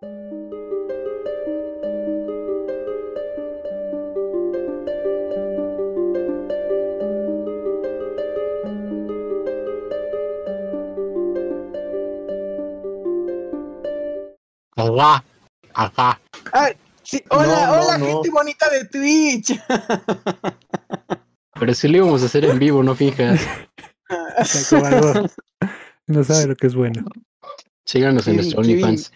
Ajá, ajá. Sí, hola, No, no, hola, no. gente bonita de Twitch. Pero sí lo íbamos a hacer en vivo, no fijas. No sabe lo que es bueno. Síganos en nuestro. OnlyFans.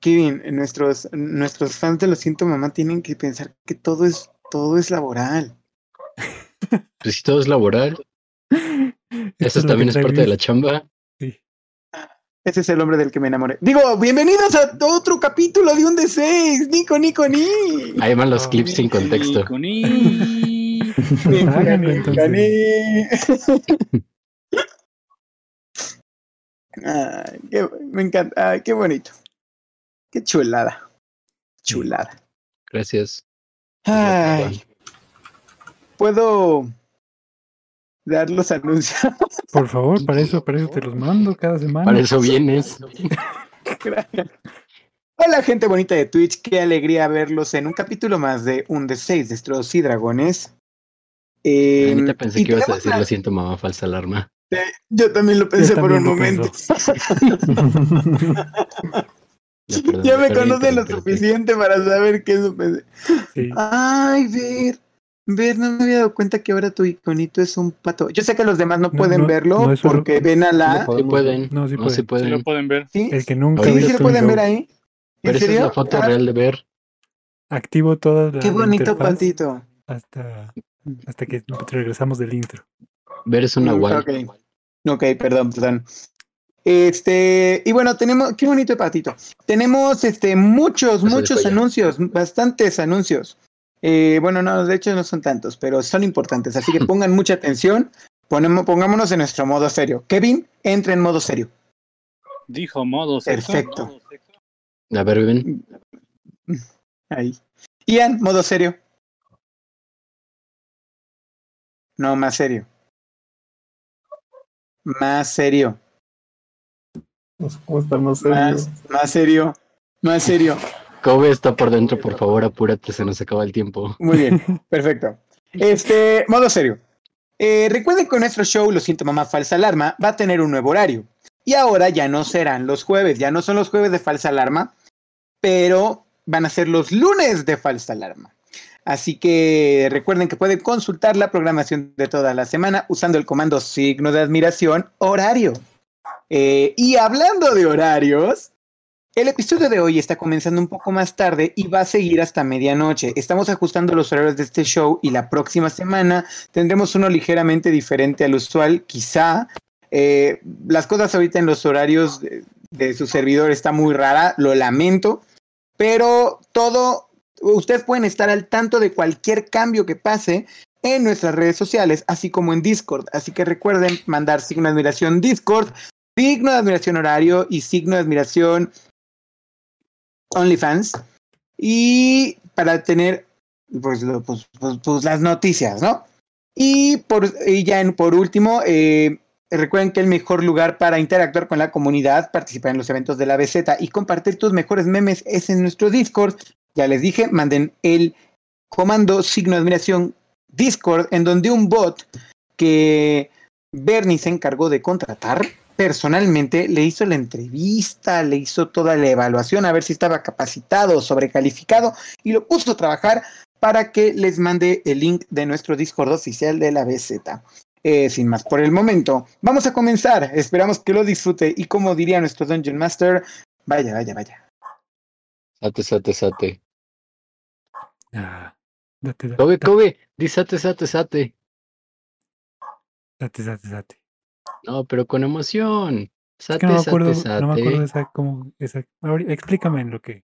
Kevin, nuestros, nuestros fans de Lo Siento Mamá tienen que pensar que todo es, todo es laboral. Pues si todo es laboral, eso también es parte de la chamba. Sí. Ese es el hombre del que me enamoré. Digo, bienvenidos a otro capítulo de un de seis. Nico, Nico, ni. Ahí van los Oh, clips sin contexto. Con i- Háganlo, entonces. Ay, qué- me encanta. Ay, qué bonito. Qué chulada. Chulada. Gracias. Ay, ¿puedo dar los anuncios? Por favor, para eso, para eso te los mando cada semana. Para eso vienes. Hola gente bonita de Twitch, qué alegría verlos en un capítulo más de Un de Seis, Destrozos y Dragones. Eh, Ahorita pensé que ibas a decir, lo siento, mamá, falsa alarma. Yo también lo pensé por un momento. Ya, perdón, ya me conocen lo suficiente para saber que eso pensé. Sí. Ay, ver. Ver, no me había dado cuenta que ahora tu iconito es un pato. Yo sé que los demás no, No, pueden no, verlo no es solo- porque ven a la. Sí pueden. No, sí No, pueden. sí Sí pueden. lo pueden ver. ¿Sí? El que nunca ¿Sí, sí lo un pueden ver ahí? ¿En Pero esa es serio? la foto Ah, real de ver. activo toda la Qué bonito patito. hasta, hasta que regresamos del intro. Ver es una guay. Ok. Ok, perdón, perdón. Este, y bueno, tenemos, qué bonito patito. Tenemos este muchos, muchos anuncios, bastantes anuncios. Eh, bueno, no, de hecho no son tantos, pero son importantes, así que pongan mucha atención. Ponemos, pongámonos en nuestro modo serio. Kevin, entra en modo serio. Dijo modo sexo. Perfecto. A ver, ven. Ahí. Ian, modo serio. No, más serio. Más serio. No sé cómo estar más serio. Más, más serio. Más serio. Kobe está por dentro, por favor, apúrate, se nos acaba el tiempo. Muy bien, perfecto. Este, modo serio. Eh, recuerden que nuestro show, Lo siento mamá, falsa alarma, va a tener un nuevo horario. Y ahora ya no serán los jueves, ya no son los jueves de falsa alarma, pero van a ser los lunes de falsa alarma. Así que recuerden que pueden consultar la programación de toda la semana usando el comando signo de admiración horario. Eh, y hablando de horarios, el episodio de hoy está comenzando un poco más tarde y va a seguir hasta medianoche. Estamos ajustando los horarios de este show y la próxima semana tendremos uno ligeramente diferente al usual, quizá. Eh, las cosas ahorita en los horarios de, de su servidor está muy rara, lo lamento, pero todo, ustedes pueden estar al tanto de cualquier cambio que pase en nuestras redes sociales, así como en Discord. Así que recuerden mandar signo de admiración Discord, signo de admiración horario y signo de admiración OnlyFans. Y para tener pues, pues, pues- pues, las noticias, ¿no? Y, por, y ya en- por último, eh, recuerden que el mejor lugar para interactuar con la comunidad, participar en los eventos de la BZ y compartir tus mejores memes es en nuestro Discord. Ya les dije, manden el comando signo de admiración Discord, en donde un bot que Bernie se encargó de contratar personalmente le hizo la entrevista, le hizo toda la evaluación a ver si estaba capacitado, sobrecalificado y lo puso a trabajar para que les mande el link de nuestro Discord oficial de la BZ. Eh, sin más por el momento, vamos a comenzar. Esperamos que lo disfrute y como diría nuestro Dungeon Master, vaya, vaya, vaya. Sate, sate, sate. Ah, date, date, Kobe, Kobe, di sate, sate, sate. date, date, date. No, pero con emoción. Es Sate, que no me acuerdo, sate. no me acuerdo esa, cómo, esa, ahori- explícame en lo que.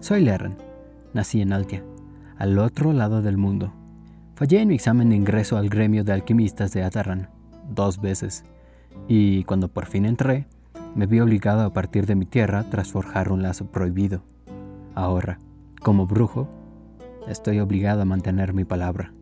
Soy Lerren. Nací en Altia, al otro lado del mundo. Fallé en mi examen de ingreso al gremio de alquimistas de Atarran, dos veces, y cuando por fin entré, me vi obligado a partir de mi tierra tras forjar un lazo prohibido. Ahora, como brujo, estoy obligado a mantener mi palabra.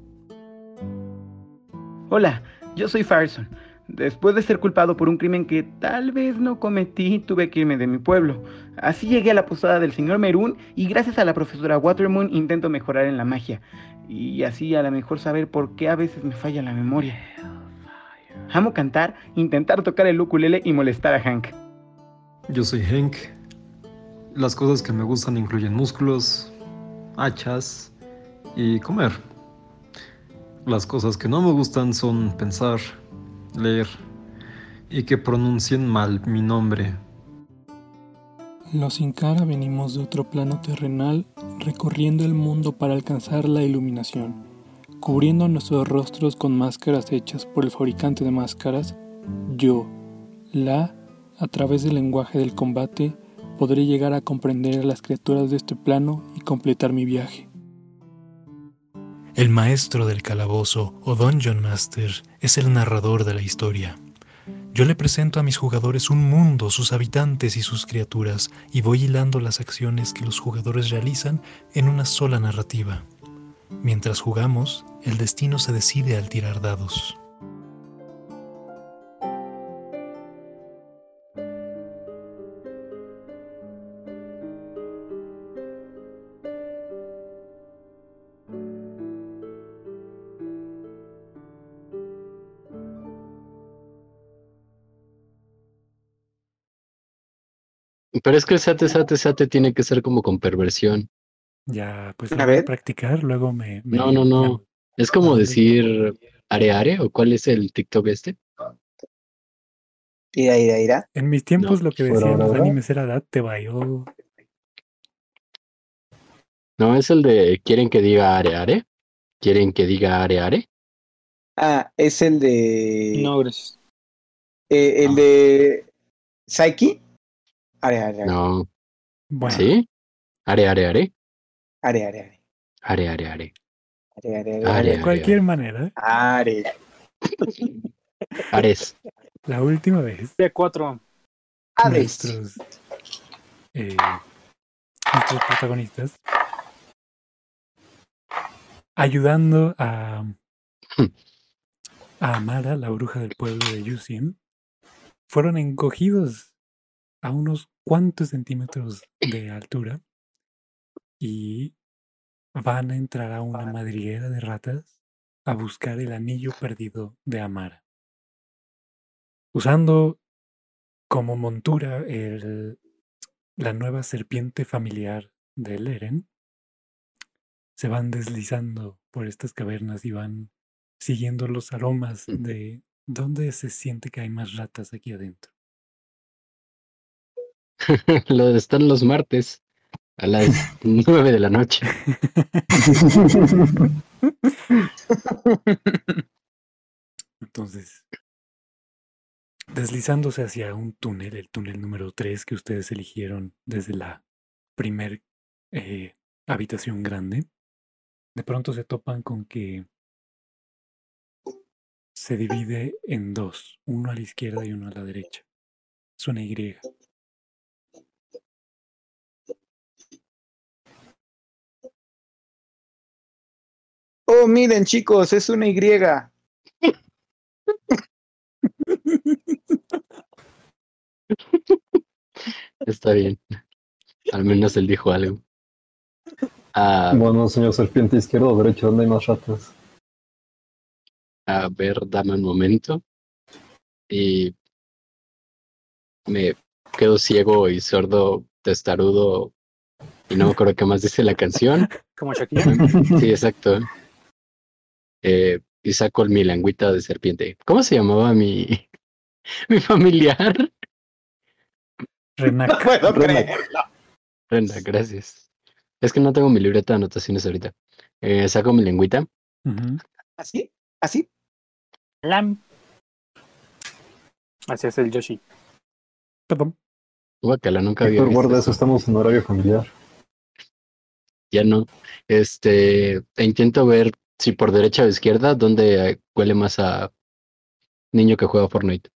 Hola, yo soy Fireson. Después de ser culpado por un crimen que tal vez no cometí, tuve que irme de mi pueblo. Así llegué a la posada del señor Merún y gracias a la profesora Watermoon intento mejorar en la magia. Y así a lo mejor saber por qué a veces me falla la memoria. Amo cantar, intentar tocar el ukulele y molestar a Hank. Yo soy Hank. Las cosas que me gustan incluyen músculos, hachas y comer. Las cosas que no me gustan son pensar, leer y que pronuncien mal mi nombre. Los Sin Cara venimos de otro plano terrenal recorriendo el mundo para alcanzar la iluminación, cubriendo nuestros rostros con máscaras hechas por el fabricante de máscaras, yo, la, a través del lenguaje del combate, podré llegar a comprender a las criaturas de este plano y completar mi viaje. El maestro del calabozo o Dungeon Master es el narrador de la historia. Yo le presento a mis jugadores un mundo, sus habitantes y sus criaturas, y voy hilando las acciones que los jugadores realizan en una sola narrativa. Mientras jugamos, el destino se decide al tirar dados. Pero es que el sate, sate, sate tiene que ser como con perversión. Ya, pues A lo voy a ver. practicar, luego me... me- No, no, no. Es como Ándale. decir are are o cuál es el TikTok este. Ira, ira, ira. En mis tiempos lo que decían los animes era date bayo. No, es el de quieren que diga are are. Quieren que diga are are. Ah, es el de. No, gracias. eh, el de. Psyche. Are, are, are. No. Bueno, ¿Sí? Are are are. Are, are, are. Are are are. Are, are, are, de cualquier manera, Are. Ares. la última vez D4. Hades. nuestros, eh, nuestros protagonistas ayudando a, a Amara, la bruja del pueblo de Yusin, fueron encogidos a unos cuantos centímetros de altura y van a entrar a una madriguera de ratas a buscar el anillo perdido de Amara. Usando como montura el- la nueva serpiente familiar de Leren, se van deslizando por estas cavernas y van siguiendo los aromas de dónde se siente que hay más ratas aquí adentro. Lo están los martes a las nueve de la noche. Entonces, deslizándose hacia un túnel, el túnel número 3 que ustedes eligieron desde la primer eh, habitación grande, de pronto se topan con que se divide en dos, uno a la izquierda y uno a la derecha. Es una Y. Oh, miren, chicos, es una Y. Está bien. Al menos él dijo algo. Ah, Bueno, señor serpiente izquierdo o derecho, ¿dónde hay más ratas? a ver, dame un momento. Y me quedo ciego y sordo, testarudo. Y no me acuerdo qué más dice la canción. Como Shakira. Sí, exacto. Eh, y saco mi lengüita de serpiente. ¿Cómo se llamaba mi, mi familiar? No Renak. puedo creerlo. Gracias. Es que no tengo mi libreta de anotaciones ahorita. Eh, saco mi lengüita. ¿Así? ¿Así? Lam. Así es el Yoshi. Perdón. Guacala, nunca había Héctor, visto guarda eso. eso, estamos en horario familiar. Ya no. Este, e intento ver si por derecha o izquierda, dónde eh, huele más a niño que juega Fortnite.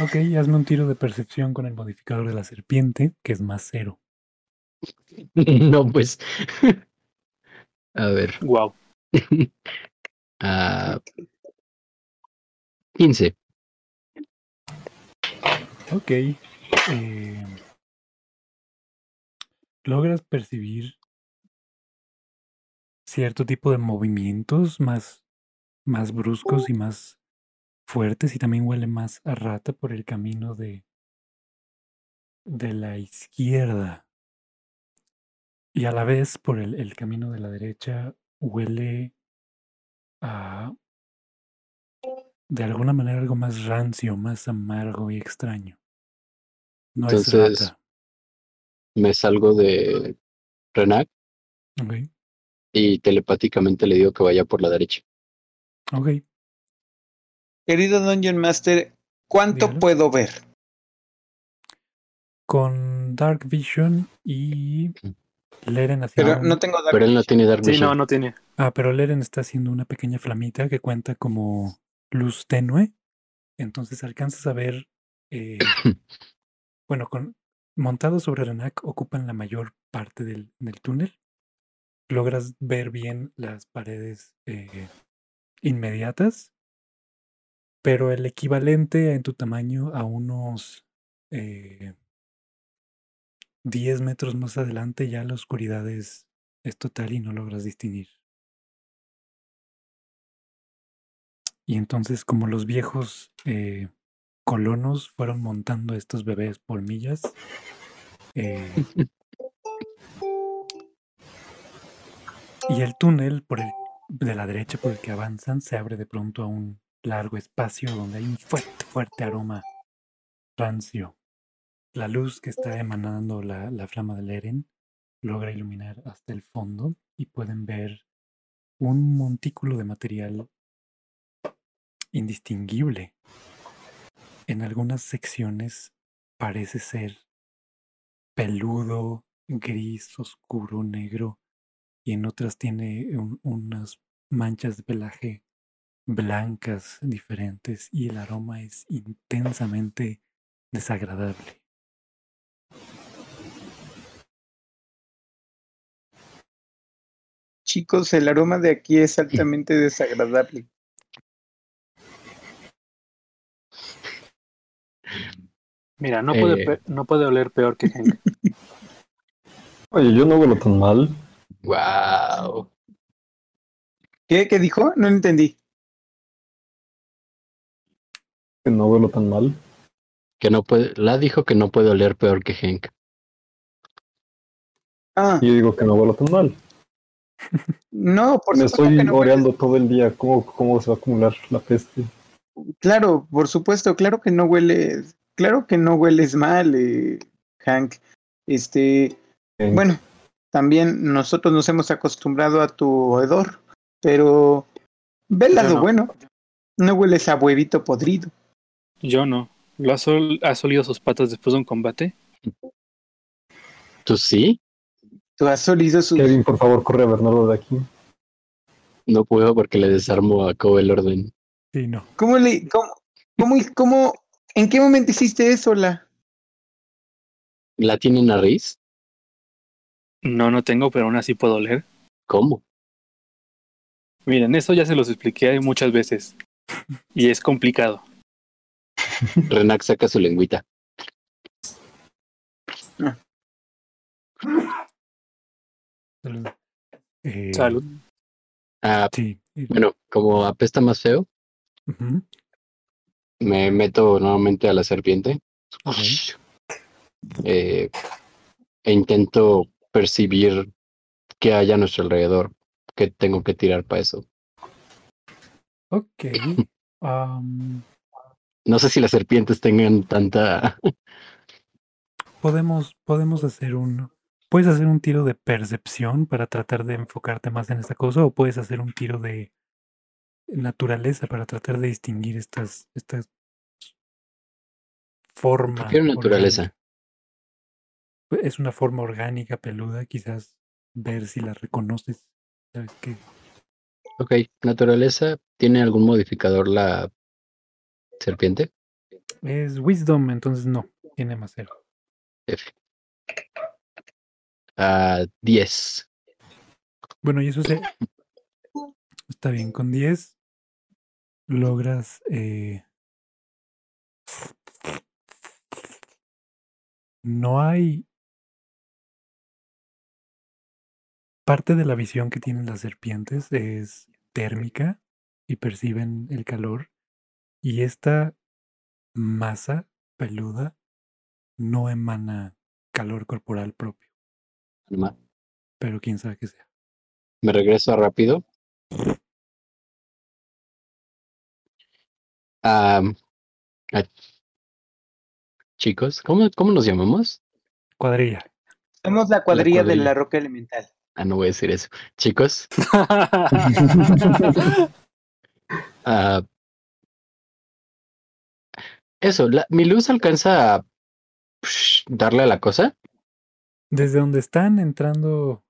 Ok, hazme un tiro de percepción con el modificador de la serpiente, que es más cero. no, pues. a ver. Wow. ah, 15. Ok. eh, ¿Logras percibir cierto tipo de movimientos más, más bruscos y más fuertes y también huele más a rata por el camino de, de la izquierda? Y a la vez por el, el camino de la derecha huele a de alguna manera algo más rancio, más amargo y extraño. No es Entonces- rata. Me salgo de Renac y telepáticamente le digo que vaya por la derecha. ok. Querido Dungeon Master, ¿cuánto Dígalo. puedo ver? Con Dark Vision y Leren hacia Pero un- no tengo Dark Pero él no Vision. tiene Dark Sí, Vision. no, no tiene. Ah, pero Leren está haciendo una pequeña flamita que cuenta como luz tenue. Entonces alcanzas a ver. eh, bueno, con montado sobre Renak ocupan la mayor parte del, del túnel. Logras ver bien las paredes eh, inmediatas. Pero el equivalente en tu tamaño a unos eh, 10 metros más adelante ya la oscuridad es, total y no logras distinguir. Y entonces, como los viejos eh, colonos fueron montando estos bebés por millas, eh, y el túnel por el, de la derecha por el que avanzan se abre de pronto a un largo espacio donde hay un fuerte, fuerte aroma rancio. La luz que está emanando la, la flama del Eren logra iluminar hasta el fondo y pueden ver un montículo de material indistinguible. En algunas secciones parece ser peludo, gris, oscuro, negro, y en otras tiene un- unas manchas de pelaje blancas diferentes y el aroma es intensamente desagradable. Chicos, el aroma de aquí es altamente desagradable. Mira, no puede, Eh. no puede oler peor que Henk. Oye, yo no huelo tan mal. Wow. ¿Qué, ¿Qué dijo? No entendí. Que no huelo tan mal. Que no puede, la dijo que no puede oler peor que Henk. Ah, Y yo digo que no huelo tan mal. no, por Me supuesto estoy que no oreando todo el día. ¿Cómo, ¿Cómo se va a acumular la peste? Claro, por supuesto, claro que no hueles, claro que no hueles mal, eh, Hank. Este, En- bueno, también nosotros nos hemos acostumbrado a tu hedor, pero ve el lado no. bueno. No hueles a huevito podrido. Yo no. ¿Lo has, ol- has olido sus patas después de un combate? ¿Tú sí? Tú has olido su Kevin, por favor, corre a Bernardo de aquí. No puedo porque le desarmo a Kobe el orden. Sí, no. ¿Cómo le, cómo, cómo, cómo, en qué momento hiciste eso, la? ¿La tiene nariz? No, no tengo, pero aún así puedo oler. ¿Cómo? Miren, eso ya se los expliqué muchas veces. Y es complicado. Renac saca su lengüita. Salud. Eh, Salud. Ah, Sí. bueno, como apesta más feo, me meto nuevamente a la serpiente. Eh, e intento percibir qué hay a nuestro alrededor. Que tengo que tirar para eso. Ok. No sé si las serpientes tengan tanta. podemos, podemos hacer un. Puedes hacer un tiro de percepción para tratar de enfocarte más en esta cosa, o puedes hacer un tiro de naturaleza para tratar de distinguir estas, estas formas. Prefiero naturaleza. Es una forma orgánica, peluda, quizás ver si la reconoces. ¿Sabes qué? Ok, naturaleza. ¿Tiene algún modificador la serpiente? Es wisdom, entonces no, tiene más cero. F. Ah, 10. Bueno, y eso se. Está bien, con 10 logras. eh, no hay parte de la visión que tienen las serpientes es térmica y perciben el calor y esta masa peluda no emana calor corporal propio, Ma- pero quién sabe qué sea. Me regreso rápido. A- chicos, ¿cómo, ¿cómo nos llamamos? Cuadrilla. Somos la cuadrilla de cuadrilla. la roca elemental. Ah, no voy a decir eso. Chicos, ah, eso, la- mi luz alcanza a psh, darle a la cosa. Desde donde están entrando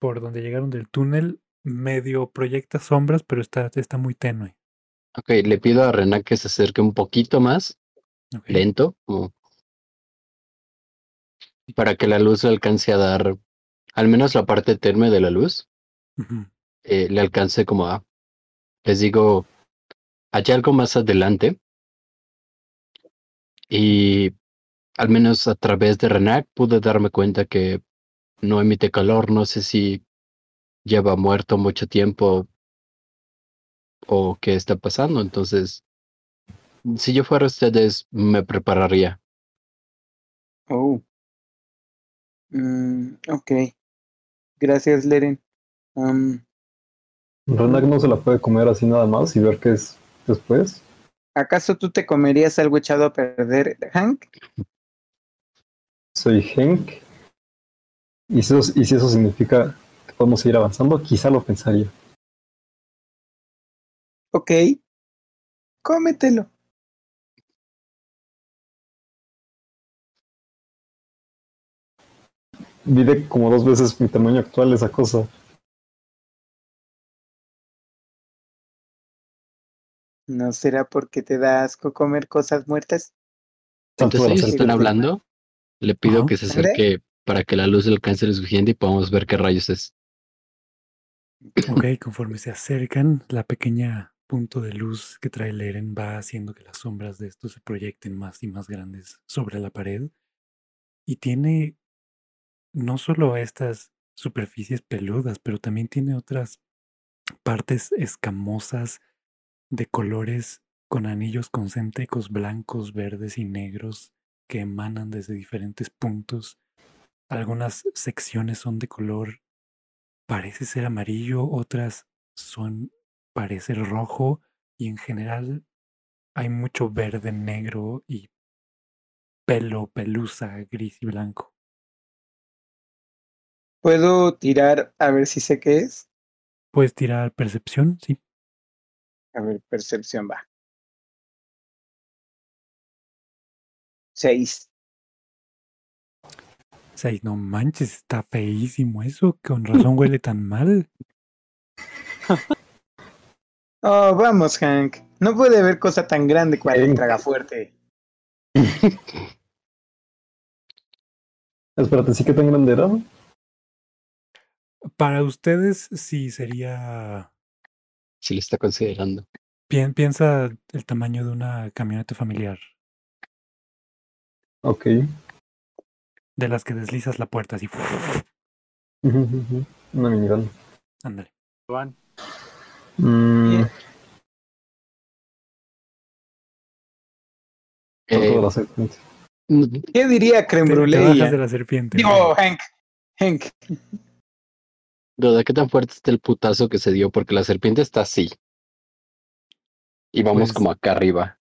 por donde llegaron del túnel, medio proyecta sombras, pero está, está muy tenue. Ok, le pido a Renan que se acerque un poquito más, lento, como para que la luz le alcance a dar, al menos la parte tenue de la luz, eh, le alcance como a, les digo, hay algo más adelante. Y al menos a través de Renac pude darme cuenta que no emite calor, no sé si lleva muerto mucho tiempo o qué está pasando. Entonces, si yo fuera ustedes, me prepararía. Oh. Mm, ok. Gracias, Leren. Renak no se la puede comer así nada más y ver qué es después. ¿Acaso tú te comerías algo echado a perder, Hank? Soy Henk. Y si eso, y si eso significa que podemos seguir avanzando, quizá lo pensaría. Ok. Cómetelo. Vive como dos veces mi tamaño actual esa cosa. ¿No será porque te da asco comer cosas muertas? Entonces, si serpiente. están hablando, le pido Ajá. que se acerque para que la luz le alcance lo suficiente y podamos ver qué rayos es. Ok, conforme se acercan, la pequeña punto de luz que trae Leren va haciendo que las sombras de estos se proyecten más y más grandes sobre la pared. Y tiene no solo estas superficies peludas, pero también tiene otras partes escamosas de colores con anillos concéntricos blancos, verdes y negros que emanan desde diferentes puntos. Algunas secciones son de color parece ser amarillo, otras son parece rojo y en general hay mucho verde, negro y pelo, pelusa, gris y blanco. ¿Puedo tirar a ver si sé qué es? ¿Puedes tirar percepción? Sí. A ver, percepción va. Seis. Seis, no manches, está feísimo eso. Con razón huele tan mal. Oh, vamos, Hank. No puede haber cosa tan grande cual un traga fuerte. Espérate, ¿sí que tan grande era? Para ustedes sí sería... Si le está considerando. Pien- piensa el tamaño de una camioneta familiar, Ok. de las que deslizas la puerta así. Una minigun. Ándale. Van. Mm, Eh, de la serpiente. ¿Qué diría creme bajas de la serpiente. Digo, Hank. Hank. Duda, ¿qué tan fuerte está el putazo que se dio? Porque la serpiente está así. Y vamos Pues- como acá arriba.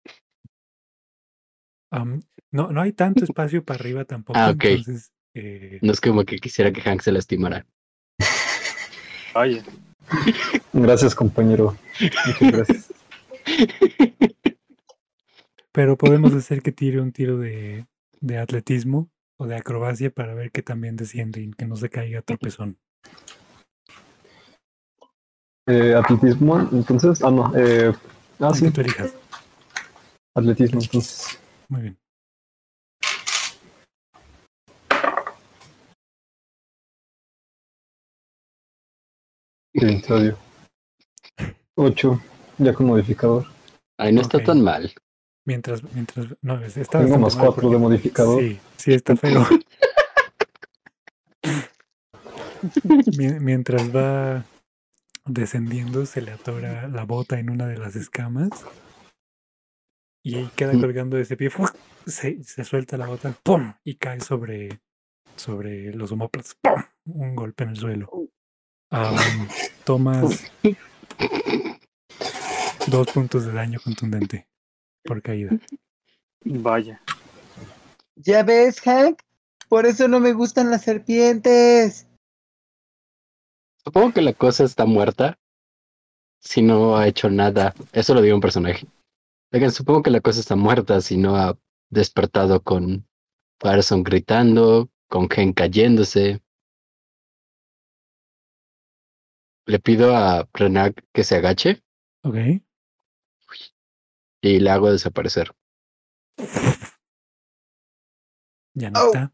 No, no hay tanto espacio para arriba tampoco. Ah, ok. Entonces, eh, No es como que quisiera que Hank se lastimara. Oye, Gracias, compañero. Muchas gracias. pero podemos hacer que tire un tiro de, de atletismo o de acrobacia para ver que también desciende y que no se caiga tropezón. Eh, atletismo, entonces. Ah, no. Eh, ah, sí. que tú elijas. Atletismo, entonces. Muy bien. 8, ya con modificador. Ay, no está tan mal. Mientras, mientras, no, es- está Tengo más mal cuatro de porque- modificador. Sí, sí está feo. Mien- Mientras va descendiendo, se le atora la bota en una de las escamas. Y ahí queda Mm. colgando de ese pie. Se, se suelta la bota, ¡pum! Y cae sobre, sobre los homóplatos. ¡pum! Un golpe en el suelo. Tomas dos puntos de daño contundente por caída. Vaya. ¿Ya ves, Hank? Por eso no me gustan las serpientes. Supongo que la cosa está muerta. Si no ha hecho nada. Eso lo digo un personaje. Oigan, supongo que la cosa está muerta si no ha despertado con Patterson gritando, con Gen cayéndose. Le pido a Renac que se agache Ok. y le hago desaparecer. Ya no Oh. está.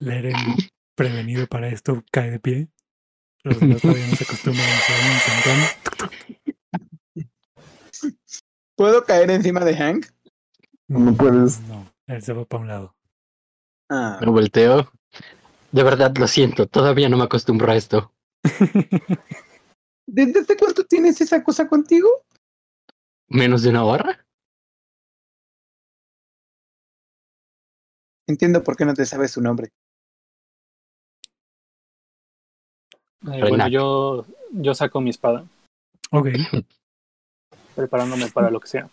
Leren, prevenido para esto, cae de pie. Los demás todavía no se acostumbran a un sentón. ¿Puedo caer encima de Hank? No puedes. No, él se va para un lado. Ah. Me volteo. De verdad lo siento, todavía no me acostumbro a esto. ¿Desde hace cuánto tienes esa cosa contigo? ¿Menos de una hora? Entiendo por qué no te sabes su nombre. Eh, bueno, yo, yo saco mi espada, Ok, preparándome para lo que sea.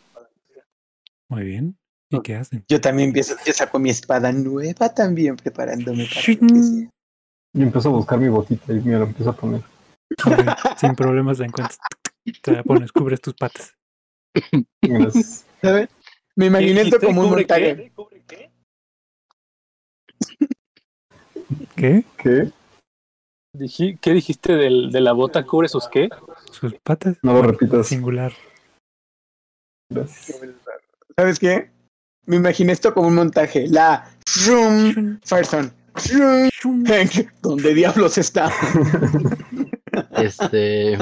muy bien. ¿Y qué hacen? Yo también empiezo, yo saco mi espada nueva también preparándome para lo que sea. Yo empiezo a buscar mi botita y me la empiezo a poner. Ok, Sin problemas la encuentras. Te la pones, cubres tus patas. Gracias. ¿Sabes? Me imaginé esto como un montaje. ¿Qué? ¿Qué? ¿Qué dijiste del, de la bota? ¿Cubre sus qué? ¿Sus patas? No lo repitas. Singular. Gracias. ¿Sabes qué? Me imaginé esto como un montaje. La Shroom Firestone. Shroom Hank. ¿Dónde diablos está? Este.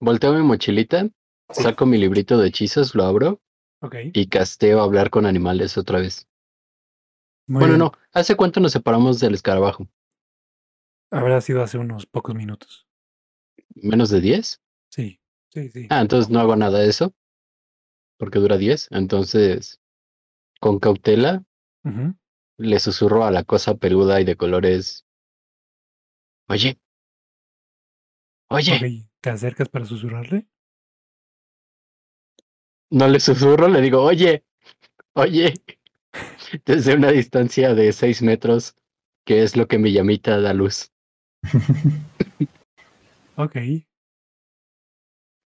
Volteo mi mochilita, saco mi librito de hechizos, lo abro Ok. y casteo a hablar con animales otra vez. muy bueno, bien. no. ¿Hace cuánto nos separamos del escarabajo? Habrá sido hace unos pocos minutos. ¿Menos de 10? Sí, sí, sí. Ah, entonces no hago nada de eso. Porque dura 10. Entonces, con cautela, le susurro a la cosa peluda y de colores. Oye. Oye. ¿te acercas para susurrarle? No le susurro, le digo, oye. Oye. Desde una distancia de 6 metros, que es lo que mi llamita da luz. Ok.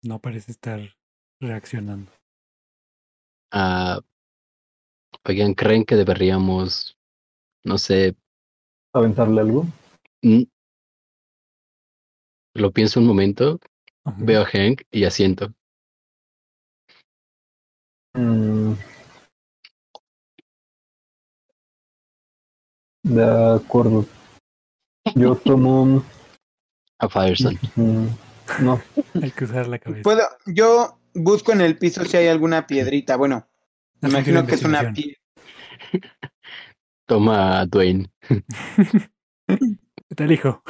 No parece estar reaccionando. Ah, oigan, ¿creen que deberíamos, no sé, ¿Aventarle algo? mm, lo pienso un momento, veo a Hank y asiento. Mm. De acuerdo. Yo tomo. A Fireson. mm, no, Hay que usar la cabeza. Puedo, yo busco en el piso si hay alguna piedrita. Bueno, me imagino que es una piedra. Toma a Dwayne. Te elijo.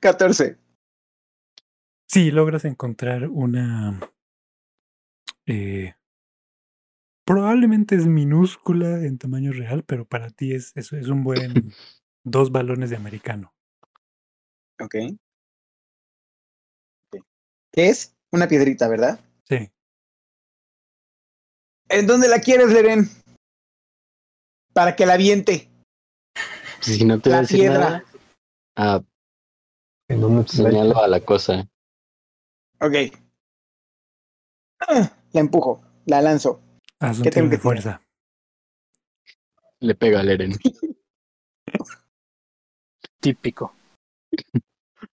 14. Sí, logras encontrar una. eh, probablemente es minúscula en tamaño real, pero para ti es, es, es un buen dos balones de americano. Ok. ¿Qué es? Una piedrita, ¿verdad? Sí. ¿En dónde la quieres, Leren? Para que la aviente. Si no te La decir piedra. nada, ah, ¿en dónde te la señalo a la cosa. Ok. Ah, La empujo, la lanzo. Haz un ¿Qué tiro tengo de que tirar? fuerza. Le pega a Leren. Típico.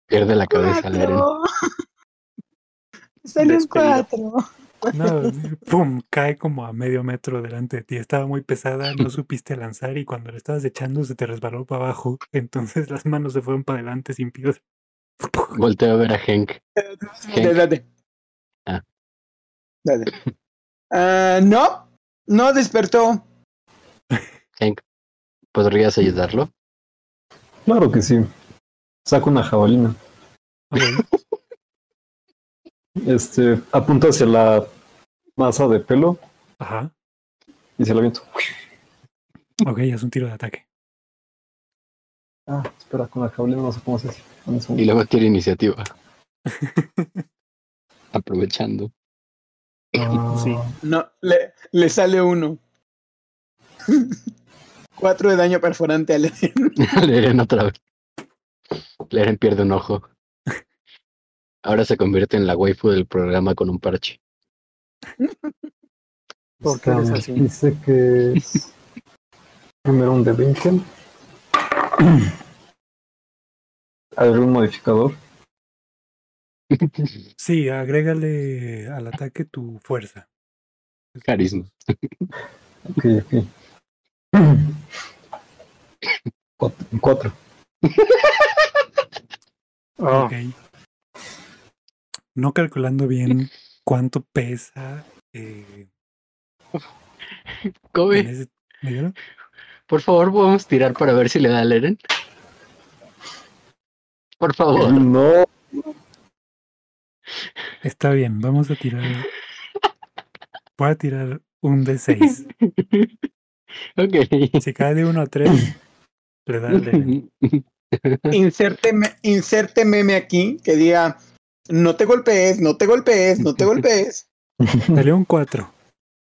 Pierde la cabeza Leren. Sale un cuatro. No, pum, cae como a medio metro delante de ti. Estaba muy pesada, no supiste lanzar y cuando la estabas echando se te resbaló para abajo. Entonces las manos se fueron para adelante sin pies. Volteo a ver a Hank. Hank, Espérate. Dale. Ah, no, no despertó. Hank, ¿podrías ayudarlo? Claro que sí. Saco una jabalina. Ok, Este, apunta hacia la masa de pelo Ajá. y se la aviento. Ok, es un tiro de ataque. Ah, espera, con la jabalina no sé cómo se hace. Y luego tiene iniciativa. Aprovechando. Ah, Sí. No, le, le sale uno. Cuatro de daño perforante al Leren otra vez. Leren pierde un ojo. Ahora se convierte en la waifu del programa con un parche. ¿Por qué eres así? Dice que es primero un de 20. ¿Algún modificador? Sí, agrégale al ataque tu fuerza. Carisma. Ok, ok. Cuatro. cuatro. Ah, Ok. No calculando bien cuánto pesa. Eh, Kobe, ese por favor, podemos tirar para ver si le da a Leren. Por favor. No, Está bien, vamos a tirar. Voy a tirar un de 6. ok. Si cae de 1 a 3, le da inserte, me- inserte meme aquí que diga no te golpees, no te golpees, no te golpees. Salió un 4.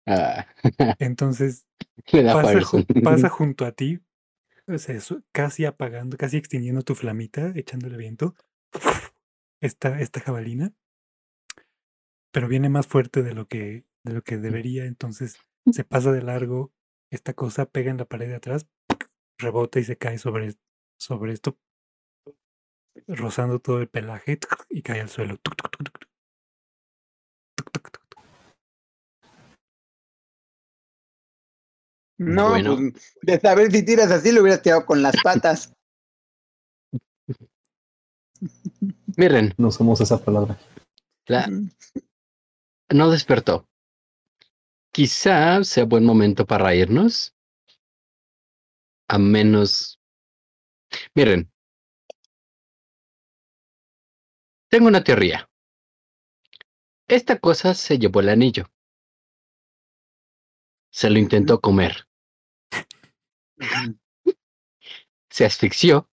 Ah, Entonces pasa, ju- pasa junto a ti, o sea, eso, casi apagando, casi extinguiendo tu flamita, echándole viento. Esta, esta jabalina. Pero viene más fuerte de lo que, de lo que debería, entonces se pasa de largo. Esta cosa pega en la pared de atrás, rebota y se cae sobre, sobre esto, rozando todo el pelaje y cae al suelo. No, Bueno. pues de saber si tiras así lo hubieras tirado con las patas. Miren, no usamos esa palabra. la- no despertó. Quizá sea buen momento para irnos. A menos. Miren. Tengo una teoría. Esta cosa se llevó el anillo. Se lo intentó comer. Se asfixió.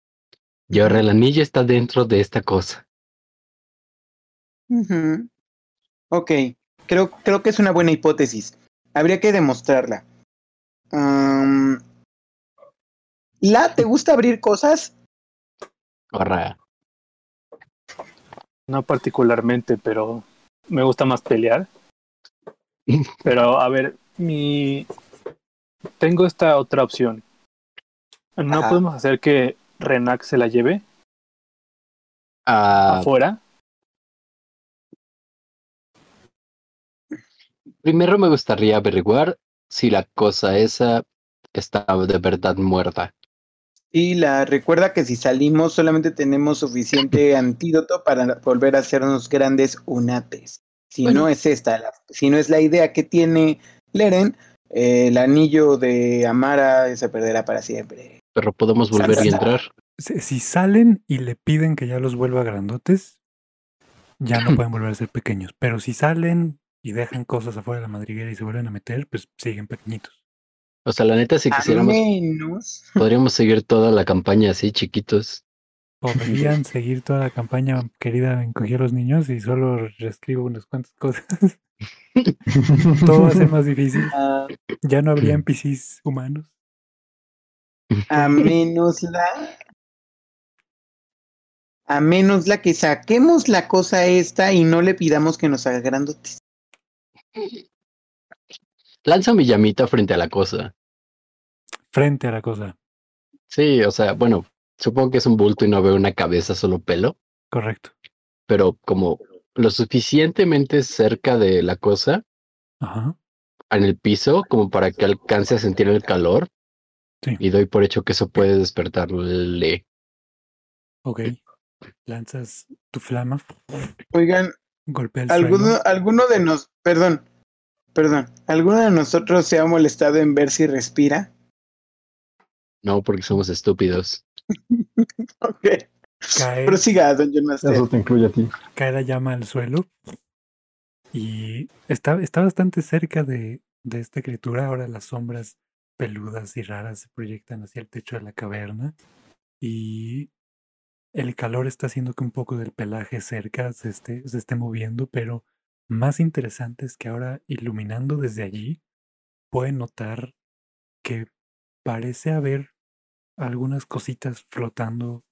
Y ahora el anillo está dentro de esta cosa. Ujú. Ok, creo, creo que es una buena hipótesis. Habría que demostrarla. La, ¿te gusta abrir cosas? No particularmente, pero me gusta más pelear. Pero a ver, mi tengo esta otra opción. No Ajá. podemos hacer que Renac se la lleve ah, afuera. primero me gustaría averiguar si la cosa esa está de verdad muerta. Y la recuerda que si salimos solamente tenemos suficiente antídoto para volver a hacernos grandes unates. Si Bueno. no es esta, la- si no es la idea que tiene Leren, eh, el anillo de Amara se perderá para siempre. Pero podemos volver y entrar. Si, si salen y le piden que ya los vuelva grandotes, ya no pueden volver a ser pequeños. Pero si salen y dejan cosas afuera de la madriguera y se vuelven a meter, pues siguen pequeñitos. O sea, la neta, si A quisiéramos, menos. podríamos seguir toda la campaña así, chiquitos. Podrían seguir toda la campaña querida Encogí a los niños y solo reescribo unas cuantas cosas. Todo va a ser más difícil. ah, Ya no habría NPCs humanos. A menos la. A menos la que saquemos la cosa esta y no le pidamos que nos haga grandotes. Lanza mi llamita frente a la cosa. Frente a la cosa. Sí, o sea, bueno, supongo que es un bulto y no veo una cabeza, solo pelo. Correcto. Pero como lo suficientemente cerca de la cosa, Ajá. en el piso, como para que alcance a sentir el calor. Sí. Y doy por hecho que eso puede despertarle. Ok. Lanzas tu flama. Oigan, golpea el ¿Alguno, alguno de nos, perdón, perdón, ¿alguno de nosotros se ha molestado en ver si respira? No, porque somos estúpidos. Ok. Cae, Prosiga, don John Master. Eso te incluye a ti. cae la llama al suelo y está, está bastante cerca de, de esta criatura. Ahora las sombras peludas y raras se proyectan hacia el techo de la caverna y el calor está haciendo que un poco del pelaje cerca se esté, se esté moviendo, pero más interesante es que ahora iluminando desde allí pueden notar que parece haber algunas cositas flotando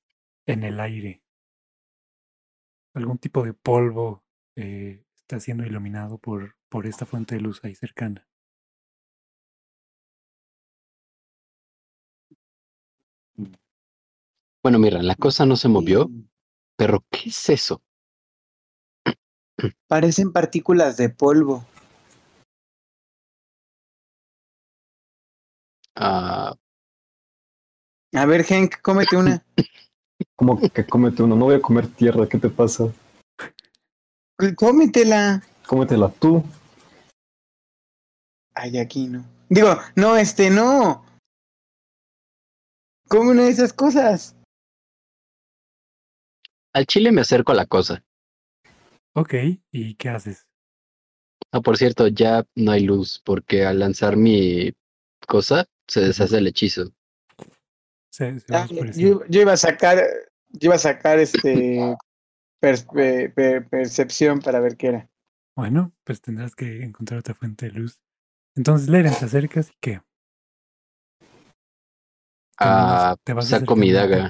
en el aire. Algún tipo de polvo eh, está siendo iluminado por, por esta fuente de luz ahí cercana. Bueno, mira, la cosa no se movió, pero ¿qué es eso? Parecen partículas de polvo. Ah, A ver, Henk, cómete una. Como que cómete uno. No voy a comer tierra. ¿Qué te pasa? Cómetela. Cómetela tú. Ay, aquí no. Digo, no, este, no. Come una de esas cosas. al chile me acerco a la cosa. Ok, ¿y qué haces? Ah, por cierto, ya no hay luz porque al lanzar mi cosa se deshace el hechizo. Se, se va Ah, yo, yo iba a sacar, yo iba a sacar este percepción para ver qué era. Bueno, pues tendrás que encontrar otra fuente de luz. Entonces, Leren, te acercas y ¿qué? Ah, Te vas saco mi daga.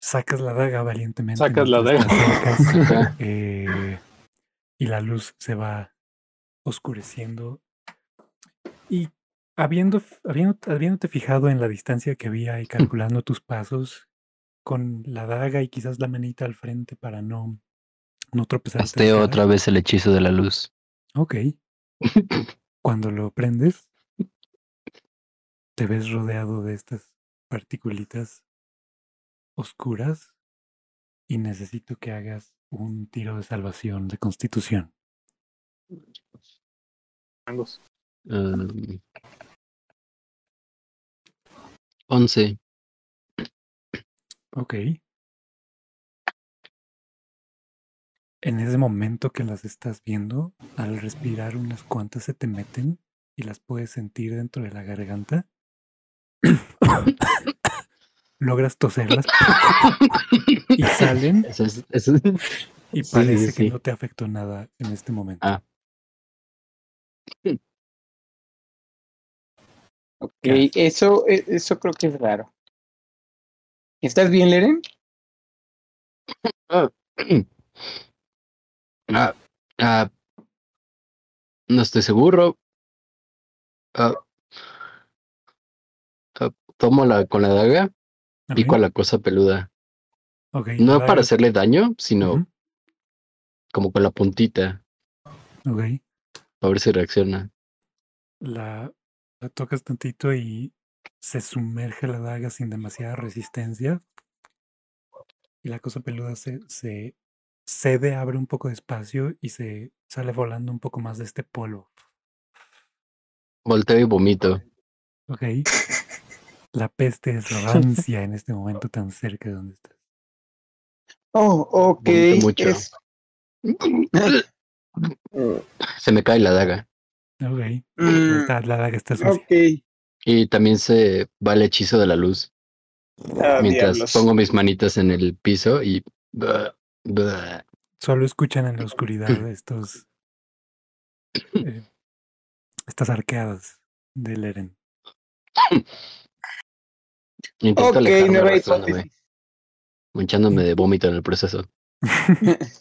Sacas la daga valientemente. Sacas la Ajá. eh, y la luz se va oscureciendo. Y habiendo, habiendo, habiéndote fijado en la distancia que había y calculando tus pasos, con la daga y quizás la manita al frente para no, no tropezar. Casteo otra vez el hechizo de la luz. Ok. Cuando lo prendes, te ves rodeado de estas particulitas oscuras y necesito que hagas un tiro de salvación de constitución. Mangos. Um, 11. Ok. En ese momento que las estás viendo, al respirar unas cuantas se te meten y las puedes sentir dentro de la garganta. Logras toserlas y salen Eso es, eso es- y Sí, parece sí, que no te afectó nada en este momento. Ah. Ok, ¿Qué eso, e- eso creo que es raro. ¿Estás bien, Leren? Ah, ah, no estoy seguro. Tomo la con la daga, pico a la cosa peluda. ok, No para hacerle daño, sino como con la puntita, ok. para ver si reacciona. la, la tocas tantito y se sumerge la daga sin demasiada resistencia. Y la cosa peluda se, se cede, abre un poco de espacio y se sale volando un poco más de este polvo. Volteo y vomito. Ok. La peste es rancia en este momento tan cerca de donde estás. Oh, ok. Vomito mucho. es- Se me cae la daga. Ok. Mm, Está- la daga está sucia. ok. Y también se va el hechizo de la luz. Ah, mientras diablos. pongo mis manitas en el piso y. Solo escuchan en la oscuridad estos. eh, estas arqueadas del Eren. Intento Ok, nueva hipótesis. manchándome de vómito en el proceso.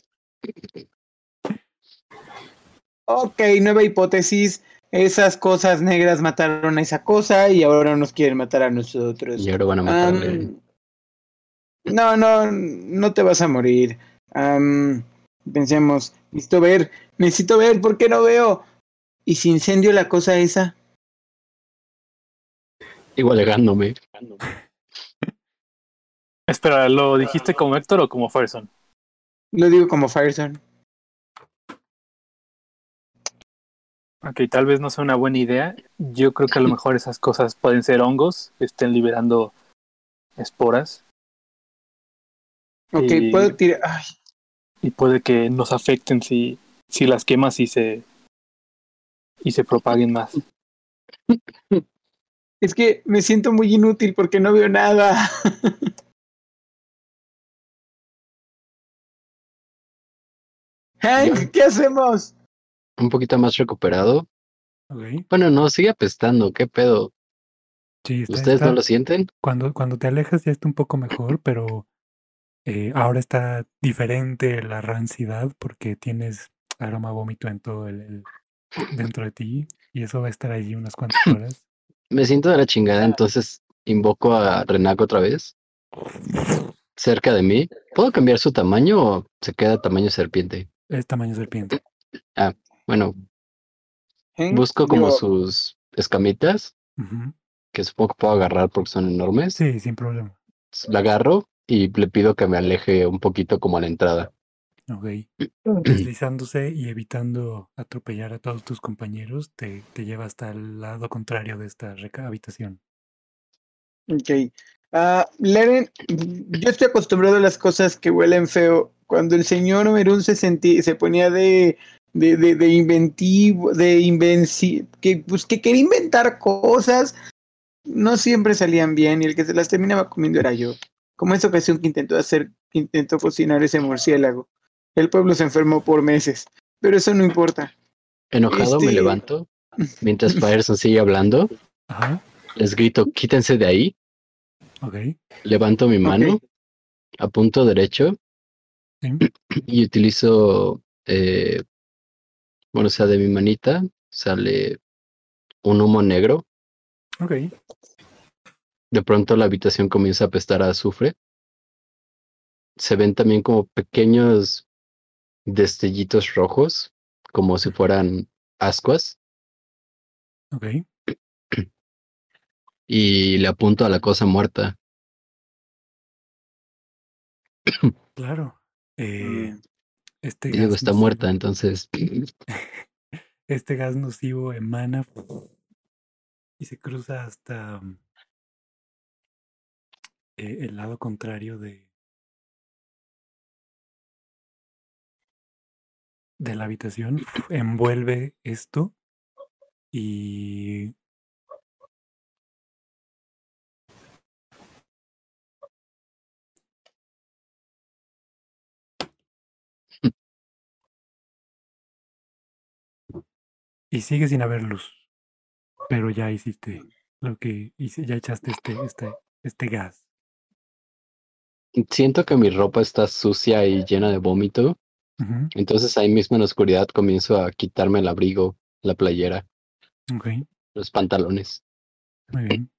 Ok, nueva hipótesis. Esas cosas negras mataron a esa cosa y ahora nos quieren matar a nosotros. Y ahora van a matarle. Am, no, no, no te vas a morir. Am, pensemos, necesito ver, necesito ver, ¿por qué no veo? ¿Y si incendio la cosa esa? Igual alejándome. Espera, ¿lo dijiste como Héctor o como Ferson? Lo digo como Firezone. Ok, tal vez no sea una buena idea. Yo creo que a lo mejor esas cosas pueden ser hongos, que estén liberando esporas Ok, Y- puedo tirar. Ay, y puede que nos afecten si, si las quemas y se y se propaguen más. es que me siento muy inútil porque no veo nada. Hank, ¿qué hacemos? Un poquito más recuperado. Bueno, no, sigue apestando. ¿Qué pedo? Sí, está- ¿Ustedes está- no lo sienten? cuando, cuando te alejas ya está un poco mejor, pero eh, ahora está diferente la rancidad porque tienes aroma a vómito en todo el, el- dentro de ti y eso va a estar allí unas cuantas horas. Me siento de la chingada, entonces invoco a Renaco otra vez. Cerca de mí. ¿Puedo cambiar su tamaño o se queda tamaño serpiente? Es tamaño serpiente. Bueno, Hank, busco como digo, sus escamitas, que supongo que puedo agarrar porque son enormes. Sí, sin problema. La agarro y le pido que me aleje un poquito como a la entrada. Ok. Deslizándose y evitando atropellar a todos tus compañeros, te, te lleva hasta el lado contrario de esta habitación. Ok. Ah, Leren, yo estoy acostumbrado a las cosas que huelen feo. Cuando el señor Merún se sentía, se ponía de, de, de, de inventivo, de invenci, que, pues, que quería inventar cosas, no siempre salían bien y el que se las terminaba comiendo era yo. Como esa ocasión que intentó hacer, que intentó cocinar ese murciélago. El pueblo se enfermó por meses, pero eso no importa. Enojado me Este- levanto. Mientras Fireson sigue hablando, Ajá. les grito, quítense de ahí. Ok. Levanto mi mano, apunto derecho Sí. y utilizo, eh, bueno, o sea, de mi manita sale un humo negro. Ok. De pronto la habitación comienza a apestar a azufre. Se ven también como pequeños destellitos rojos, como si fueran ascuas, Ok. Y le apunto a la cosa muerta. Claro. Eh, Mm. este digo, está nocivo- muerta, entonces Este gas nocivo emana y se cruza hasta mm, eh, el lado contrario de, de la habitación, envuelve esto y y sigue sin haber luz, pero ya hiciste lo que hice, ya echaste este, este, este gas. siento que mi ropa está sucia y llena de vómito. Entonces ahí mismo en la oscuridad comienzo a quitarme el abrigo, la playera, Ok, los pantalones. muy bien.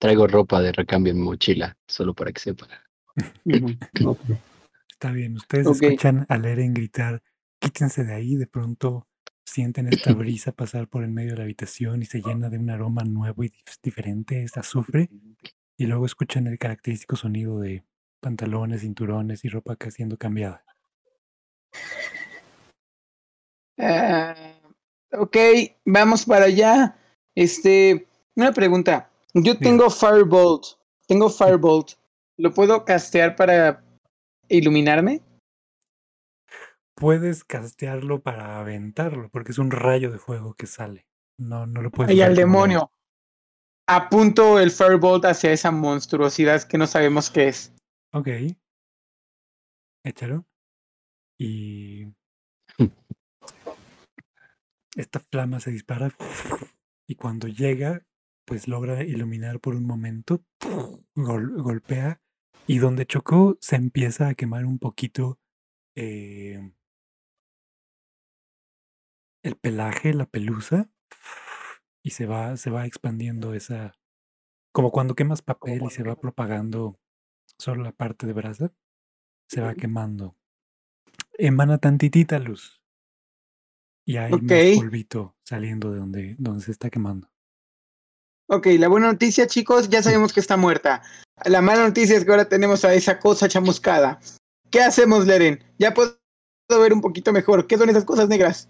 Traigo ropa de recambio en mi mochila, solo para que sepan. Está bien, ustedes escuchan a Leren gritar, quítense de ahí, de pronto sienten esta brisa pasar por el medio de la habitación y se llena de un aroma nuevo y dif- diferente, es azufre, y luego escuchan el característico sonido de pantalones, cinturones y ropa que siendo cambiada. Ah, ok, vamos para allá. Este, una pregunta. Yo tengo Firebolt. Tengo Firebolt. ¿Lo puedo castear para iluminarme? Puedes castearlo para aventarlo, porque es un rayo de fuego que sale. No, no lo puedes Y al demonio. Apunto el Firebolt hacia esa monstruosidad que no sabemos qué es. Ok. Échalo. Y. Esta flama se dispara. Y cuando llega, pues logra iluminar por un momento. gol- golpea. Y donde chocó, se empieza a quemar un poquito. eh, el pelaje, la pelusa. Y se va, se va expandiendo esa. Como cuando quemas papel y se va propagando solo la parte de brasa, se va quemando. Emana tantitita luz. Y hay Ok. más polvito saliendo de donde, donde se está quemando. Ok, la buena noticia, chicos, ya sabemos que está muerta. La mala noticia es que ahora tenemos a esa cosa chamuscada. ¿Qué hacemos, Leren? Ya puedo ver un poquito mejor. ¿Qué son esas cosas negras?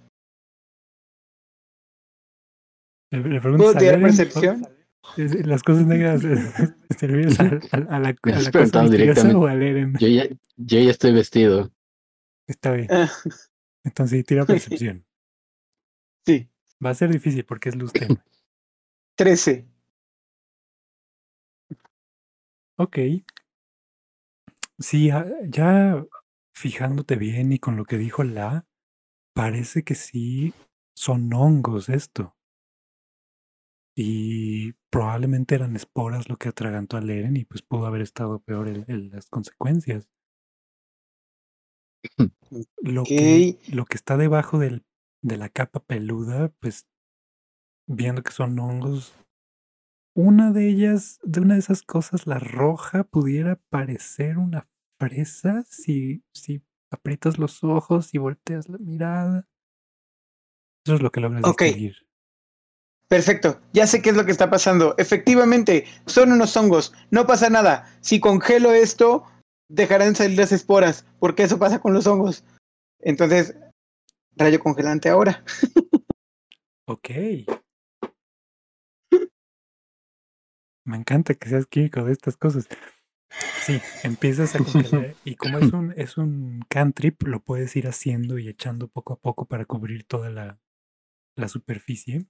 Le, ¿Puedo tirar percepción? ¿es- ¿Las cosas negras eh, se refieres a, a- a la, a Me la cosa directamente. o a Leren? Yo ya, yo ya estoy vestido. Está bien. Ah, Entonces tira percepción. sí, Va a ser difícil porque es luz tenue. 13. Ok. Sí, ah, ya fijándote bien y con lo que dijo La, parece que sí son hongos esto. Y probablemente eran esporas lo que atragantó a Leren y pues pudo haber estado peor el- el- las consecuencias. Lo, que, lo que está debajo del, de la capa peluda, pues viendo que son hongos, una de ellas, de una de esas cosas, la roja, pudiera parecer una fresa si, si aprietas los ojos y volteas la mirada. Eso es lo que logras Ok. distinguir. Perfecto, ya sé qué es lo que está pasando. Efectivamente, son unos hongos. No pasa nada. Si congelo esto, dejarán salir las esporas, porque eso pasa con los hongos. Entonces, rayo congelante ahora. Ok. Me encanta que seas químico de estas cosas. Sí, empiezas a congelar y como es un, es un cantrip, lo puedes ir haciendo y echando poco a poco para cubrir toda la, la superficie.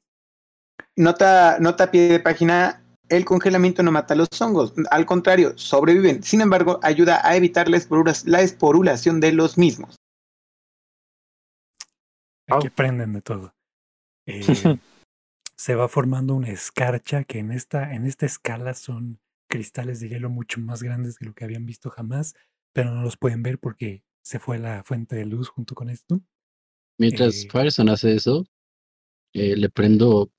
Nota, nota a pie de página. El congelamiento no mata a los hongos, al contrario, sobreviven. Sin embargo, ayuda a evitar la, esporula- la esporulación de los mismos. Aquí aprenden de todo. Eh, se va formando una escarcha que en esta, en esta escala son cristales de hielo mucho más grandes de lo que habían visto jamás, pero no los pueden ver porque se fue la fuente de luz junto con esto. Mientras Eh. Fireson hace eso, eh, le prendo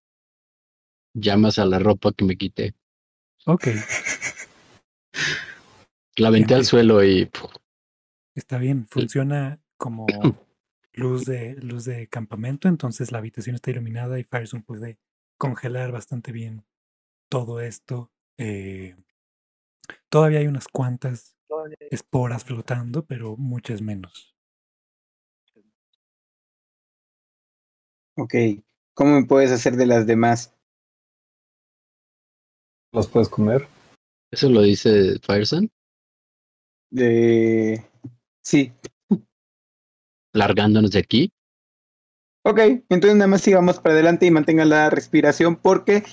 llamas a la ropa que me quité. Ok, La aventé al suelo y está bien. Funciona como luz de, luz de campamento, entonces la habitación está iluminada y Firestone puede congelar bastante bien todo esto. Eh, todavía hay unas cuantas esporas flotando, pero muchas menos. Ok, ¿cómo me puedes hacer de las demás? ¿Las puedes comer? eso lo dice Fireson, De... Sí, largándonos de aquí. Ok, entonces nada más sigamos para adelante y mantengan la respiración porque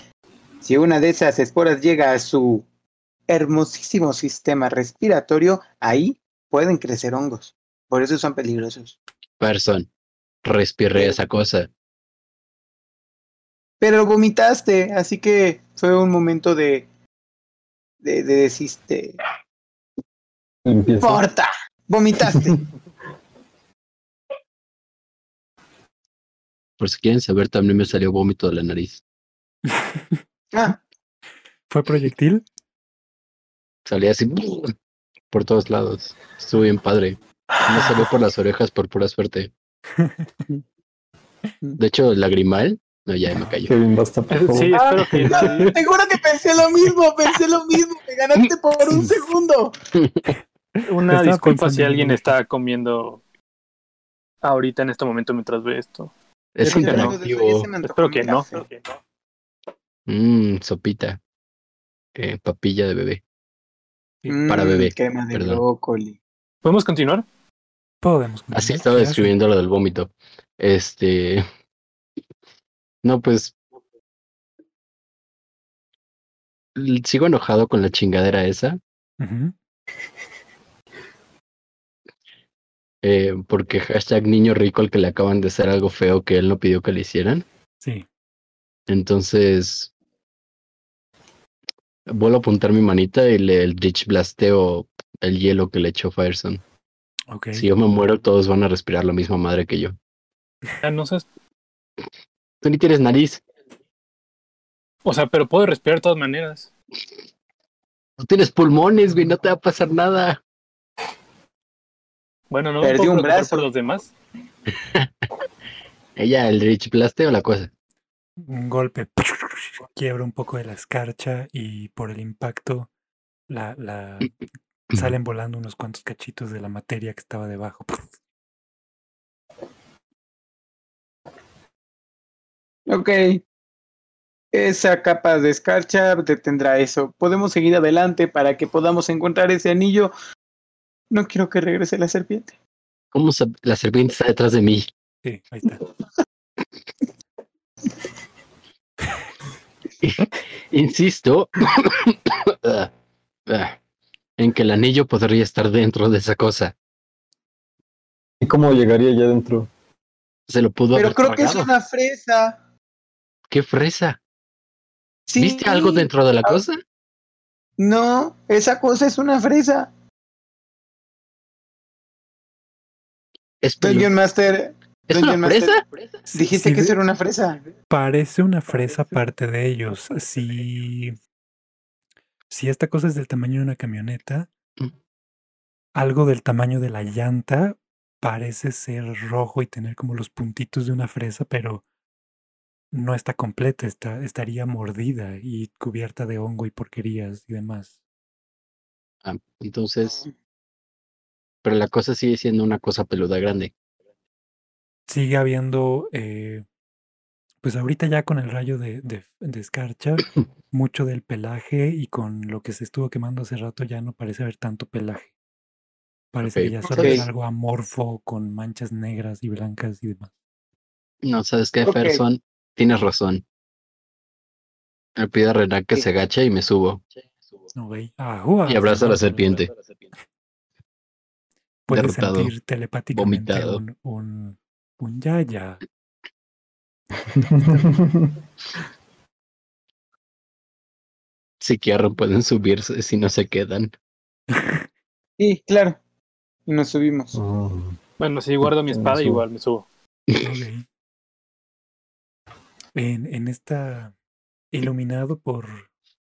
si una de esas esporas llega a su hermosísimo sistema respiratorio, ahí pueden crecer hongos. Por eso son peligrosos. Fireson, respiré esa cosa. Pero vomitaste, así que fue un momento de... de, de desiste. Empieza. ¡Importa! Vomitaste. Por si quieren saber, también me salió vómito de la nariz. Ah, ¿Fue proyectil? Salía así por todos lados. Estuvo bien padre. Me salió por las orejas por pura suerte. De hecho, el lagrimal, no, ya me cayó. Kevin, basta, por favor. Sí, espero que te juro que pensé lo mismo, pensé lo mismo. Me ganaste por un segundo. una Estaba disculpa pensando si en alguien está comiendo ahorita en este momento mientras ve esto. Es Espero que no. Espero que no. Mmm, sopita. Eh, papilla de bebé. Mm, Para bebé, Crema de perdón. brócoli. ¿Podemos continuar? Podemos. Así continuar, estaba ¿qué hace? describiendo lo del vómito. Este. No, pues. Sigo enojado con la chingadera esa. Ujú. eh, porque hashtag niño rico al que le acaban de hacer algo feo que él no pidió que le hicieran. Sí. Entonces. Vuelvo a apuntar mi manita y le el Rich blasteo el hielo que le echó Fireson. Ok. Si yo me muero, todos van a respirar la misma madre que yo. Ya no sé. Tú ni tienes nariz. O sea, pero puedo respirar de todas maneras. No tienes pulmones, güey. No te va a pasar nada. Bueno, no me Perdí puedo un brazo. por los demás. Ella, el Rich blasteo la cosa. un golpe quiebra un poco de la escarcha y por el impacto la, la salen volando unos cuantos cachitos de la materia que estaba debajo. Ok. Esa capa de escarcha detendrá eso. Podemos seguir adelante para que podamos encontrar ese anillo. No quiero que regrese la serpiente. ¿Cómo se- la serpiente está detrás de mí? Sí, ahí está. Insisto en que el anillo podría estar dentro de esa cosa. ¿Y cómo llegaría allá adentro? Se lo pudo Pero haber creo que es una fresa. ¡Qué fresa! Sí. ¿Viste algo dentro de la Ah. cosa? No, esa cosa es una fresa. ¿Es, Dungeon Master, ¿es Dungeon una Master, fresa? dijiste Sí, que eso era una fresa. Parece una fresa parte de ellos. Si, si esta cosa es del tamaño de una camioneta, Mm. algo del tamaño de la llanta parece ser rojo y tener como los puntitos de una fresa, pero no está completa, está, estaría mordida y cubierta de hongo y porquerías y demás. Ah, entonces, pero la cosa sigue siendo una cosa peluda grande. Sigue habiendo, eh, pues ahorita ya con el rayo de, de, de escarcha, mucho del pelaje y con lo que se estuvo quemando hace rato ya no parece haber tanto pelaje. Parece que ya solo es algo amorfo con manchas negras y blancas y demás. No, ¿sabes qué, Ok. Ferson? Tienes razón. Me pido a Renan que Sí. se agache y me subo. Y abraza a la serpiente. Puedes derrotado, sentir telepáticamente vomitado. un, un, un ya ya. Si quieren pueden subirse si no se quedan. Sí, claro. Y nos subimos. Ah, Bueno, si guardo mi espada, igual me subo. Ok. En, en esta iluminado por,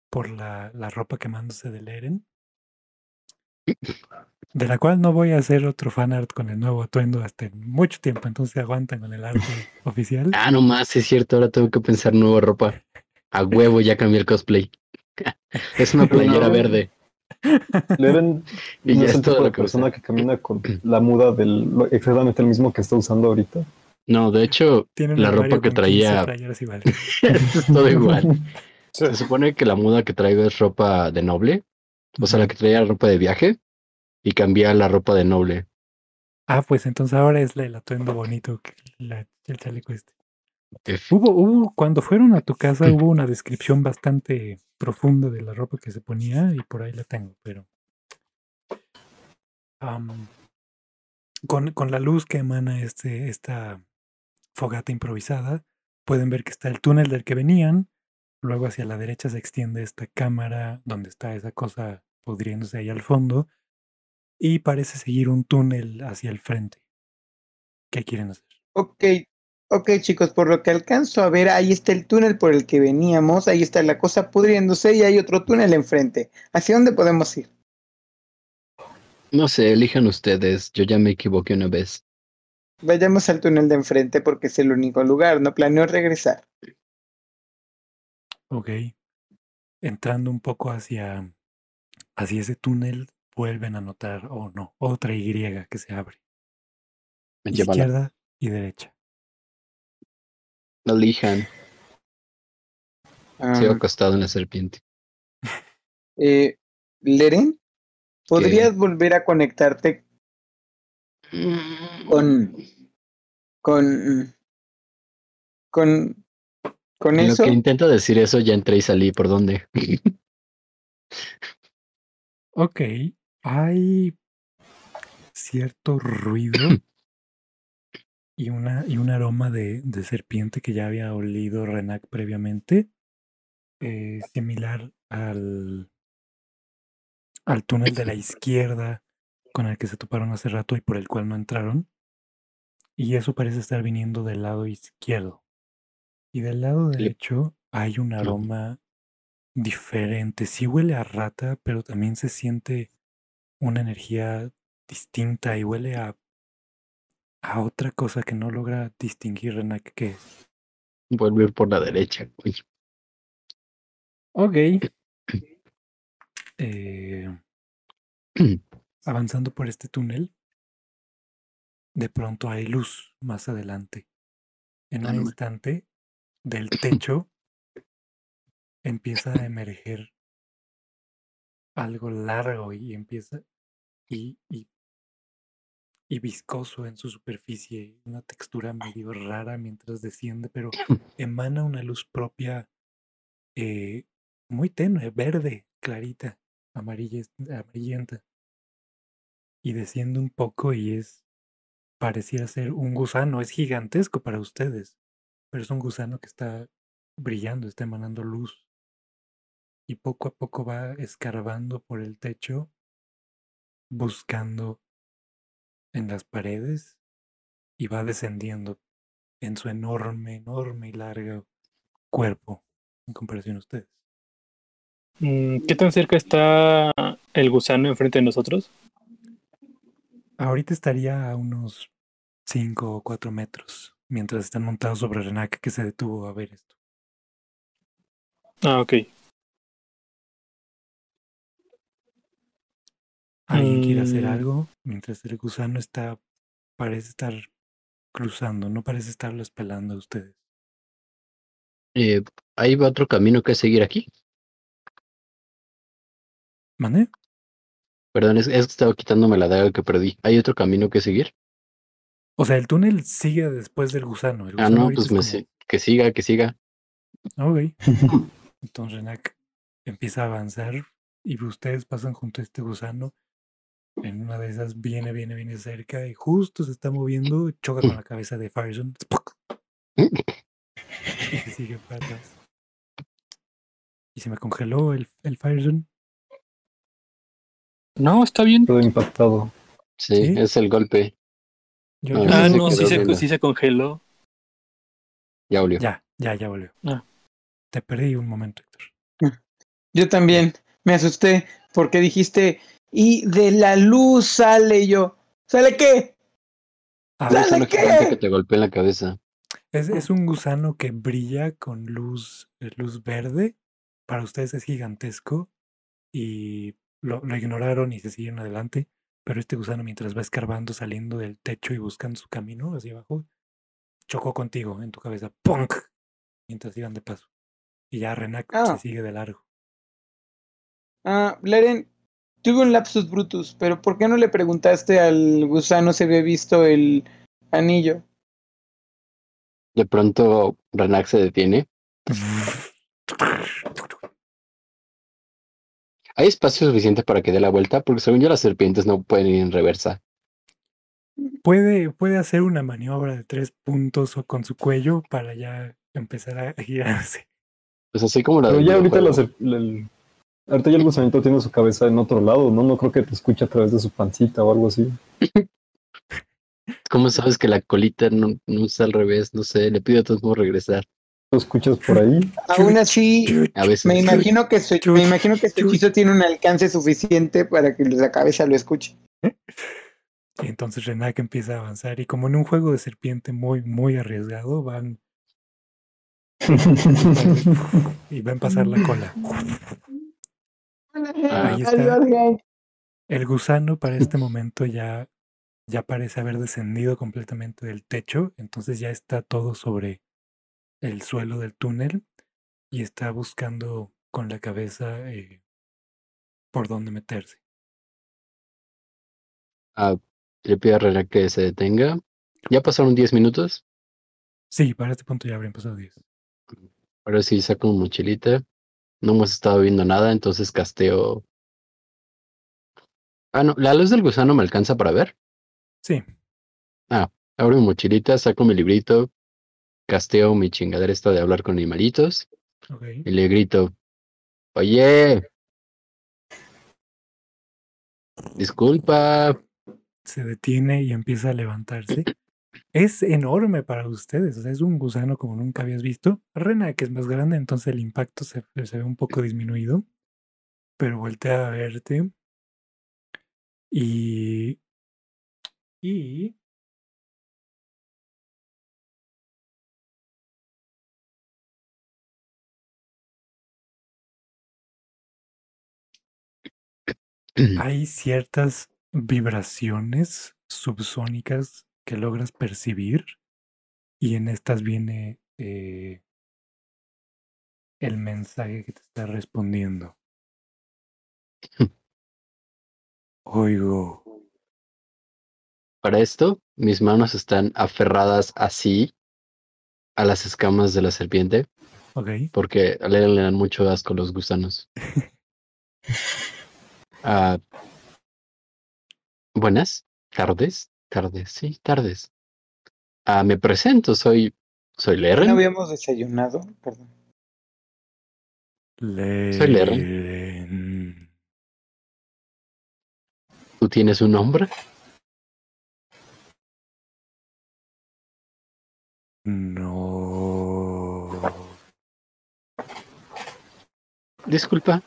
por la, la ropa quemándose del Eren, de la cual no voy a hacer otro fanart con el nuevo atuendo hasta en mucho tiempo, entonces aguantan con el arte oficial. Ah, no más, es cierto, ahora tengo que pensar nueva ropa. A huevo ya cambié el cosplay. Es una playera No. verde. Leren Y no ya es es todo tipo de lo que persona usa. que camina con la muda del exactamente el mismo que está usando ahorita. No, de hecho, la ropa que con 15 traía es todo igual. Se supone que la muda que traigo es ropa de noble. O sea, la que traía ropa de viaje. Y cambié a la ropa de noble. Ah, pues entonces ahora es la- el atuendo bonito, que la- el chaleco este. F. Hubo, hubo, cuando fueron a tu casa hubo una descripción bastante profunda de la ropa que se ponía y por ahí la tengo, pero con, con la luz que emana este, esta fogata improvisada, pueden ver que está el túnel del que venían, luego hacia la derecha se extiende esta cámara donde está esa cosa pudriéndose ahí al fondo y parece seguir un túnel hacia el frente. ¿Qué quieren hacer? Ok, ok chicos, por lo que alcanzo a ver, ahí está el túnel por el que veníamos, ahí está la cosa pudriéndose y hay otro túnel enfrente. ¿Hacia dónde podemos ir? No sé, elijan ustedes. Yo ya me equivoqué una vez. Vayamos al túnel de enfrente porque es el único lugar, no planeo regresar. Ok. Entrando un poco hacia, hacia ese túnel, vuelven a notar, oh no, otra Y que se abre. Me lleva la... Izquierda y derecha. Elijan. Ah, Sigo acostado en la serpiente. eh, Leren, ¿podrías volver a conectarte con con con con En lo eso? que intento decir eso, ya entré y salí. ¿Por dónde? Ok. Hay cierto ruido y, una, y un aroma de, de serpiente que ya había olido Renac previamente, eh, similar al, al túnel de la izquierda con el que se toparon hace rato y por el cual no entraron. Y eso parece estar viniendo del lado izquierdo. Y del lado derecho hay un aroma diferente. Sí huele a rata, pero también se siente una energía distinta y huele a, a otra cosa que no logra distinguir Renak qué es. Ir por la derecha. Uy, Ok. Eh, Avanzando por este túnel, de pronto hay luz más adelante. En un instante, del techo empieza a emerger algo largo y empieza y, y, y viscoso en su superficie, una textura medio rara mientras desciende, pero emana una luz propia eh, muy tenue, verde, clarita, amarilla, amarillenta. Y desciende un poco y es, pareciera ser un gusano, es gigantesco para ustedes, pero es un gusano que está brillando, está emanando luz. Y poco a poco va escarbando por el techo, buscando en las paredes y va descendiendo en su enorme, enorme y largo cuerpo en comparación a ustedes. Mm, ¿Qué tan cerca está el gusano enfrente de nosotros? Ahorita estaría a unos 5 o 4 metros mientras están montados sobre Renak que se detuvo a ver esto. Ah, ok. ¿Alguien quiere hacer Mm. algo mientras el gusano está, parece estar cruzando, no parece estarlos pelando a ustedes? Eh, ¿Hay otro camino que seguir aquí? ¿Mande? Perdón, es, es que estaba quitándome la daga que perdí. ¿Hay otro camino que seguir? O sea, el túnel sigue después del gusano. El Ah, no, pues me que siga, que siga. Ok. Entonces Renak empieza a avanzar y ustedes pasan junto a este gusano. En una de esas viene, viene, viene cerca y justo se está moviendo, choca con la cabeza de Firezone. ¡Spock! Y se sigue para atrás. Y se me congeló el, el Firezone. No, está bien. Todo impactado. Sí, ¿Sí? es el golpe. Yo- Ah, yo Ah, no, sí se, viendo. sí se congeló. Ya olió. Ya, ya, ya volvió. Ah. Te perdí un momento, Héctor. Yo también me asusté porque dijiste, y de la luz sale yo. ¿Sale qué? Ah, ¡Sale qué? que te golpea la cabeza. Es, es un gusano que brilla con luz, eh, luz verde. Para ustedes es gigantesco y lo, lo ignoraron y se siguen adelante. Pero este gusano, mientras va escarbando, saliendo del techo y buscando su camino hacia abajo, chocó contigo en tu cabeza. ¡Punk! Mientras iban de paso. Y ya Renak Ah. se sigue de largo. Ah, Leren, tuve un lapsus brutus, pero ¿por qué no le preguntaste al gusano si había visto el anillo? De pronto Renak se detiene. ¿Hay espacio suficiente para que dé la vuelta? Porque según yo las serpientes no pueden ir en reversa. Puede, puede hacer una maniobra de tres puntos o con su cuello para ya empezar a girarse. Pues así como la Pero ya ahorita, la el, ahorita ya el gusanito tiene su cabeza en otro lado, ¿no? No creo que te escuche a través de su pancita o algo así. ¿Cómo sabes que la colita no, no está al revés? No sé, le pido a todos modos regresar. ¿Lo escuchas por ahí? Aún así, A veces. me imagino que su, me imagino que este hechizo tiene un alcance suficiente para que la cabeza lo escuche. Y entonces Renak empieza a avanzar y como en un juego de serpiente muy, muy arriesgado, van y ven pasar la cola. Ah. Ahí está. El gusano para este momento ya, ya parece haber descendido completamente del techo, entonces ya está todo sobre el suelo del túnel y está buscando con la cabeza eh, por dónde meterse. Ah, le pido a Renak que se detenga. Ya pasaron 10 minutos. Sí, para este punto ya habrían pasado 10. Ahora sí saco mi mochilita. No hemos estado viendo nada, entonces casteo. Ah, no, la luz del gusano me alcanza para ver. Sí, Abro mi mochilita, saco mi librito, casteo mi chingadera esta de hablar con animalitos y le grito, oye, disculpa, se detiene y empieza a levantarse. Es enorme para ustedes, o sea, es un gusano como nunca habías visto. Rena, que es más grande, entonces el impacto se, se ve un poco disminuido, pero voltea a verte y... Y... hay ciertas vibraciones subsónicas que logras percibir y en estas viene eh, el mensaje que te está respondiendo. Oigo. Para esto, mis manos están aferradas así a las escamas de la serpiente, Ok. porque a Lera le dan mucho asco los gusanos. Ah, buenas tardes, tardes, sí, tardes. Ah, me presento, soy, soy Leren. ¿No habíamos desayunado? Perdón. Soy. Leren. ¿Tú tienes un nombre? No. Disculpa.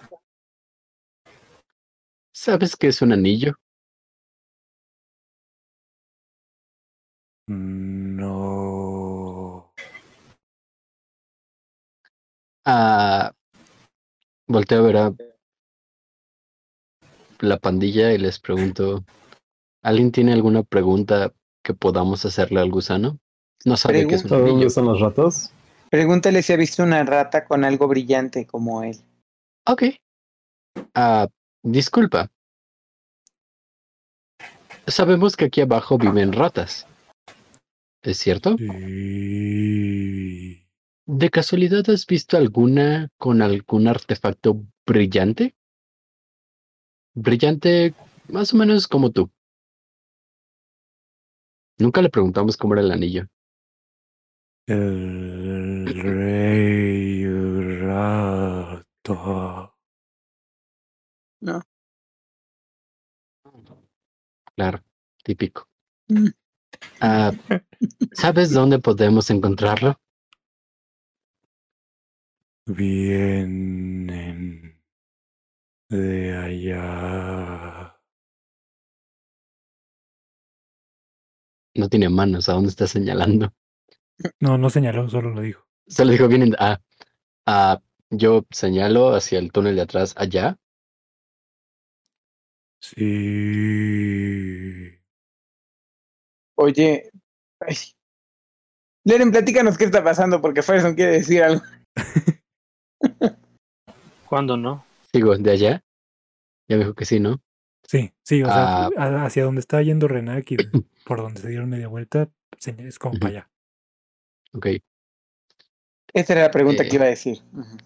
¿Sabes qué es un anillo? No. Ah, volteo a ver a la pandilla y les pregunto, ¿alguien tiene alguna pregunta que podamos hacerle al gusano? No sabe qué es un ¿Sabes anillo. dónde están las ratas? Pregúntale si ha visto una rata con algo brillante como él. Ok. Ah, disculpa. Sabemos que aquí abajo viven ratas. ¿Es cierto? Sí. ¿De casualidad has visto alguna con algún artefacto brillante? Brillante más o menos como tú. Nunca le preguntamos cómo era el anillo. El rey rata. Claro, típico. Mm. Ah, ¿Sabes dónde podemos encontrarlo? Vienen de allá. No tiene manos, ¿a dónde está señalando? No, no señaló, solo lo dijo. Solo dijo, vienen. Ah, ah, yo señalo hacia el túnel de atrás, allá. Sí. Oye, ay. Leren, platícanos qué está pasando porque Ferson quiere decir algo. ¿Cuándo no? Sigo, de allá. Ya me dijo que sí, ¿no? Sí, sí, o sea, Ah. hacia donde estaba yendo Renak y por donde se dieron media vuelta, es como para allá. Ok. Esa era la pregunta Eh. que iba a decir.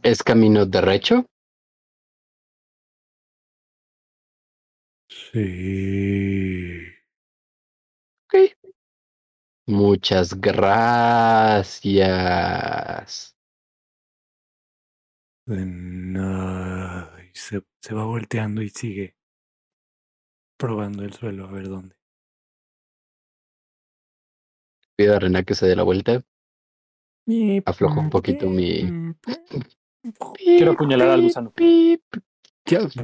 ¿Es camino derecho? Sí. Ok. Muchas gracias. De nada. Y se, se va volteando y sigue probando el suelo a ver dónde. Pido a Rená que se dé la vuelta. Aflojo un poquito mi. Quiero apuñalar al gusano.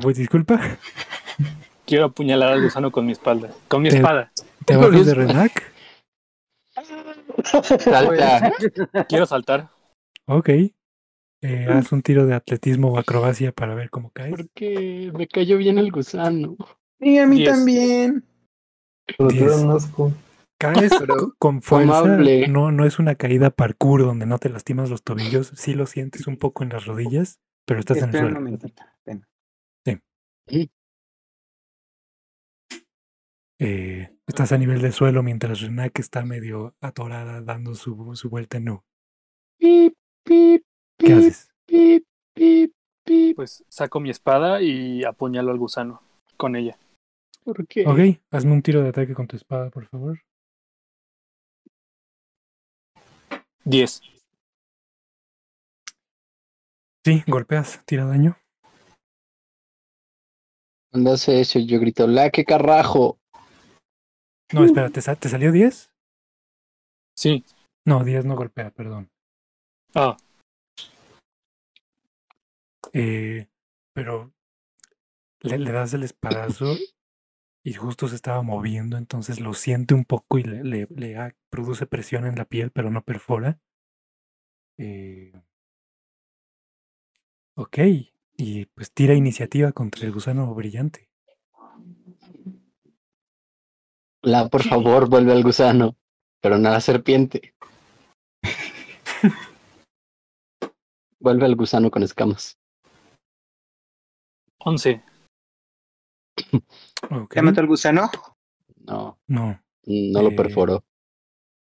Pues disculpa. Quiero apuñalar al gusano con mi espalda. Con mi Te- espada. ¿Te bajas de Renak? Salta. Quiero saltar. Ok. Eh, haz un tiro de atletismo o acrobacia para ver cómo caes. Porque me cayó bien el gusano. Sí, a mí Diez. también. Diez. Caes Pero co- con fuerza. amable. No, no es una caída parkour donde no te lastimas los tobillos. Sí lo sientes un poco en las rodillas, pero estás en el Espera un suelo. momentito. ven. Eh, estás a nivel del suelo mientras Renak está medio atorada dando su, su vuelta en U. Pip, pip, ¿Qué pip, haces? pip, pip, pip. Pues saco mi espada y apuñalo al gusano con ella. ¿Por qué? Ok, hazme un tiro de ataque con tu espada, por favor. 10. Sí, golpeas, tira daño. Cuando hace eso, yo grito, ¡la qué carajo! No, espera, ¿te, sa- ¿te salió 10? Sí. No, 10 no golpea, perdón. Ah, Eh, pero le, le das el espadazo y justo se estaba moviendo, entonces lo siente un poco y le, le- le ha- produce presión en la piel, pero no perfora. Eh, ok, y pues tira iniciativa contra el gusano brillante. La, por favor, vuelve al gusano, pero no a la serpiente. vuelve al gusano con escamas. 11. Ok. ¿Ya mató al gusano? No, No, no lo Eh, perforó.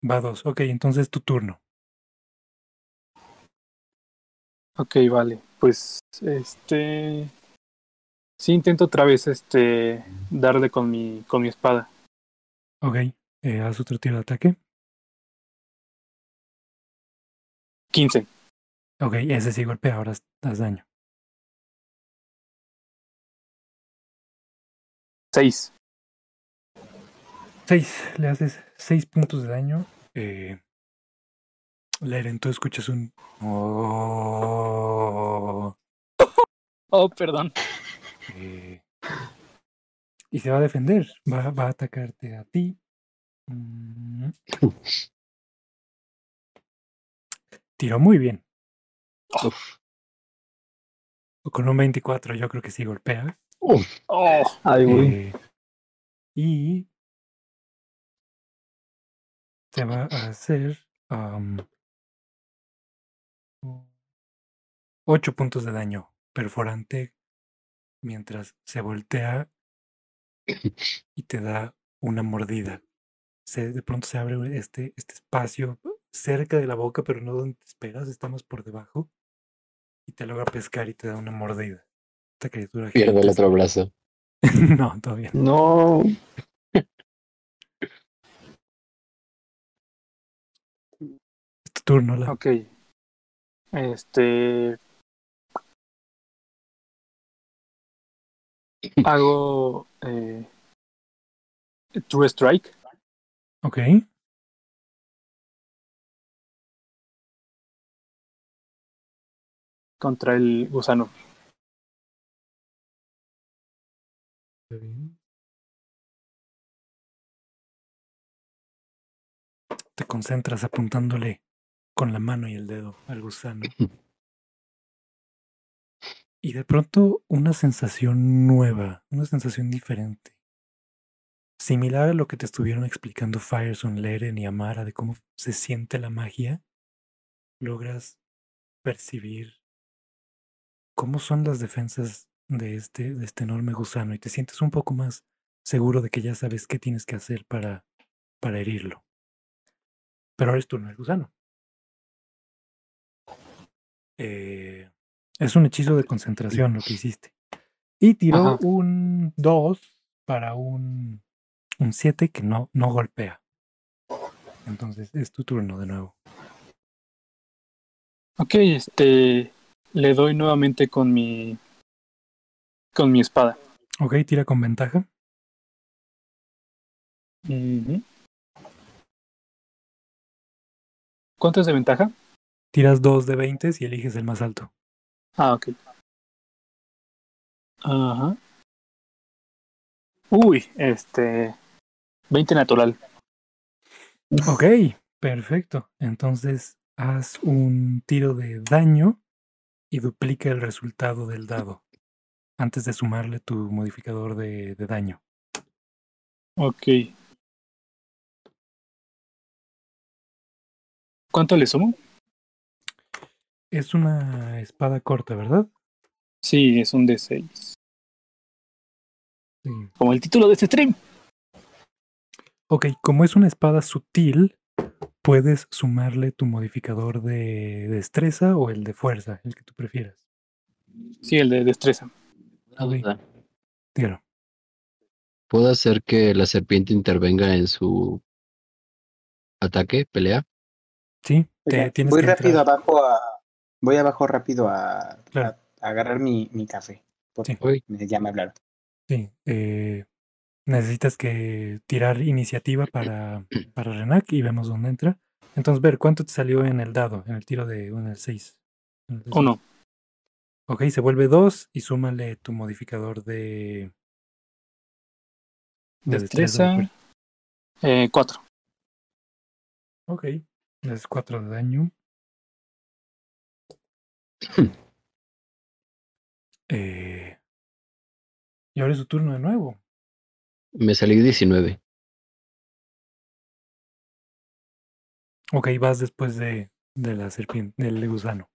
va dos. Ok, entonces tu turno. Ok, vale. Pues, este... Sí, intento otra vez, este... Darle con mi, con mi espada. Ok, eh, haz otro tiro de ataque. 15. Ok, ese sí golpea, ahora haz daño. 6. Seis, le haces seis puntos de daño. Eh, Leren, tú escuchas un... Oh, Oh, perdón. eh, y se va a defender. Va, va a atacarte a ti. Mm. Tiró muy bien. Uf. Con un 24 yo creo que sí golpea. Oh, Ay, güey. Eh, y te va a hacer am, ocho puntos de daño perforante mientras se voltea y te da una mordida. Se, de pronto se abre este, este espacio cerca de la boca, pero no donde te esperas, estamos por debajo. Y te logra pescar y te da una mordida. Esta criatura Pierde el otro brazo. no, todavía no. Tu turno, la. ok. Este... Hago... Eh, True Strike. Ok. contra el gusano. Te concentras apuntándole con la mano y el dedo al gusano. Y de pronto una sensación nueva, una sensación diferente. Similar a lo que te estuvieron explicando Fireson, Leren y Amara de cómo se siente la magia, logras percibir cómo son las defensas de este, este enorme gusano y te sientes un poco más seguro de que ya sabes qué tienes que hacer para, para herirlo. Pero ahora es turno del gusano. Eh, es un hechizo de concentración lo que hiciste. Y tiró Ajá. un 2 para un 7 que no, no golpea. Entonces es tu turno de nuevo. Ok, este. Le doy nuevamente con mi. Con mi espada. Ok, tira con ventaja. ¿Cuánto es de ventaja? Tiras 2 de 20 y eliges el más alto. Ah, ok. Ajá. Uy, este. 20 natural. Ok, perfecto. Entonces haz un tiro de daño y duplica el resultado del dado antes de sumarle tu modificador de, de daño. Ok. ¿Cuánto le sumo? Es una espada corta, ¿verdad? Sí, es un D6. Sí. Como el título de este stream. Ok, como es una espada sutil, puedes sumarle tu modificador de destreza o el de fuerza, el que tú prefieras. Sí, el de destreza. Una Ok. duda. Dígalo. ¿Puedo hacer que la serpiente intervenga en su ataque, pelea? Sí, te tienes voy que rápido entrar. abajo a. Voy abajo rápido a, Claro. a- a agarrar mi, mi café. Porque Sí. Ya me hablaron. Sí, eh, necesitas que tirar iniciativa para, para Renac y vemos dónde entra. Entonces, ver, ¿cuánto te salió en el dado, en el tiro de en el 6? Uno. Ok, se vuelve 2 y súmale tu modificador de, de destreza. de Destreza. Eh. Ok, es 4 de daño. Eh, y ahora es su turno de nuevo. Me salí 19. Ok, vas después de, de la serpiente, del gusano.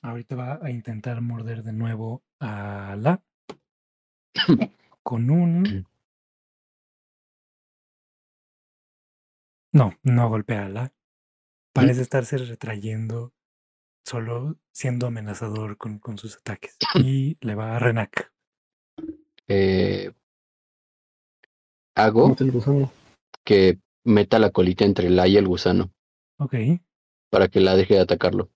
Ahorita va a intentar morder de nuevo a la. con un. No, no golpea a la. Parece estarse retrayendo, solo siendo amenazador con, con sus ataques. Y le va a Renak. Eh, hago Mete el gusano. que meta la colita entre la y el gusano Ok, para que la deje de atacarlo.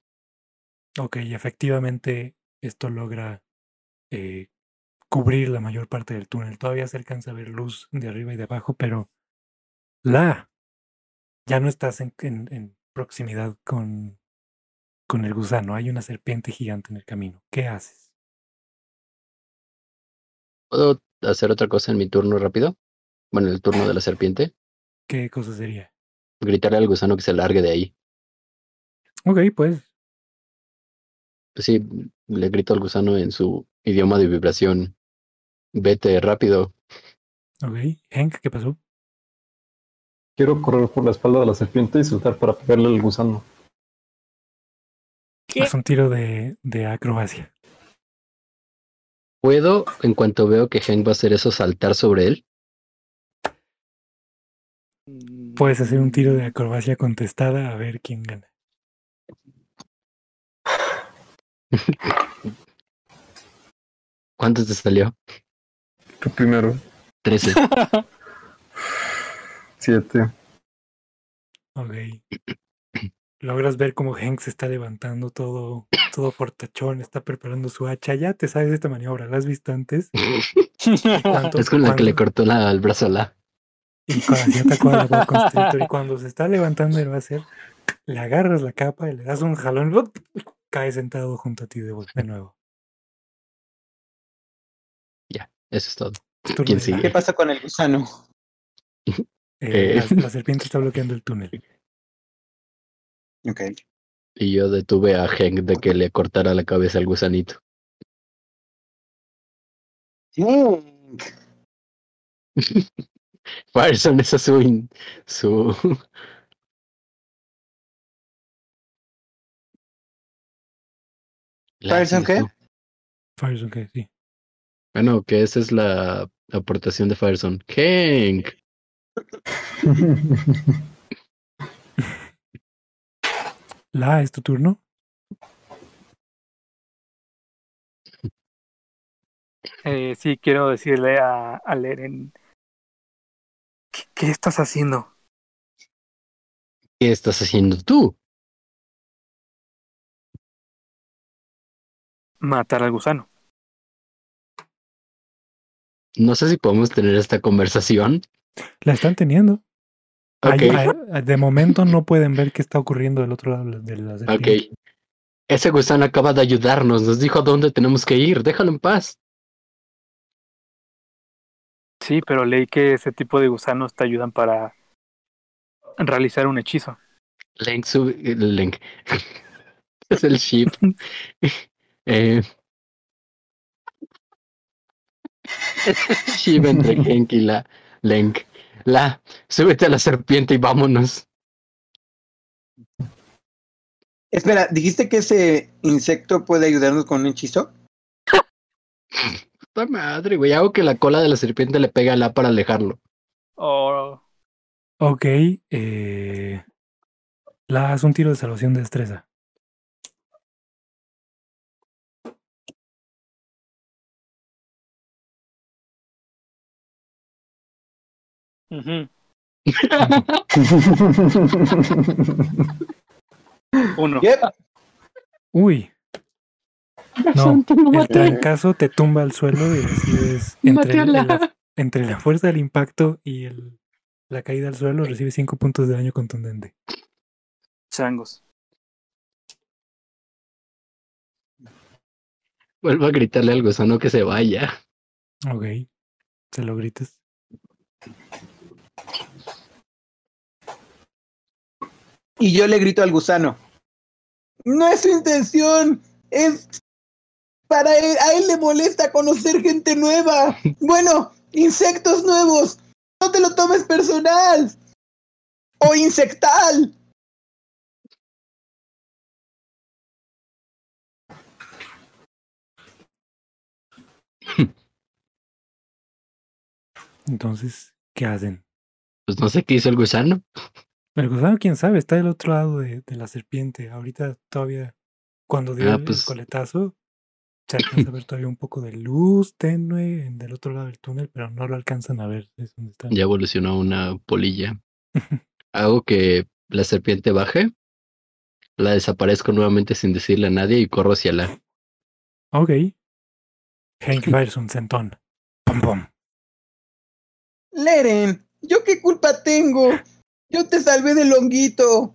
ok, efectivamente esto logra eh, cubrir la mayor parte del túnel. Todavía se alcanza a ver luz de arriba y de abajo, pero la ya no estás en, en- en proximidad con, con el gusano. Hay una serpiente gigante en el camino. ¿Qué haces? ¿Puedo hacer otra cosa en mi turno rápido? Bueno, el turno de la serpiente. ¿Qué cosa sería? Gritarle al gusano que se largue de ahí. Ok, pues. Pues sí, le grito al gusano en su idioma de vibración. Vete rápido. Ok. Hank, ¿qué pasó? Quiero correr por la espalda de la serpiente y saltar para pegarle al gusano. ¿Qué? Haz un tiro de, de acrobacia. ¿Puedo, en cuanto veo que Hank va a hacer eso, saltar sobre él? Puedes hacer un tiro de acrobacia contestada a ver quién gana. ¿Cuánto te salió? Tú primero. Trece. Siete. Ok. Logras ver cómo Hank se está levantando todo, todo fortachón, está preparando su hacha. Ya te sabes esta maniobra, ¿la has visto antes? Y es con la que le cortó la, el brazo a la. Y cuando la y cuando se está levantando, él va a hacer, le agarras la capa y le das un jalón, ¡bup! cae sentado junto a ti de, de nuevo. Eso es todo. ¿Quién sigue? ¿Qué pasa con el gusano? eh, Eh. la, la serpiente está bloqueando el túnel. Ok. Y yo detuve a Hank de que le cortara la cabeza al gusanito. Hank. Fireson, esa es su, in- su ¿Fireson qué? Fireson, que sí. Bueno, que esa es la aportación de Fireson. Hank. La, ¿es tu turno? Eh, sí, quiero decirle a, a Leren. ¿qué, qué estás haciendo? ¿Qué estás haciendo tú? Matar al gusano. No sé si podemos tener esta conversación. La están teniendo. Hay- hay- de momento no pueden ver qué está ocurriendo del otro lado de la serpiente. ok. Ese gusano acaba de ayudarnos, nos dijo a dónde tenemos que ir, déjalo en paz. Sí, pero leí que ese tipo de gusanos te ayudan para realizar un hechizo. Link sube. Link. es el ship. eh, ship entre Henk y la Link. La, súbete a la serpiente y vámonos. Espera, ¿dijiste que ese insecto puede ayudarnos con un hechizo? Puta madre, güey. Hago que la cola de la serpiente le pegue a la para alejarlo. Oh, Ok. Eh, la haz un tiro de salvación de destreza. Uno. Yep. Uy. No, el trancazo te tumba al suelo y recibes entre, el- Mateala. la, entre la fuerza del impacto y el, la caída al suelo, recibes 5 puntos de daño contundente. Changos. Vuelvo a gritarle al gusano que se vaya. Ok. Se lo grites. Y yo le grito al gusano. No es su intención. Es para él. A él le molesta conocer gente nueva. Bueno, insectos nuevos. No te lo tomes personal. o insectal. Entonces, ¿qué hacen? Pues no sé qué hizo el gusano. El gusano, quién sabe, está del otro lado de, de la serpiente. Ahorita todavía, cuando dio Ah, el, el pues- coletazo, se alcanza a ver todavía un poco de luz tenue en- del otro lado del túnel, pero no lo alcanzan a ver. Es donde está. Ya evolucionó una polilla. Hago que la serpiente baje, la desaparezco nuevamente sin decirle a nadie y corro hacia la. Ok. Hank irse un centón. Pum, pum. Leren, ¿yo qué culpa tengo? Yo te salvé del honguito.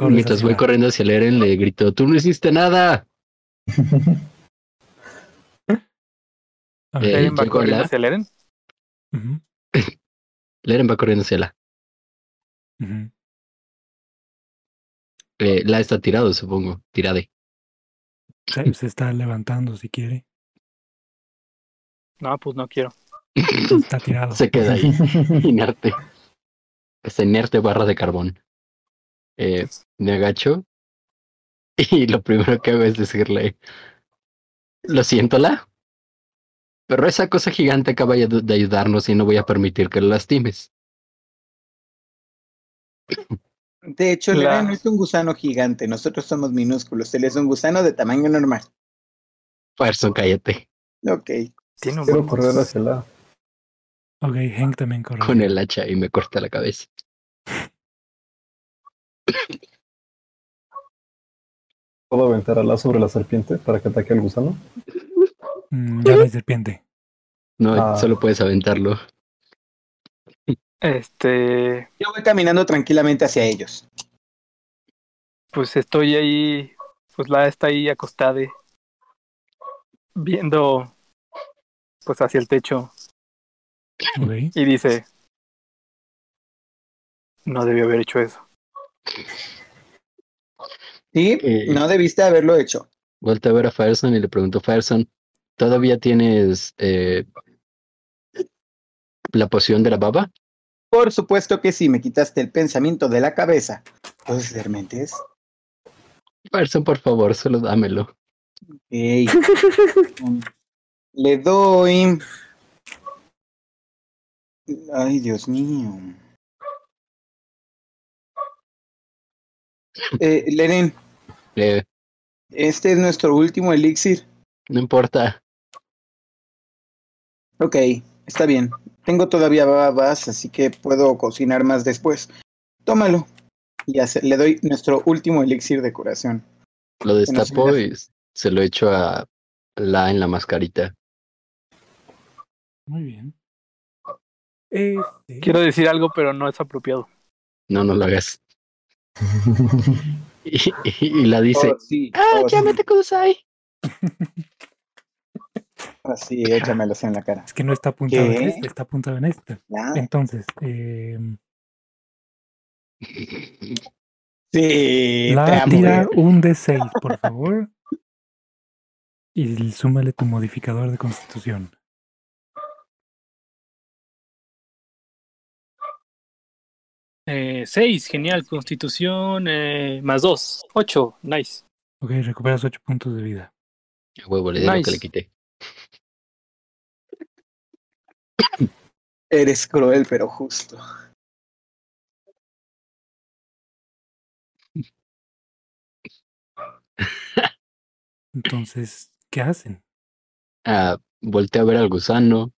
Mientras hacia voy la- corriendo hacia el Eren, le grito: Tú no hiciste nada. Eh, Eren va corriendo la- hacia el Eren. Ujú, Eren va corriendo hacia la. Eh, la está tirado, supongo. Tirade. Se, se está levantando si quiere. No, pues no quiero. Está tirado. Se queda ahí, inerte. Esta inerte barra de carbón. Eh, me agacho y lo primero que hago es decirle: Lo siento, la. Pero esa cosa gigante acaba de ayudarnos y no voy a permitir que lo lastimes. De hecho, La- no es un gusano gigante. Nosotros somos minúsculos. Él es un gusano de tamaño normal. Farson, cállate. Ok. Tiene un buen correr hacia la. Ok, Hank también corre. Con el hacha y me corta la cabeza. ¿Puedo aventar ala sobre la serpiente para que ataque al gusano? Mm, ya no hay serpiente. No, Ah. solo puedes aventarlo. Este, Yo voy caminando tranquilamente hacia ellos. pues estoy ahí, pues la está ahí acostada, viendo pues hacia el techo Y dice, no debió haber hecho eso. Sí, Eh. no debiste haberlo hecho. Vuelta a ver a Fireson y le pregunto, Fireson, ¿todavía tienes eh, la poción de la baba? Por supuesto que sí, me quitaste el pensamiento de la cabeza. ¿Puedes ser mentes? Fireson, por favor, solo dámelo. Le doy. Ay, Dios mío. Eh, Leren, Eh, este es nuestro último elixir. no importa. Ok, está bien. Tengo todavía babas, así que puedo cocinar más después. Tómalo. Y hace- le doy nuestro último elixir de curación. Lo destapo y se lo echo a la en la mascarita. Muy bien. Este, Quiero decir algo, pero no es apropiado. No, no lo hagas. Y, y- y la dice, Oh, sí. ¡Ah, oh, llámate Kudasai! Así, échamelos en la cara. Es que no está apuntado en este, está apuntado en este. Entonces, em, Sí, la tira un D6, por favor. Y súmale tu modificador de constitución. Eh, seis, genial. Constitución eh, más dos, ocho, nice. Ok, recuperas 8 puntos de vida. A huevo, le di lo que Nice. le quité. Eres cruel, pero justo. Entonces, ¿qué hacen? Ah, volteé a ver al gusano.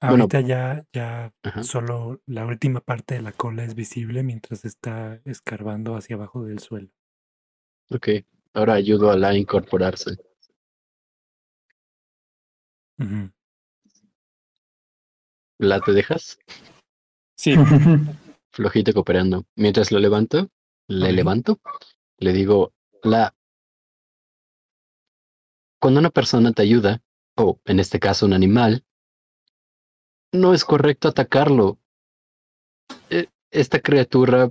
Bueno. Ahorita ya, ya Ajá. solo la última parte de la cola es visible mientras está escarbando hacia abajo del suelo. Ok, ahora ayudo a la a incorporarse. ¿La te dejas? Sí, Flojito cooperando. Mientras lo levanto, le levanto, le digo, la... Cuando una persona te ayuda, o en este caso un animal, no es correcto atacarlo. Eh, Esta criatura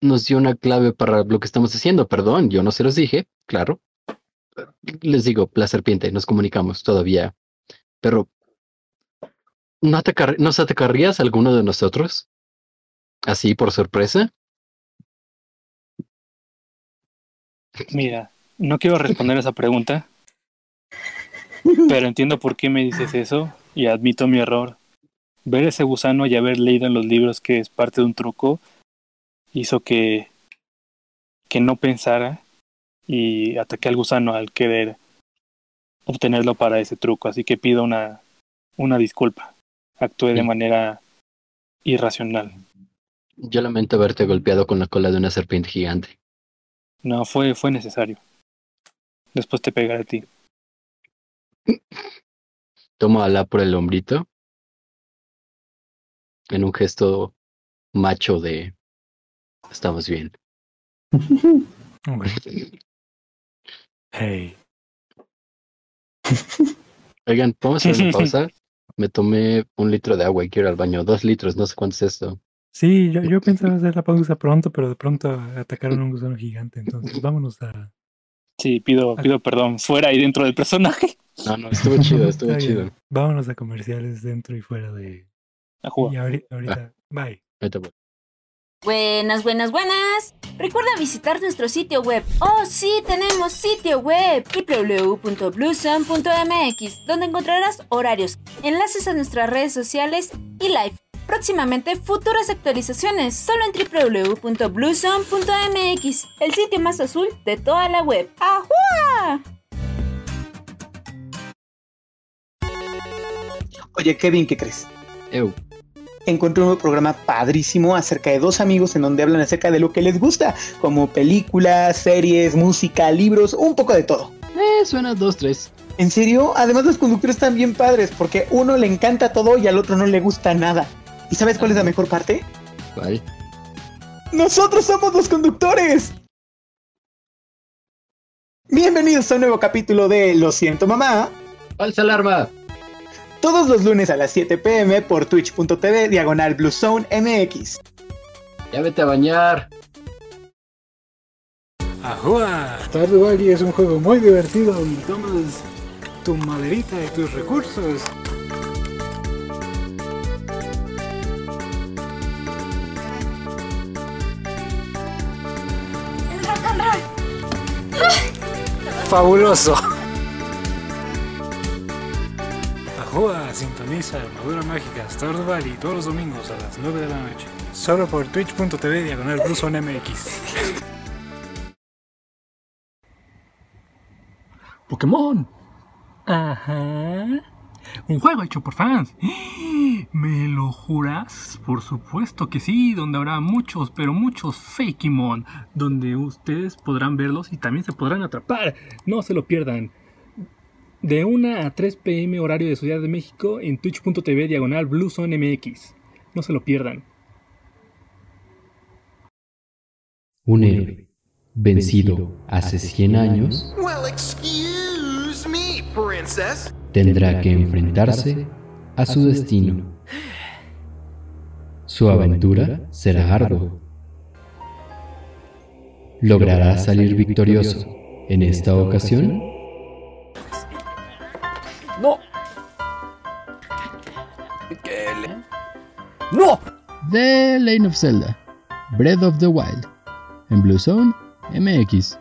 nos dio una clave para lo que estamos haciendo. Perdón, yo no se los dije, claro. Les digo, la serpiente, nos comunicamos todavía. Pero ¿No atacar- ¿Nos atacarías a alguno de nosotros? Así por sorpresa. Mira, no quiero responder esa pregunta, pero entiendo por qué me dices eso y admito mi error. Ver ese gusano y haber leído en los libros que es parte de un truco hizo que, que no pensara y ataqué al gusano al querer obtenerlo para ese truco. Así que pido una, una disculpa. Actué de manera irracional. Yo lamento haberte golpeado con la cola de una serpiente gigante. No, fue, fue necesario. Después te pegaré a ti. Tomo a Alá por el hombrito. En un gesto macho de estamos bien. Hey. Oigan, vamos a hacer una pausa. Me tomé un litro de agua y quiero ir al baño. Dos litros, no sé cuánto es esto. Sí, yo, yo pensaba hacer la pausa pronto, pero de pronto atacaron a un gusano gigante. Entonces, vámonos a. Sí, pido, pido perdón, fuera y dentro del personaje. No, no, estuvo chido, estuvo chido. Vámonos a comerciales dentro y fuera de. A jugar. Y ahori- ahorita. Bye. Ahorita voy. Buenas, buenas, buenas. Recuerda visitar nuestro sitio web. Oh, sí, tenemos sitio web www.bluesun.mx, donde encontrarás horarios, enlaces a nuestras redes sociales y live. Próximamente futuras actualizaciones solo en www.bluesun.mx, el sitio más azul de toda la web. ¡Ajua! Oye, Kevin, ¿qué crees? Eu, Encontré un nuevo programa padrísimo acerca de dos amigos en donde hablan acerca de lo que les gusta, como películas, series, música, libros, un poco de todo. eh, suena dos, tres. ¿En serio? Además los conductores están bien padres porque uno le encanta todo y al otro no le gusta nada. ¿Y sabes cuál es la mejor parte? ¿Cuál? ¡Nosotros somos los conductores! Bienvenidos a un nuevo capítulo de Lo siento mamá. ¡Falsa alarma! Todos los lunes a las 7 pm por twitch.tv diagonal Blue Zone MX. Ya vete a bañar. ¡Ajua! Stardew Valley es un juego muy divertido donde tomas tu maderita y tus recursos. ¡Fabuloso! Ajua, sintoniza Armadura Mágica Stardew Valley todos los domingos a las 9 de la noche. Solo por twitch.tv diagonal MX. Pokémon. Ajá. Un juego hecho por fans. ¿Me lo juras? Por supuesto que sí, donde habrá muchos, pero muchos Fakemon, donde ustedes podrán verlos y también se podrán atrapar. No se lo pierdan. De 1 a 3 pm horario de Ciudad de México en twitch.tv diagonal MX. No se lo pierdan. Un héroe vencido hace 100 años Well, excuse me, princess. tendrá que enfrentarse a su destino. Su aventura será ardua. ¿Logrará salir victorioso en esta ocasión? ¡No! The Lane of Zelda, Breath of the Wild, en Blue Zone MX.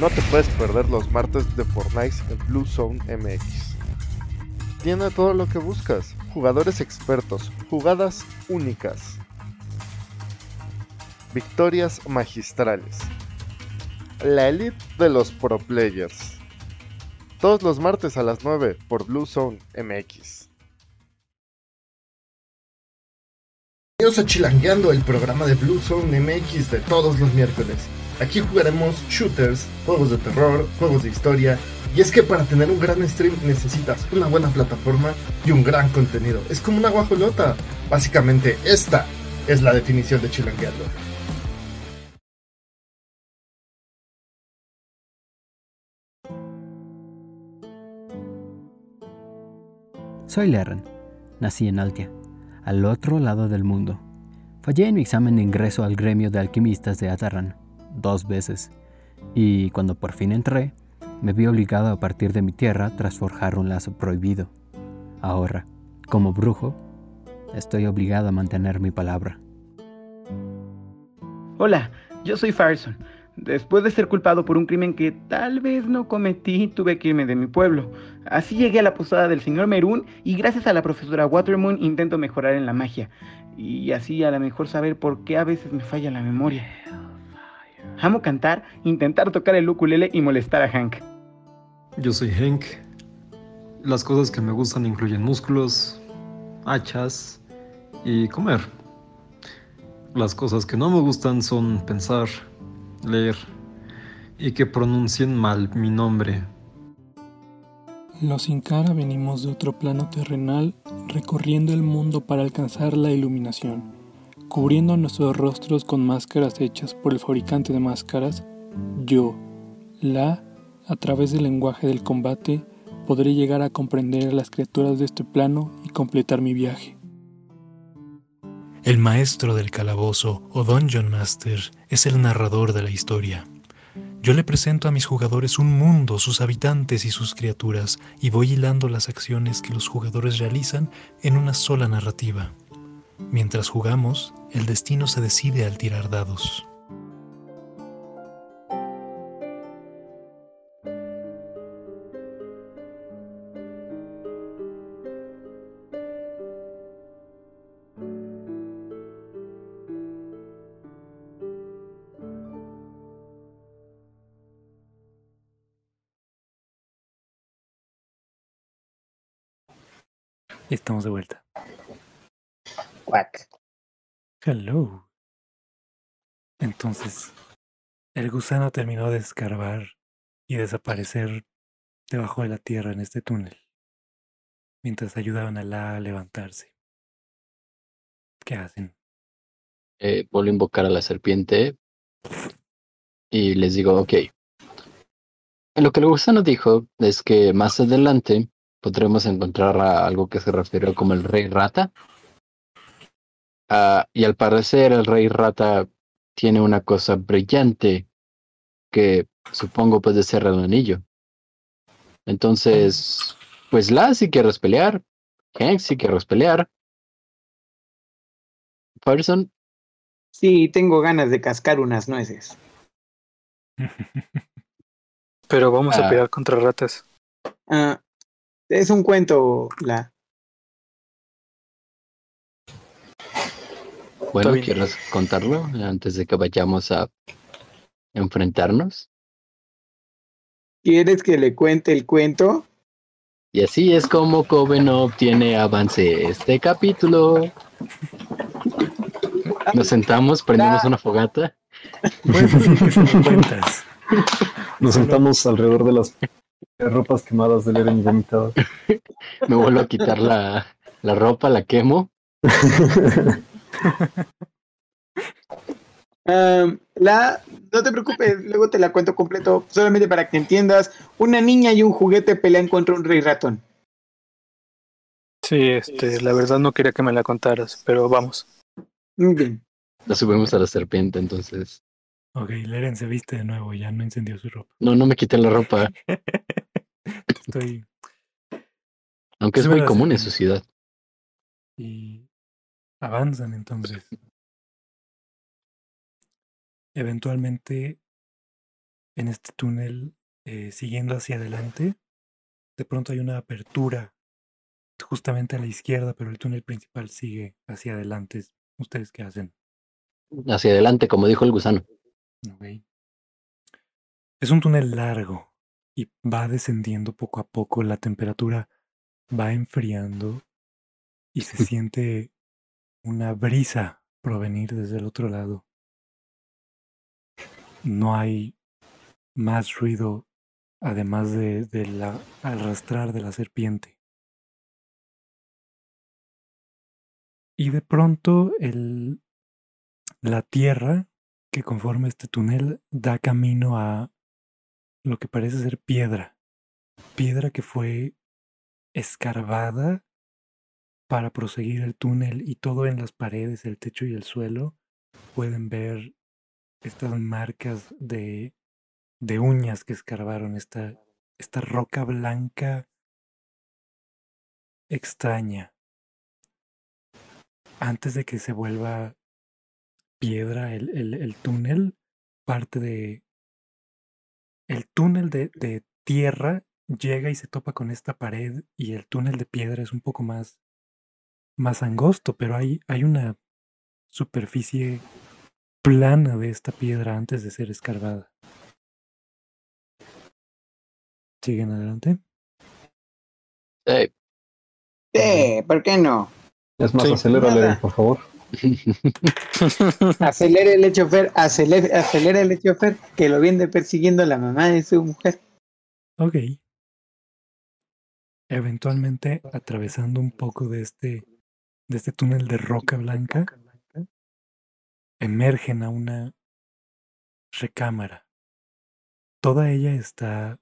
No te puedes perder los martes de Fortnite en Blue Zone MX. Tiene todo lo que buscas, jugadores expertos, jugadas únicas, victorias magistrales, la elite de los pro players. Todos los martes a las 9 por Blue Zone MX. Bienvenidos a Chilangueando, el programa de Blue Zone MX de todos los miércoles. Aquí jugaremos shooters, juegos de terror, juegos de historia. Y es que para tener un gran stream necesitas una buena plataforma y un gran contenido. Es como una guajolota. Básicamente, esta es la definición de Chilangueando. Soy Lerren. Nací en Altia, al otro lado del mundo. Fallé en mi examen de ingreso al gremio de alquimistas de Atarran, dos veces. Y cuando por fin entré, Me vi obligado a partir de mi tierra tras forjar un lazo prohibido. Ahora, como brujo, estoy obligado a mantener mi palabra. Hola, yo soy Farson. Después de ser culpado por un crimen que tal vez no cometí, tuve que irme de mi pueblo. Así llegué a la posada del señor Merún y gracias a la profesora Watermoon intento mejorar en la magia. Y así a lo mejor saber por qué a veces me falla la memoria. Amo cantar, intentar tocar el ukulele y molestar a Hank. Yo soy Hank. Las cosas que me gustan incluyen músculos, hachas y comer. Las cosas que no me gustan son pensar, leer y que pronuncien mal mi nombre. Los Incara venimos de otro plano terrenal recorriendo el mundo para alcanzar la iluminación, cubriendo nuestros rostros con máscaras hechas por el fabricante de máscaras, yo, la, a través del lenguaje del combate, podré llegar a comprender a las criaturas de este plano y completar mi viaje. El maestro del calabozo o Dungeon Master es el narrador de la historia. Yo le presento a mis jugadores un mundo, sus habitantes y sus criaturas, y voy hilando las acciones que los jugadores realizan en una sola narrativa. Mientras jugamos, el destino se decide al tirar dados. Estamos de vuelta. Quack. Hello. Entonces, el gusano terminó de escarbar y desaparecer debajo de la tierra en este túnel, mientras ayudaban a la a levantarse. ¿Qué hacen? Eh, vuelvo a invocar a la serpiente y les digo, ok. Lo que el gusano dijo es que más adelante podremos encontrar a algo que se refiere como el rey rata. Ah, y al parecer el rey rata tiene una cosa brillante que supongo puede ser el anillo. Entonces, pues la si quieres pelear, Hank si quieres pelear. Person, Sí, tengo ganas de cascar unas nueces. Pero vamos a Ah. pelear contra ratas. Ah, es un cuento, la. bueno. ¿quieres contarlo antes de que vayamos a enfrentarnos? ¿Quieres que le cuente el cuento? Y así es como Kobe no obtiene avance este capítulo. Nos sentamos, prendemos una fogata. Que cuentas. Nos sentamos alrededor de las ropas quemadas del Eren vomitado. Me vuelvo a quitar la, la ropa, la quemo. Ah, la, no te preocupes, luego te la cuento completo, solamente para que entiendas. Una niña y un juguete pelean contra un rey ratón. Sí, este, la verdad no quería que me la contaras, pero vamos. Bien. La subimos a la serpiente, entonces. Ok, Leren se viste de nuevo, ya no encendió su ropa. No, no me quité la ropa, Estoy. aunque es muy común en su ciudad. Y avanzan entonces. Eventualmente, en este túnel, eh, siguiendo hacia adelante, de pronto hay una apertura justamente a la izquierda, pero el túnel principal sigue hacia adelante. ¿Ustedes qué hacen? Hacia adelante, como dijo el gusano. Es un túnel largo y va descendiendo poco a poco. La temperatura va enfriando y se siente una brisa provenir desde el otro lado. No hay más ruido además de, de la arrastrar de la serpiente. Y de pronto el, la tierra que conforma este túnel da camino a lo que parece ser piedra. Piedra que fue escarbada para proseguir el túnel y todo en las paredes, el techo y el suelo pueden ver estas marcas de, de uñas que escarbaron esta esta roca blanca extraña. Antes de que se vuelva piedra el, el- el túnel, parte de... El túnel de, de tierra llega y se topa con esta pared y el túnel de piedra es un poco más, más angosto, pero hay, hay una superficie plana de esta piedra antes de ser escarbada. Siguen adelante. Eh, Sí, ¿por qué no? Es más, Sí. acelérale, Nada. por favor. Acelere el chofer, acelera el chofer, que lo viene persiguiendo la mamá de su mujer. Ok. Eventualmente, atravesando un poco de este, de este túnel de roca blanca, emergen a una recámara. Toda ella está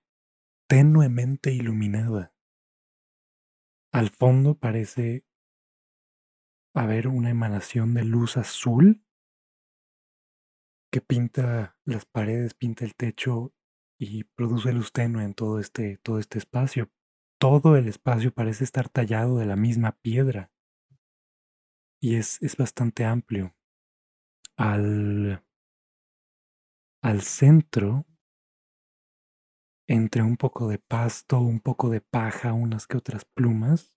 tenuemente iluminada. Al fondo parece haber una emanación de luz azul que pinta las paredes, pinta el techo y produce luz tenue en todo este, todo este espacio. Todo el espacio parece estar tallado de la misma piedra y es, es bastante amplio. Al, al centro, entre un poco de pasto, un poco de paja, unas que otras plumas,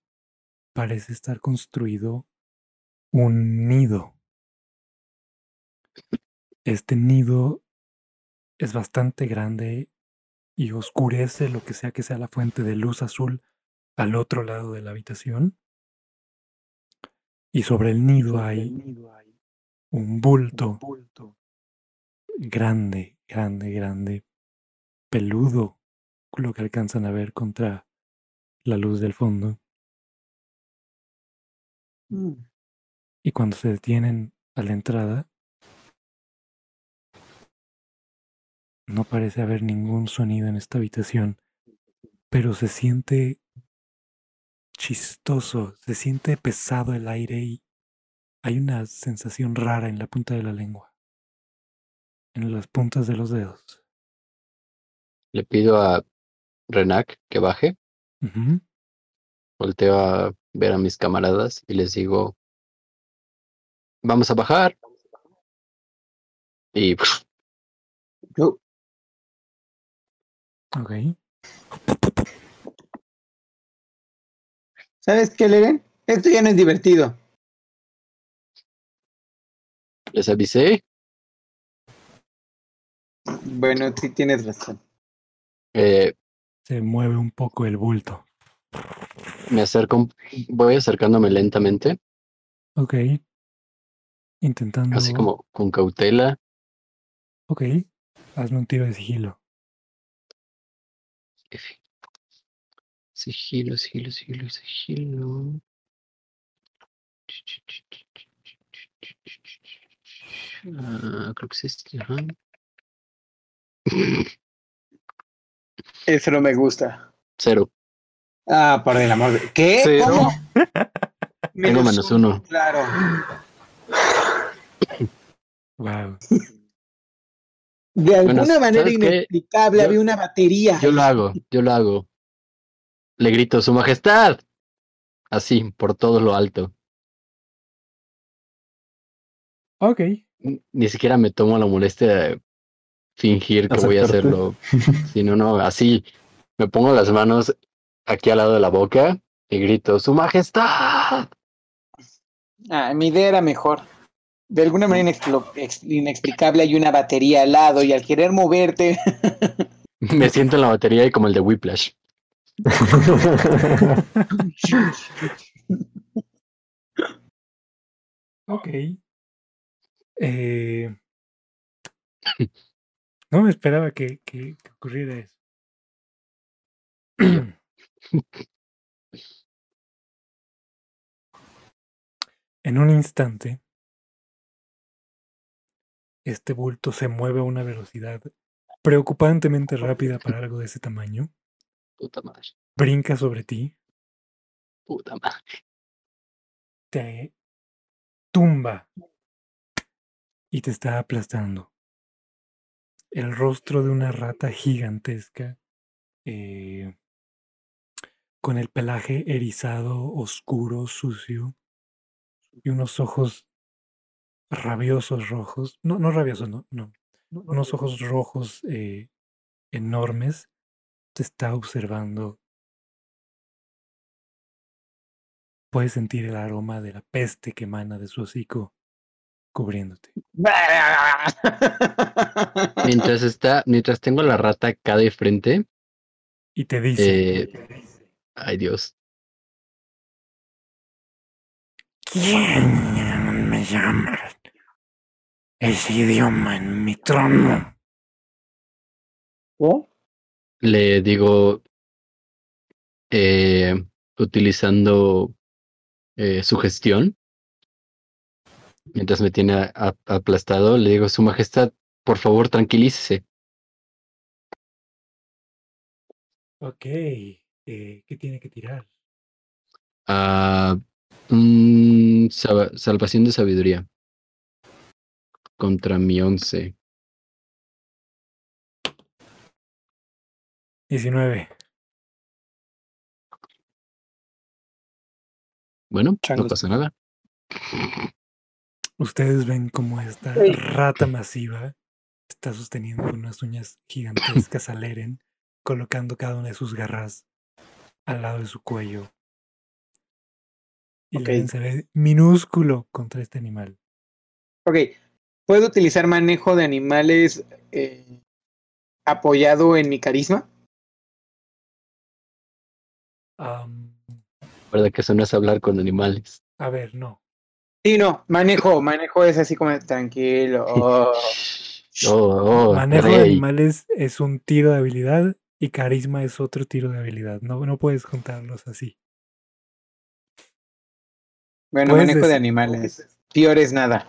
parece estar construido un nido. Este nido es bastante grande y oscurece lo que sea que sea la fuente de luz azul al otro lado de la habitación. Y sobre el nido hay un bulto grande, grande, grande, peludo, lo que alcanzan a ver contra la luz del fondo. Y cuando se detienen a la entrada, no parece haber ningún sonido en esta habitación, pero se siente chistoso, se siente pesado el aire y hay una sensación rara en la punta de la lengua, en las puntas de los dedos. le pido a Renac que baje. Volteo a ver a mis camaradas y les digo, vamos a bajar. Y Yo, Ok. ¿Sabes qué, Leren? Esto ya no es divertido. les avisé. Bueno, sí tienes razón. eh, Se mueve un poco el bulto. me acerco, un- voy acercándome lentamente, Ok. Intentando. así como con cautela. Ok. Hazme un tiro de sigilo. Sigilo, sigilo, sigilo, sigilo. Ah, creo que es- ajá. Eso no me gusta. Cero. Ah, por el amor de... ¿Qué? Cero. ¿Cómo? Tengo menos uno. Claro. Wow. De alguna Bueno, manera inexplicable Yo- había una batería. Yo lo hago, yo lo hago. Le grito, Su Majestad. Así, por todo lo alto. Ok. Ni siquiera me tomo la molestia de fingir que voy a hacerlo. Sino, no, así. Me pongo las manos aquí al lado de la boca y grito, Su Majestad. Ah, mi idea era mejor. De alguna manera inexplicable hay una batería al lado y al querer moverte. Me siento en la batería y como el de Whiplash. Ok. Eh, no me esperaba que, que- que ocurriera eso. En un instante, este bulto se mueve a una velocidad preocupantemente rápida para algo de ese tamaño. Puta madre. Brinca sobre ti, Puta madre. te tumba y te está aplastando. El rostro de una rata gigantesca eh, con el pelaje erizado, oscuro, sucio, y unos ojos rabiosos rojos. No, no rabiosos, no, no. Unos ojos rojos eh, enormes. Te está observando. Puedes sentir el aroma de la peste que emana de su hocico cubriéndote. Mientras está, mientras tengo la rata acá de frente. Y te dice. eh, ay Dios. ¿Quién me llama ese idioma en mi trono? Le digo, eh, utilizando eh, su gestión, mientras me tiene a- a- aplastado, le digo, Su Majestad, por favor, tranquilícese. Ok. eh, ¿Qué tiene que tirar? Mm, sal- salvación de sabiduría. Contra mi once. 19. Bueno, no pasa nada. Ustedes ven como esta rata masiva está sosteniendo unas uñas gigantescas al Eren, colocando cada una de sus garras al lado de su cuello. Y Ok. Eren se ve minúsculo contra este animal. Ok. ¿Puedo utilizar manejo de animales eh, apoyado en mi carisma? Am, ¿Verdad que eso no es hablar con animales? a ver, no. Sí, no, manejo, manejo es así como tranquilo. oh. Oh, oh, Manejo de animales es un tiro de habilidad y carisma es otro tiro de habilidad. No, no puedes juntarlos así. Bueno, manejo de animales. Peor es nada.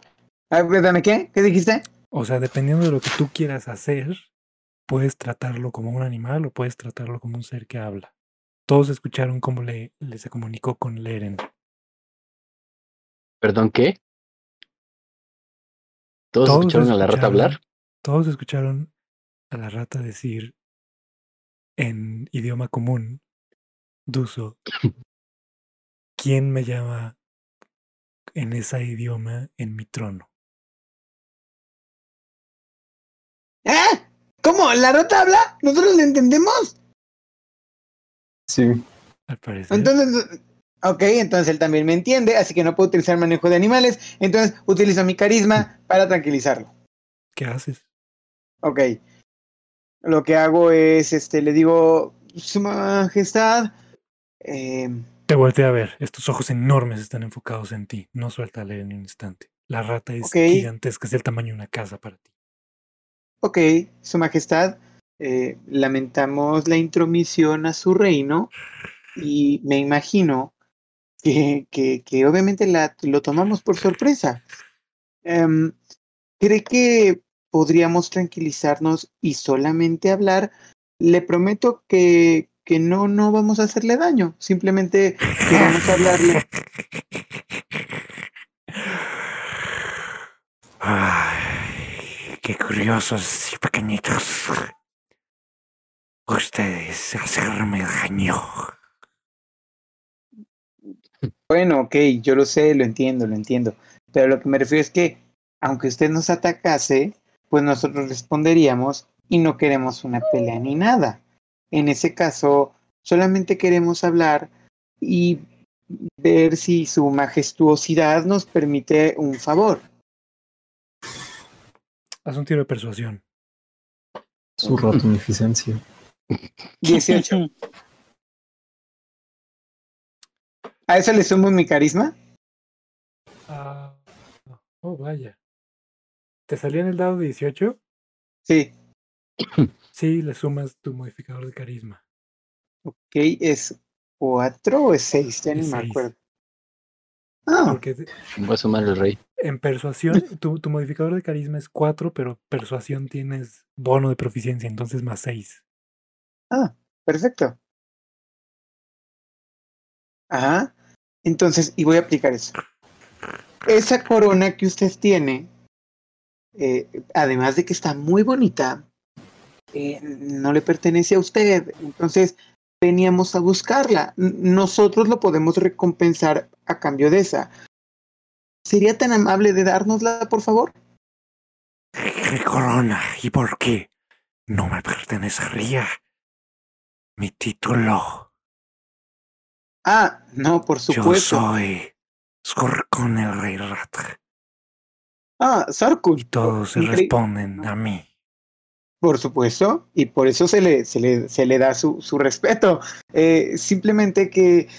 Dame qué? ¿Qué dijiste? O sea, dependiendo de lo que tú quieras hacer, puedes tratarlo como un animal o puedes tratarlo como un ser que habla. Todos escucharon cómo le, le se comunicó con Leren. ¿Perdón qué? ¿Todos, escucharon a la rata hablar? Todos escucharon a la rata decir en idioma común, Duso, ¿quién me llama en ese idioma en mi trono? ¿Eh? ¿Cómo? ¿La rata habla? ¿Nosotros le entendemos? Sí. Al parecer. Entonces, ok, entonces él también me entiende, así que no puedo utilizar manejo de animales, entonces utilizo mi carisma para tranquilizarlo. ¿Qué haces? Ok. Lo que hago es, este, le digo, Su Majestad, eh, Te volteé a ver. Estos ojos enormes están enfocados en ti. No suelta a Leren ni un instante. La rata es gigantesca, es del tamaño de una casa para ti. Ok, Su Majestad, eh, lamentamos la intromisión a su reino y me imagino que, que, obviamente la, lo tomamos por sorpresa. Em, ¿Cree que podríamos tranquilizarnos y solamente hablar? Le prometo que, que no, no vamos a hacerle daño. Simplemente queremos hablarle. Qué curiosos y pequeñitos. Ustedes hacerme daño. Bueno, ok, yo lo sé, lo entiendo, lo entiendo. Pero lo que me refiero es que, aunque usted nos atacase, pues nosotros responderíamos y no queremos una pelea ni nada. En ese caso, solamente queremos hablar y ver si su majestuosidad nos permite un favor. Haz un tiro de persuasión. Su ratonificencia. 18. ¿A eso le sumo mi carisma? Ah, oh, vaya. ¿Te salió en el dado 18? Sí. Sí, le sumas tu modificador de carisma. Ok, ¿es 4 o es 6? Ya ni me acuerdo. Ah, Porque a sumar el rey. en persuasión, tu, tu modificador de carisma es 4, pero persuasión tienes bono de proficiencia, entonces más 6. ah, perfecto. Ajá. Entonces, y voy a aplicar eso. Esa corona que usted tiene, eh, además de que está muy bonita, eh, no le pertenece a usted. Entonces, veníamos a buscarla. Nosotros lo podemos recompensar a cambio de esa. ¿Sería tan amable de dárnosla, por favor? ¿Qué corona? ¿Y por qué? No me pertenecería. Mi título. Ah, no, por Yo supuesto. soy Skorkon el Rey Rat. Ah, Sarkun. Todos se responden a mí. Por supuesto, y por eso se le, se le, se le da su, su respeto. Eh, simplemente que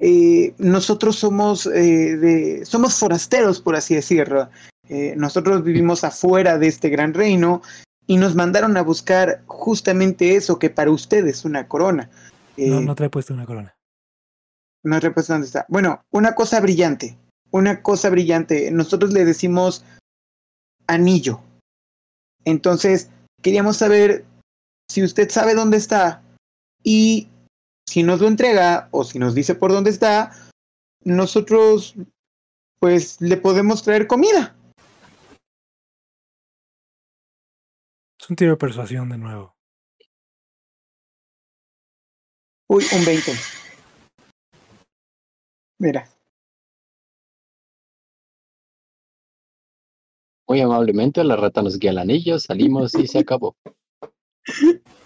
eh, nosotros somos, eh, de, somos forasteros, por así decirlo. Eh, nosotros vivimos afuera de este gran reino y nos mandaron a buscar justamente eso que para usted es una corona. No, no te he puesto una corona. no recuerdo dónde está. Bueno, una cosa brillante. Una cosa brillante. Nosotros le decimos anillo. Entonces, queríamos saber si usted sabe dónde está y si nos lo entrega o si nos dice por dónde está, nosotros pues le podemos traer comida. Es un tiro de persuasión de nuevo. Uy, un 20. Mira. Muy amablemente, la rata nos guía el anillo, salimos y se acabó.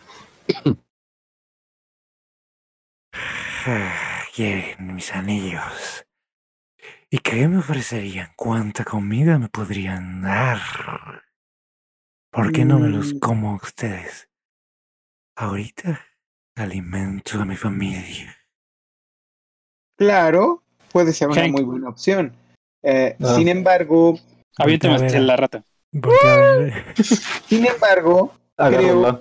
Quieren mis anillos. ¿Y qué me ofrecerían? ¿Cuánta comida me podrían dar? ¿Por qué no me los Mm. como a ustedes? Ahorita alimento a mi familia. Claro, puede ser una Hank. muy buena opción. Eh, Ah. Sin embargo, Aviéntame Voltea a ver a- la rata. voltea a ver- sin embargo, Agárrala.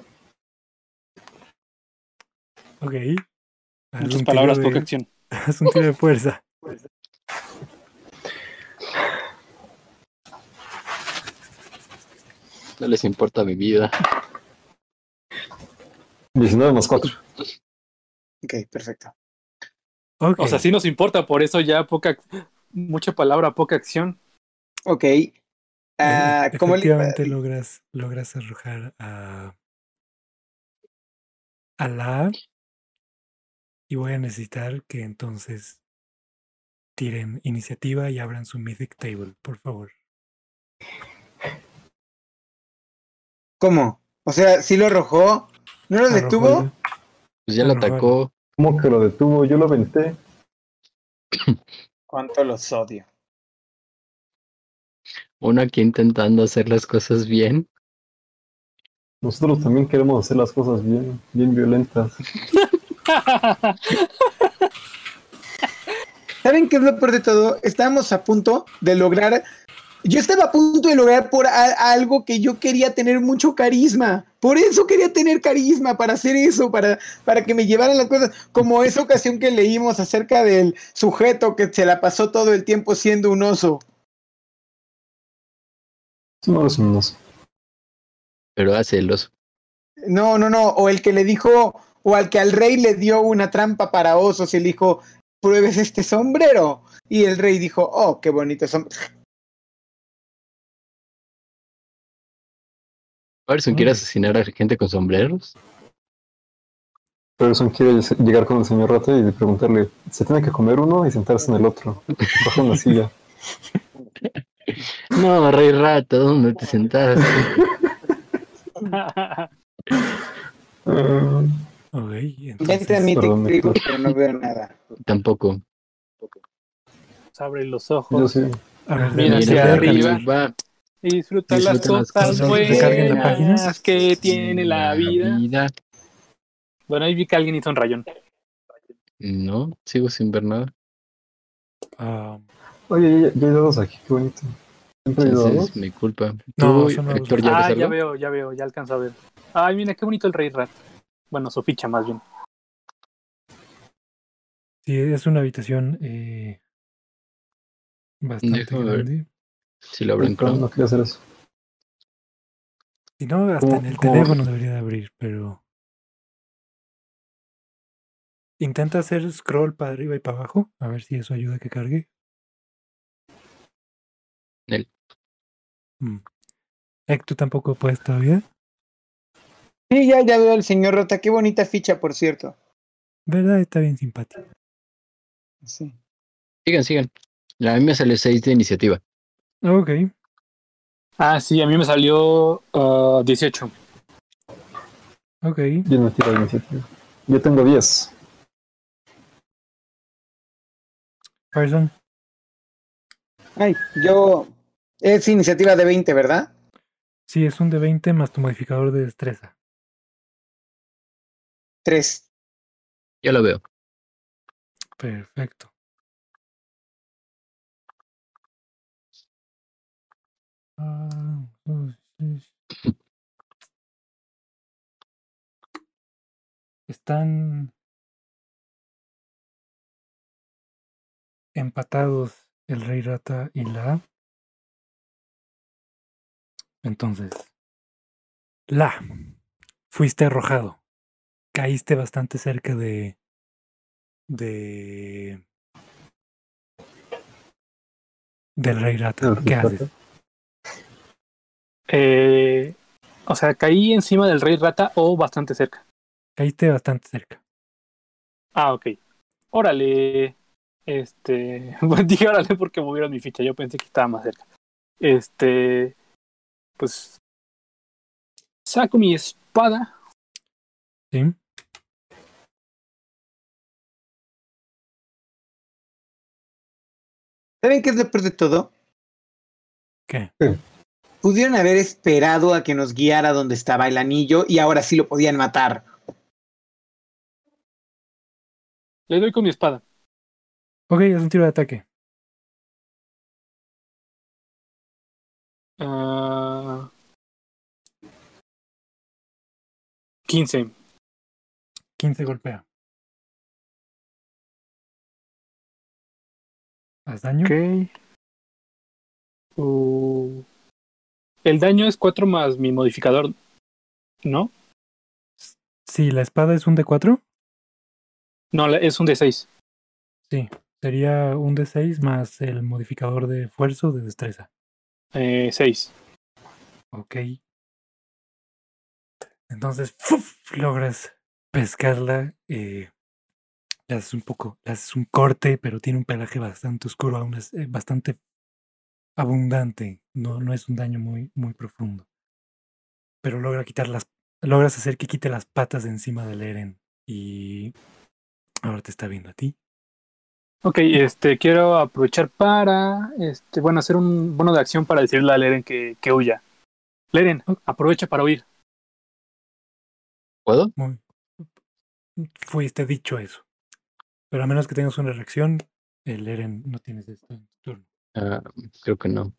Ok. Haz Muchas palabras, poca acción. Haz un tiro de fuerza. No les importa mi vida. 19 más 4. ok, perfecto. O sea, sí nos importa, por eso ya poca, mucha palabra, poca acción. Ok. Ah, ¿cómo le- Efectivamente logras, logras arrojar a, a la. Y voy a necesitar que entonces tiren iniciativa y abran su Mythic Table, por favor. ¿Cómo? O sea, sí lo arrojó. ¿No lo detuvo? Pues ya lo atacó. ¿Cómo que lo detuvo? Yo lo aventé. Cuánto los odio. Uno aquí intentando hacer las cosas bien. Nosotros también queremos hacer las cosas bien, bien violentas. ¿Saben qué es lo peor de todo? Estábamos a punto de lograr. Yo estaba a punto de lograr por a- algo que yo quería tener mucho carisma. Por eso quería tener carisma, para hacer eso, para, para que me llevaran las cosas. Como esa ocasión que leímos acerca del sujeto que se la pasó todo el tiempo siendo un oso. No es un oso. Pero hace el oso. No, no, no. O el que le dijo, o al que al rey le dio una trampa para osos y le dijo, pruebes este sombrero. Y el rey dijo, oh, qué bonito sombrero. Person quiere asesinar a gente con sombreros. Person quiere llegar con el señor Rata y preguntarle, se tiene que comer uno y sentarse en el otro, bajo una silla. No, rey rata, ¿dónde te sentaste? Ah, Ok, a entonces, mi trigo, Héctor. pero no veo nada. Tampoco. Abre los ojos a ver, Mira hacia arriba. Va. y disfruta, Disfruta las cosas buenas que tiene la vida. Bueno, ahí vi que alguien hizo un rayón. No, sigo sin ver nada. ah, Oye, ya, ya hay dados aquí, qué bonito. ¿Siempre hay dados? mi culpa. No, ¿Tú, son nuevos Héctor, ya ah, ya veo, ya veo, ya alcanzo a ver. Ay, mira, qué bonito el rey rat. Bueno, su ficha más bien. sí, es una habitación eh, bastante grande. Si lo abren No, Chrome. no quería hacer eso. Si no, hasta ¿Cómo- en el cómo? teléfono debería de abrir, pero... Intenta hacer scroll para arriba y para abajo, a ver si eso ayuda a que cargue. Nel. Mm. Ek, ¿tú tampoco puedes todavía? Sí, ya, ya veo al señor Rota. Qué bonita ficha, por cierto. ¿Verdad? Está bien simpático. Sí. Sigan, sigan. A mí me sale 6 de iniciativa. Ok. Ah, sí, a mí me salió ah, 18. Ok. Yo no tiro iniciativa. Yo tengo 10. Person. Ay, yo. Es iniciativa de 20, ¿verdad? Sí, es un de 20 más tu modificador de destreza. 3. Yo lo veo. Perfecto. Ah, Están empatados el rey rata y la. Entonces, la. Fuiste arrojado. Caíste bastante cerca de. de. del rey rata. ¿Qué haces? Eh, o sea, caí encima del rey rata o bastante cerca. Caíste bastante cerca. Ah, ok. Órale. Este. Bueno, dije órale porque movieron mi ficha. Yo pensé que estaba más cerca. Este. Pues. Saco mi espada. Sí. ¿Saben qué es lo peor de todo? ¿Qué? Pudieron haber esperado a que nos guiara donde estaba el anillo y ahora sí lo podían matar. Le doy con mi espada. Ok, es un tiro de ataque. Ah, 15. 15 golpea. ¿Haz daño? Ok. Uh, el daño es 4 más mi modificador, ¿no? Sí, la espada es un D4. No, es un D6. Sí, sería un D6 más el modificador de fuerza o de destreza. Eh, 6. Ok. Entonces, ¡fuf! logras pescarla. Eh, le haces un poco, le haces un corte, pero tiene un pelaje bastante oscuro, aún es eh, bastante abundante. No, no es un daño muy, muy profundo. Pero logra quitar las, logras hacer que quite las patas de encima del Eren. Y ahora te está viendo a ti. Ok, este, quiero aprovechar para, este, bueno, hacer un bono de acción para decirle a Leren que, que huya. Leren, aprovecha para huir. ¿Puedo? Muy. Fuiste dicho eso. Pero a menos que tengas una reacción, el Eren no tienes esto en tu turno. Ah, creo que no.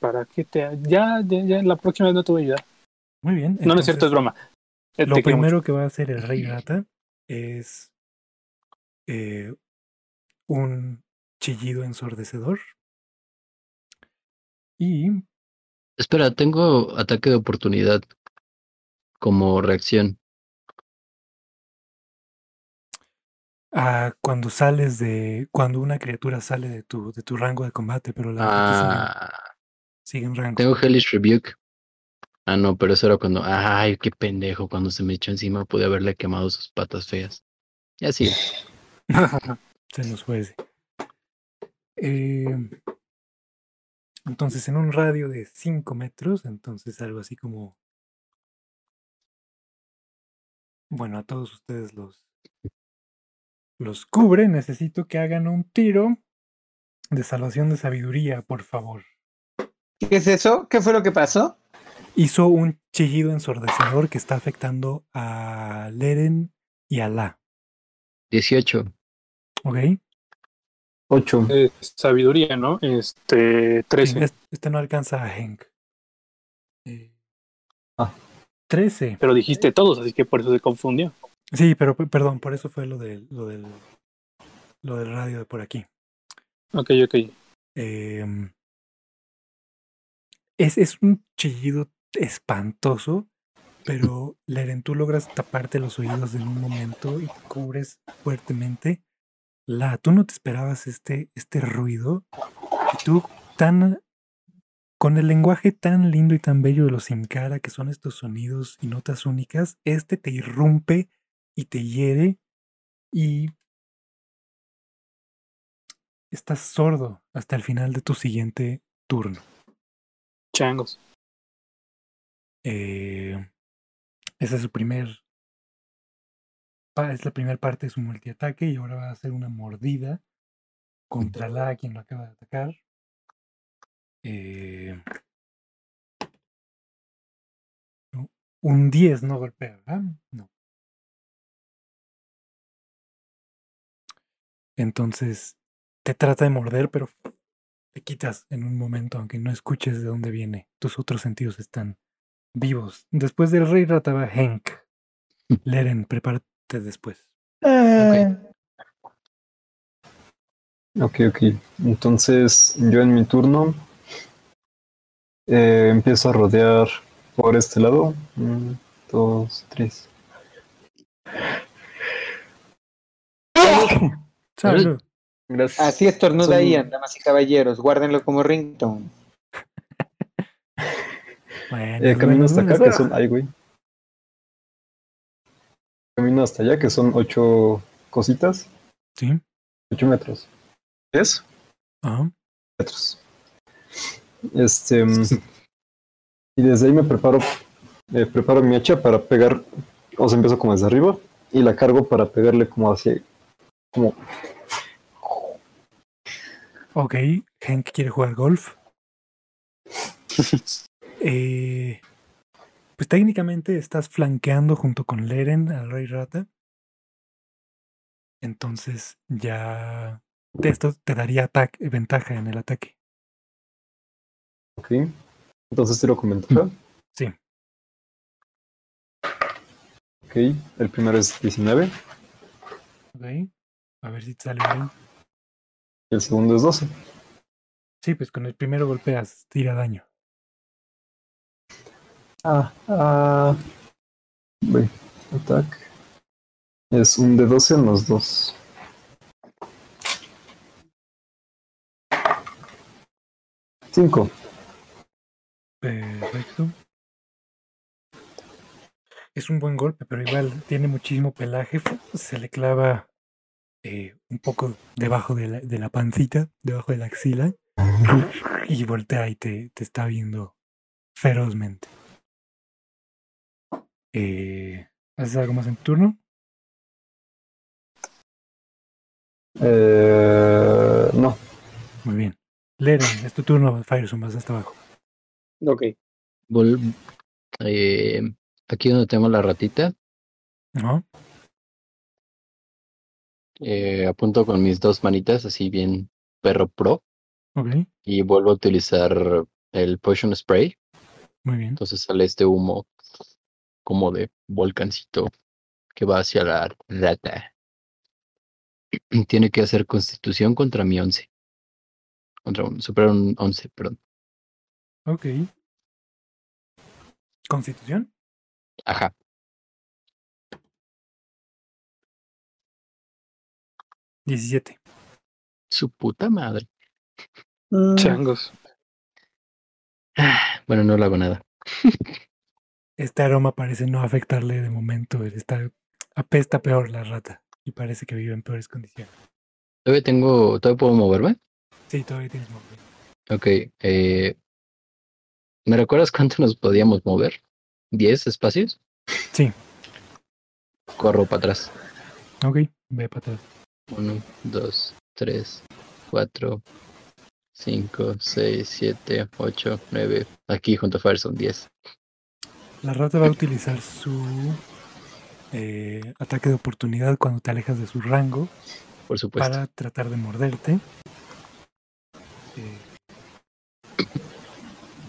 ¿Para qué te.? Ya, ya, ya, la próxima vez no te voy a ayudar. Muy bien. No, no es cierto, es broma. Lo primero mucho. que va a hacer el Rey Rata es eh, un chillido ensordecedor. Y Espera, tengo ataque de oportunidad como reacción. Ah, cuando sales de. Cuando una criatura sale de tu, de tu rango de combate, pero la Ah, sigue en rango. tengo Hellish Rebuke. Ah, no, pero eso era cuando. Ay, qué pendejo. Cuando se me echó encima pude haberle quemado sus patas feas. Ya sí. Se nos fue ese. Eh, entonces, en un radio de 5 metros, entonces algo así como. Bueno, a todos ustedes los. Los cubre. Necesito que hagan un tiro de salvación de sabiduría, por favor. ¿Qué es eso? ¿Qué fue lo que pasó? Hizo un chillido ensordecedor que está afectando a Leren y a La. 18. ¿Ok? 8. Eh, sabiduría, ¿no? Este. 13. Sí, es- este no alcanza a Henk. Eh, Ah. 13. Pero dijiste todos, así que por eso se confundió. Sí, pero pe- perdón, por eso fue lo del, lo del, lo del radio de por aquí. Ok, ok. Em, es, es un chillido espantoso, pero Leren, tú logras taparte los oídos en un momento y te cubres fuertemente. La, tú no te esperabas este, este ruido y tú tan con el lenguaje tan lindo y tan bello de los sin cara, que son estos sonidos y notas únicas, este te irrumpe y te hiere y estás sordo hasta el final de tu siguiente turno. Changos. Eh, esa es su primer. Es la primera parte de su multiataque y ahora va a hacer una mordida contra la quien lo acaba de atacar. Eh, un 10 no golpea, ¿verdad? No. Entonces te trata de morder, pero te quitas en un momento, aunque no escuches de dónde viene. Tus otros sentidos están vivos. Después del rey rata va Henk. Leren, prepárate después. Ok, ok. Entonces, yo en mi turno eh, empiezo a rodear por este lado. Un, dos, tres. Salud. Gracias. Así estornuda Ian, damas y caballeros. Guárdenlo como ringtone. Bueno, Eh, camino bueno, hasta acá, que son. Ay, güey. Camino hasta allá, que son ocho cositas. Sí. Ocho metros. ¿Es? Ajá. Metros. Este. mm, Y desde ahí me preparo. eh, preparo mi hacha para pegar. O sea, empiezo como desde arriba. Y la cargo para pegarle como hacia. Como. Ok, Henk quiere jugar golf. Eh, pues técnicamente estás flanqueando junto con Leren al Rey Rata. Entonces ya te- esto te daría ataque, ventaja en el ataque. Ok. Entonces tiro con ventaja. Sí. Ok. El primero es 19. Ok. A ver si te sale bien. El segundo es 12. Sí, pues con el primero golpeas, tira daño. Ah, ah. Voy. Attack. Es un de 12 en los dos. Cinco. Perfecto. Es un buen golpe, pero igual tiene muchísimo pelaje. Se le clava eh, un poco debajo de la, de la pancita, debajo de la axila. Y voltea y te, te está viendo ferozmente. Eh, ¿Haces algo más en tu turno? Eh, no. Muy bien. Leren, es tu turno, Fireson, vas hasta abajo. Ok. Vol- eh, aquí donde tengo la ratita, ¿No? Eh, apunto con mis dos manitas, así bien perro pro, Ok, y vuelvo a utilizar el Potion Spray. muy bien. Entonces sale este humo como de volcancito que va hacia la rata. Tiene que hacer constitución contra mi 11. Contra un, superar un 11, perdón. Ok. ¿Constitución? Ajá. Diecisiete. Su puta madre. Changos. Bueno, no le hago nada. Este aroma parece no afectarle de momento. Está, apesta peor la rata y parece que vive en peores condiciones. Todavía tengo, todavía puedo moverme. Sí, todavía tienes movimiento. Ok. Eh, ¿Me recuerdas cuánto nos podíamos mover? ¿10 espacios? Sí. Corro para atrás. Ok, ve para atrás. 1, 2, 3, 4, 5, 6, 7, 8, 9. Aquí junto a Fire son 10. La rata va a utilizar su eh, ataque de oportunidad cuando te alejas de su rango Por supuesto. para tratar de morderte. Eh,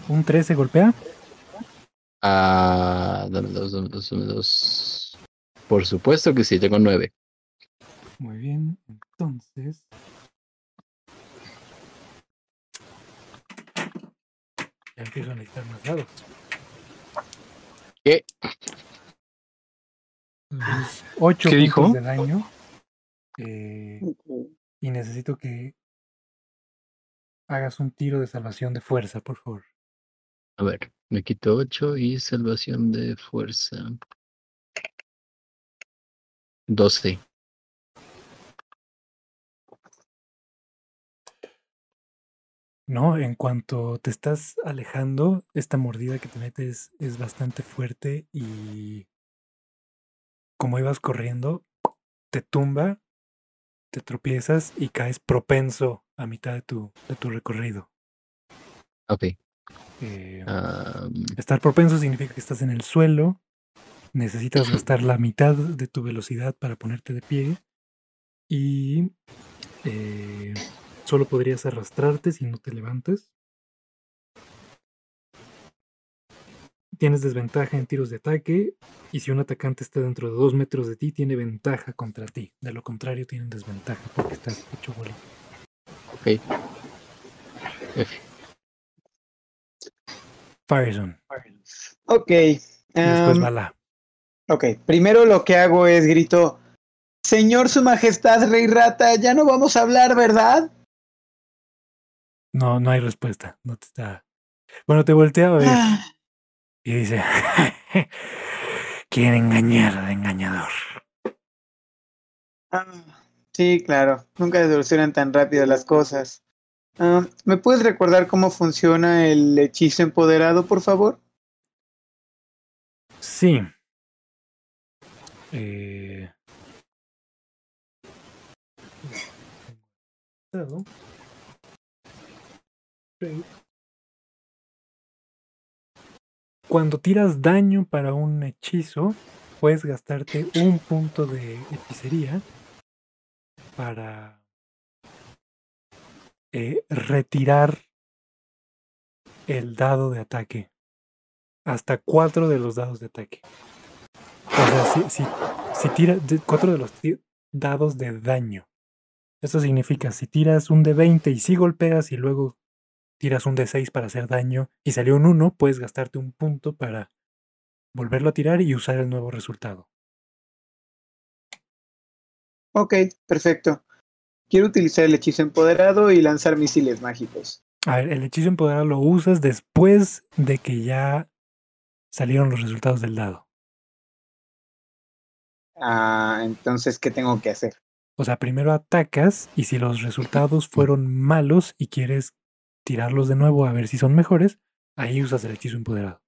un 13 golpea. Ah, dame dos, dame dos, dame dos. Por supuesto que sí, tengo 9. Muy bien, entonces. Ya empiezo a necesitar más dados. ¿Qué? 8 ¿Qué puntos dijo? de daño. eh, y necesito que hagas un tiro de salvación de fuerza, por favor. A ver, me quito 8 y salvación de fuerza. 12. No, en cuanto te estás alejando, esta mordida que te metes es bastante fuerte y como ibas corriendo, te tumba, te tropiezas y caes propenso a mitad de tu, de tu recorrido. Ok. Eh, estar propenso significa que estás en el suelo, necesitas gastar la mitad de tu velocidad para ponerte de pie y eh, solo podrías arrastrarte si no te levantas. Tienes desventaja en tiros de ataque y si un atacante está dentro de dos metros de ti, tiene ventaja contra ti. De lo contrario, tienen desventaja porque estás hecho bolita. ok. F. Firezone. Ok. Y después am, Bala. ok, primero lo que hago es grito, Señor Su Majestad Rey Rata, ya no vamos a hablar, ¿verdad? No, no hay respuesta. No te está. Bueno, te voltea a ver Ah, y dice: Quiere engañar al engañador. ah, sí, claro, nunca solucionan tan rápido las cosas. Ah, ¿Me puedes recordar cómo funciona el hechizo empoderado, por favor? Sí. Eh... Cuando tiras daño para un hechizo, puedes gastarte un punto de hechicería para eh, retirar el dado de ataque. Hasta cuatro de los dados de ataque. O sea, si, si, si tiras cuatro de los dados de daño. Esto significa, si tiras un de 20 y sí golpeas y luego tiras un de 6 para hacer daño y salió un 1, puedes gastarte un punto para volverlo a tirar y usar el nuevo resultado. Ok, perfecto. Quiero utilizar el hechizo empoderado y lanzar misiles mágicos. A ver, el hechizo empoderado lo usas después de que ya salieron los resultados del dado. Ah, entonces, ¿qué tengo que hacer? O sea, primero atacas y si los resultados fueron malos y quieres tirarlos de nuevo a ver si son mejores, ahí usas el hechizo empoderado.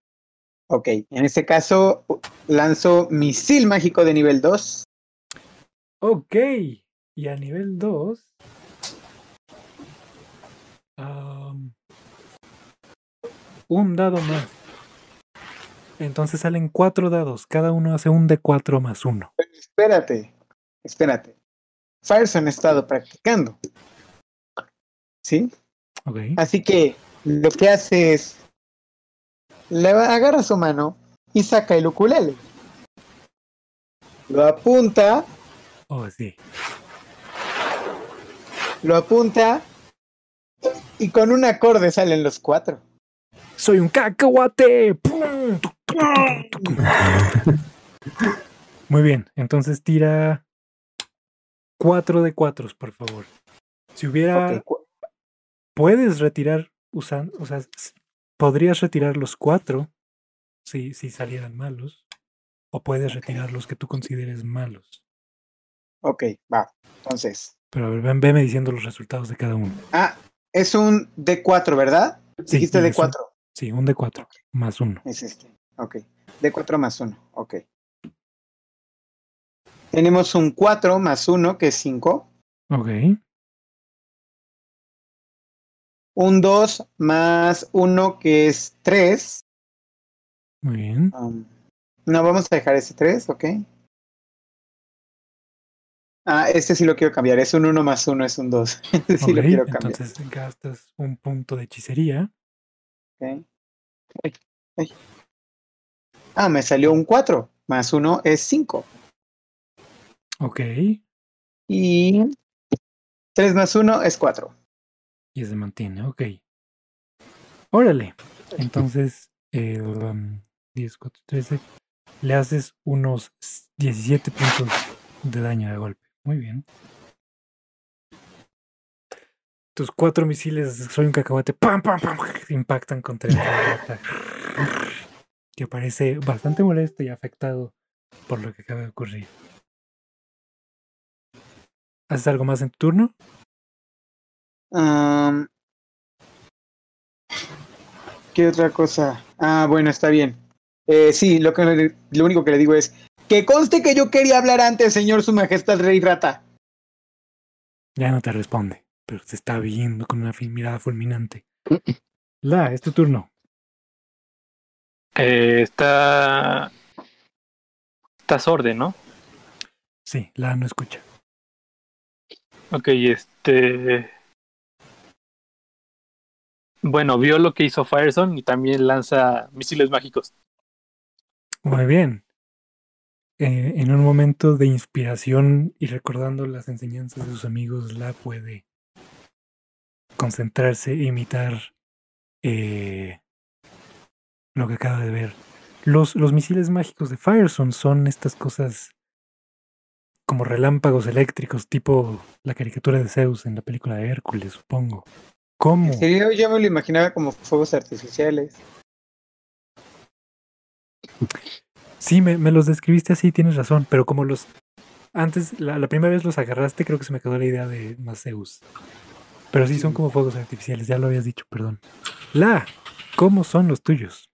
Ok, en este caso lanzo misil mágico de nivel 2. Ok, y a nivel 2... am, un dado más. Entonces salen cuatro dados, cada uno hace un de 4 más uno. Espérate, espérate. Fireson ha estado practicando. ¿Sí? Ok. Así que lo que hace es. Le agarra su mano y saca el ukulele. Lo apunta, Oh, sí. lo apunta y con un acorde salen los cuatro. ¡Soy un cacahuate! Muy bien, entonces tira cuatro de cuatros, por favor. Si hubiera... Ok, cu- Puedes retirar usando... O sea, podrías retirar los cuatro si, si salieran malos. O puedes retirar los que tú consideres malos. ok, va. Entonces. Pero a ver, ven, veme diciendo los resultados de cada uno. Ah, es un D4, ¿verdad? Sí, Dijiste y es un- D4. Sí, un de cuatro, más uno. Es este. Ok. D4 más 1. Ok. Tenemos un 4 más 1, que es 5. Ok. Un 2 más 1, que es 3. Muy bien. no, vamos a dejar ese 3, ok. Ah, este sí lo quiero cambiar. Es un 1 más 1, es un 2. Este sí lo quiero cambiar. entonces gastas un punto de hechicería. Ok. Ay, ay. Ah, me salió un 4. Más 1 es 5. Ok. Y 3 más 1 es 4. Y se mantiene, ok. Órale. Entonces, el um, 10, 4, 13. Le haces unos 17 puntos de daño de golpe. Muy bien. tus cuatro misiles, soy un cacahuate, ¡pam, pam, pam! impactan contra el rata, que parece bastante molesto y afectado por lo que acaba de ocurrir. ¿Haces algo más en tu turno? ¿Qué otra cosa? Ah, bueno, está bien. Eh, sí, lo, que, lo único que le digo es que conste que yo quería hablar antes, señor Su Majestad Rey Rata. Ya no te responde, pero te está viendo con una fin- mirada fulminante. La, es tu turno. Eh, está. Está sordo, ¿no? Sí, la no escucha. Ok, este. Bueno, vio lo que hizo Firezone y también lanza misiles mágicos. Muy bien. Eh, en un momento de inspiración y recordando las enseñanzas de sus amigos, la puede concentrarse e imitar eh, lo que acaba de ver. Los, los misiles mágicos de Firezone son estas cosas como relámpagos eléctricos, tipo la caricatura de Zeus en la película de Hércules, supongo. ¿Cómo? En serio, yo me lo imaginaba como fuegos artificiales. Sí, me, me los describiste así, tienes razón, pero como los... Antes, la, la primera vez los agarraste, creo que se me quedó la idea de más Zeus. Pero sí son como fuegos artificiales, ya lo habías dicho, perdón. La, ¿cómo son los tuyos?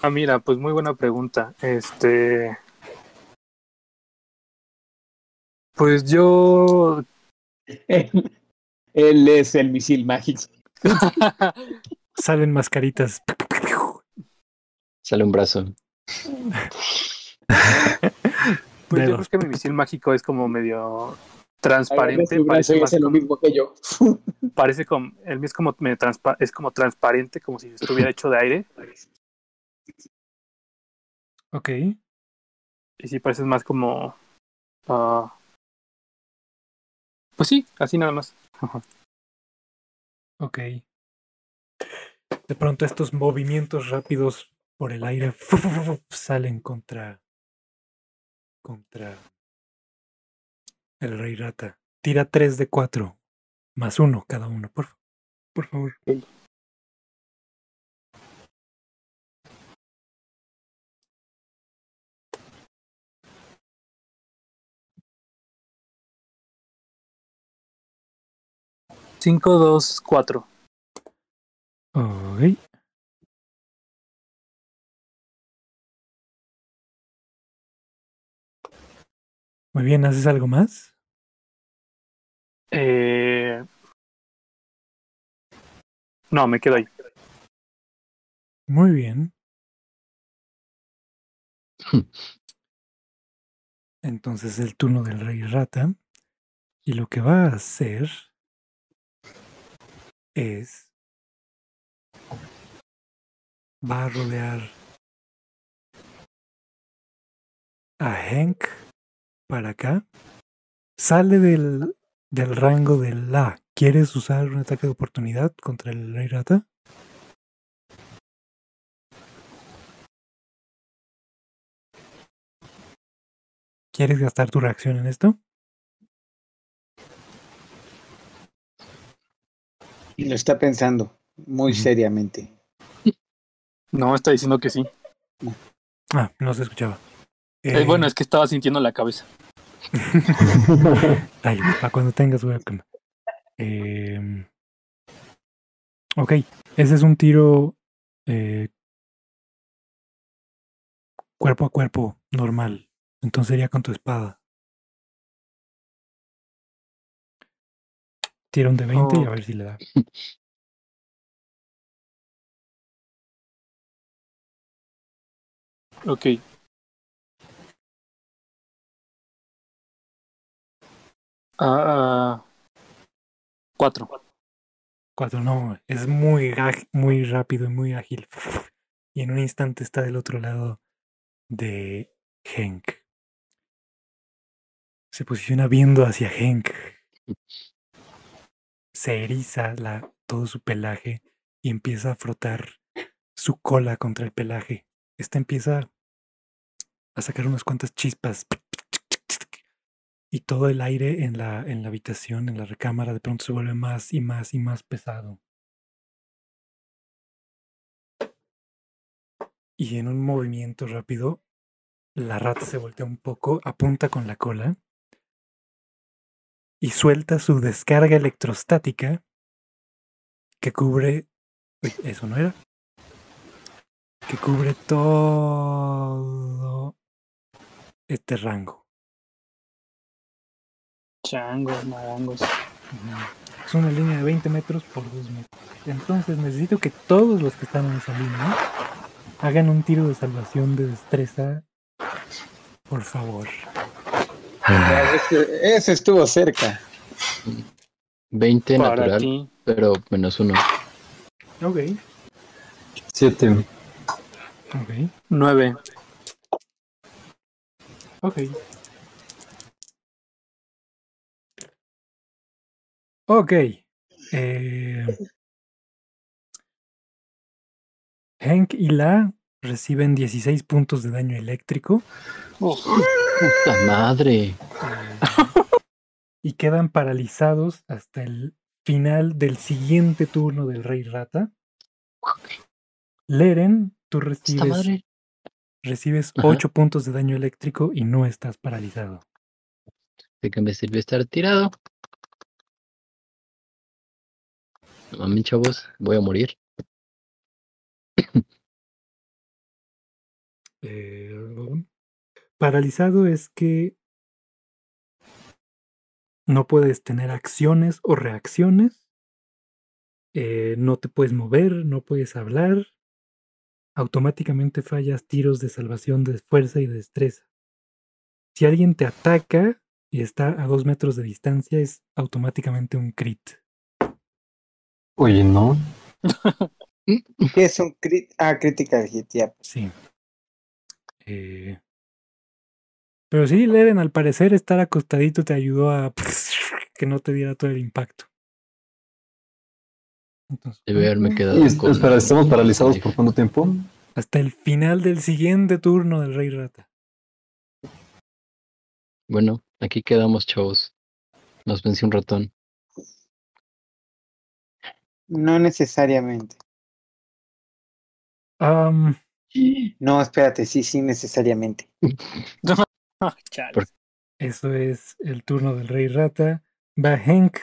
Ah, mira, pues muy buena pregunta. Este. Pues yo. Él es el misil mágico. Salen mascaritas. Sale un brazo. Pues yo Dedos. creo que mi misil mágico es como medio transparente. Parece, más hace lo como, mismo que yo. parece como. El mío es como, medio transpa- es como transparente, como si estuviera hecho de aire. Ok. Y sí, parece más como. ah, pues sí, así nada más. Ok. De pronto estos movimientos rápidos por el aire fu- fu- fu- fu- salen contra contra el rey rata. Tira 3 de 4 más uno cada uno, por, fa- por favor. Cinco, dos, cuatro. Ok. Muy bien, ¿haces algo más? Eh... No, me quedo ahí. Muy bien. Entonces el turno del rey rata. Y lo que va a hacer es... Va a rodear a Hank para acá. Sale del, del rango del la. ¿Quieres usar un ataque de oportunidad contra el rey rata? ¿Quieres gastar tu reacción en esto? Lo está pensando muy seriamente. No, está diciendo que sí. Ah, no se escuchaba. Eh, Eh, bueno, es que estaba sintiendo la cabeza. Ay, para cuando tengas webcam. Em, ok, ese es un tiro eh, cuerpo a cuerpo normal. Entonces sería con tu espada. Tira un de 20 y a ver si le da. Ok. Ah, cuatro. Cuatro, no, es muy, muy rápido y muy ágil. Y en un instante está del otro lado de Henk. Se posiciona viendo hacia Henk. Se eriza todo su pelaje y empieza a frotar su cola contra el pelaje. Esta empieza a sacar unas cuantas chispas y todo el aire en la, en la habitación, en la recámara, de pronto se vuelve más y más y más pesado. Y en un movimiento rápido, la rata se voltea un poco, apunta con la cola y suelta su descarga electrostática que cubre... Uy, eso no era. Que cubre todo este rango. Changos, marangos. Es una línea de 20 metros por 2 metros. Entonces necesito que todos los que están en esa línea hagan un tiro de salvación de destreza. Por favor. Ese, ese estuvo cerca. 20 Para natural, ti. pero menos uno. Ok. Siete. Ok. Nueve. Ok. Ok. Eh, Hank y La reciben 16 puntos de daño eléctrico ¡Puta madre! y quedan paralizados hasta el final del siguiente turno del Rey Rata. Leren, tú recibes, recibes Ajá. 8 puntos de daño eléctrico y no estás paralizado. ¿De qué me sirvió estar tirado? A mí, chavos, voy a morir. Eh, paralizado es que no puedes tener acciones o reacciones, eh, no te puedes mover, no puedes hablar, automáticamente fallas tiros de salvación de fuerza y de destreza. Si alguien te ataca y está a dos metros de distancia, es automáticamente un crit. Oye, no. ¿Qué es un crit? Ah, critical hit, ya. Sí. Eh, pero sí, Leren, al parecer estar acostadito te ayudó a que no te diera todo el impacto. Entonces, Debe haberme quedado Y es- con- espera, ¿estamos paralizados por cuánto tiempo? hasta el final del siguiente turno del Rey Rata. Bueno, aquí quedamos, chavos. Nos venció un ratón. No necesariamente. Am, No, espérate, sí, sí, necesariamente. Chale. eso es el turno del Rey Rata. Va Hank,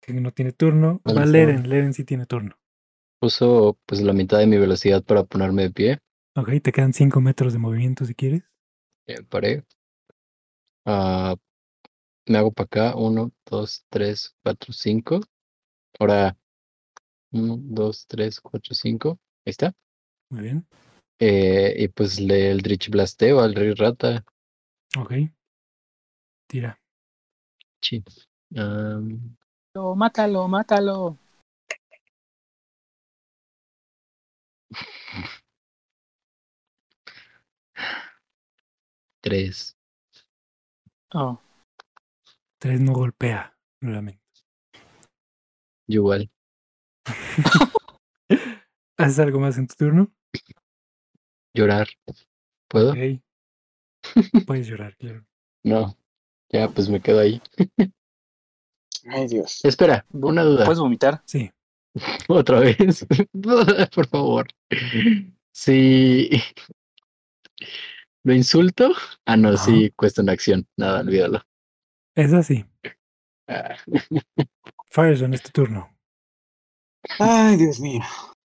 que no tiene turno. Va Leren, Leren sí tiene turno. Uso pues la mitad de mi velocidad para ponerme de pie. Ok, te quedan 5 metros de movimiento si quieres. Ya paré. Ah, me hago para acá. Uno, dos, tres, cuatro, cinco. Ahora. Uno, dos, tres, cuatro, cinco. Ahí está. Muy bien. Eh, y pues le Eldritch Blasteo al Rey Rata. Ok. Tira. Sí. Lo, mátalo, mátalo. tres. Oh, 3 no golpea, nuevamente. Yo igual. ¿Haces algo más en tu turno? Llorar. ¿Puedo? Ok. Puedes llorar, claro. No. Ya, pues me quedo ahí. Ay, Dios. Espera, una duda. ¿Puedes vomitar? Sí. Otra vez. Por favor. Si lo insulto. Ah, no, Ajá. sí, cuesta una acción. Nada, olvídalo. Es así. Ah, Firezone, es tu turno. Ay, Dios mío.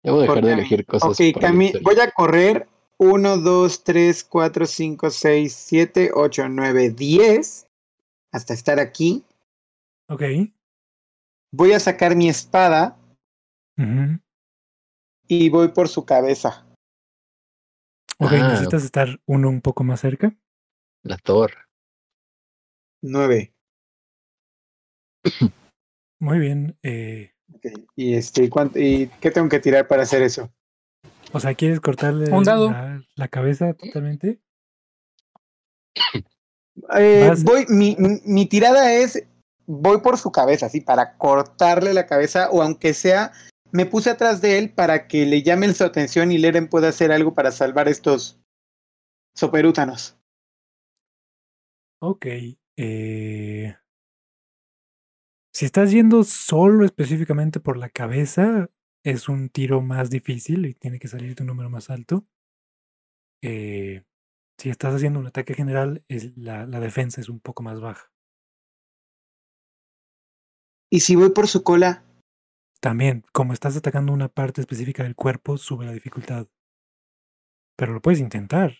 Debo dejar de elegir cosas. Ok, voy a correr 1, 2, 3, 4, 5, 6, 7, 8, 9, 10 hasta estar aquí. Ok. Voy a sacar mi espada Ujú. y voy por su cabeza. Ok, Ah. necesitas estar uno un poco más cerca. La Thor. 9. Muy bien. eh, Y este, ¿cuánto, ¿y qué tengo que tirar para hacer eso? O sea, ¿quieres cortarle Un dado. La, la cabeza totalmente? Eh, voy, mi, mi- mi tirada es, voy por su cabeza, así, para cortarle la cabeza, o aunque sea, me puse atrás de él para que le llamen su atención y Leren pueda hacer algo para salvar estos soperútanos. Ok. Eh, si estás yendo solo específicamente por la cabeza, es un tiro más difícil y tiene que salir de un número más alto. Eh, si estás haciendo un ataque general, es la, la defensa es un poco más baja. ¿Y si voy por su cola? También, como estás atacando una parte específica del cuerpo, sube la dificultad. Pero lo puedes intentar.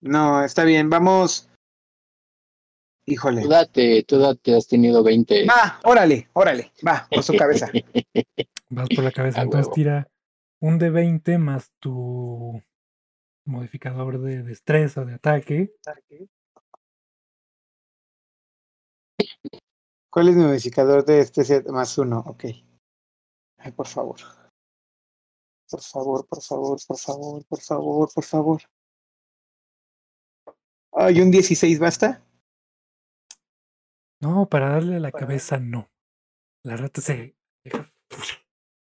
No, está bien, vamos. Híjole. Tú date, tú date, has tenido 20. Va, órale, órale, va, por su cabeza. Vas por la cabeza, A entonces huevo. tira un de 20 más tu modificador de destreza, de ataque. ¿Cuál es mi modificador de este set? Más uno, ok. Ay, por favor. Por favor, por favor, por favor, por favor, por favor. Ay, un 16 basta. No, para darle a la cabeza no. La rata se deja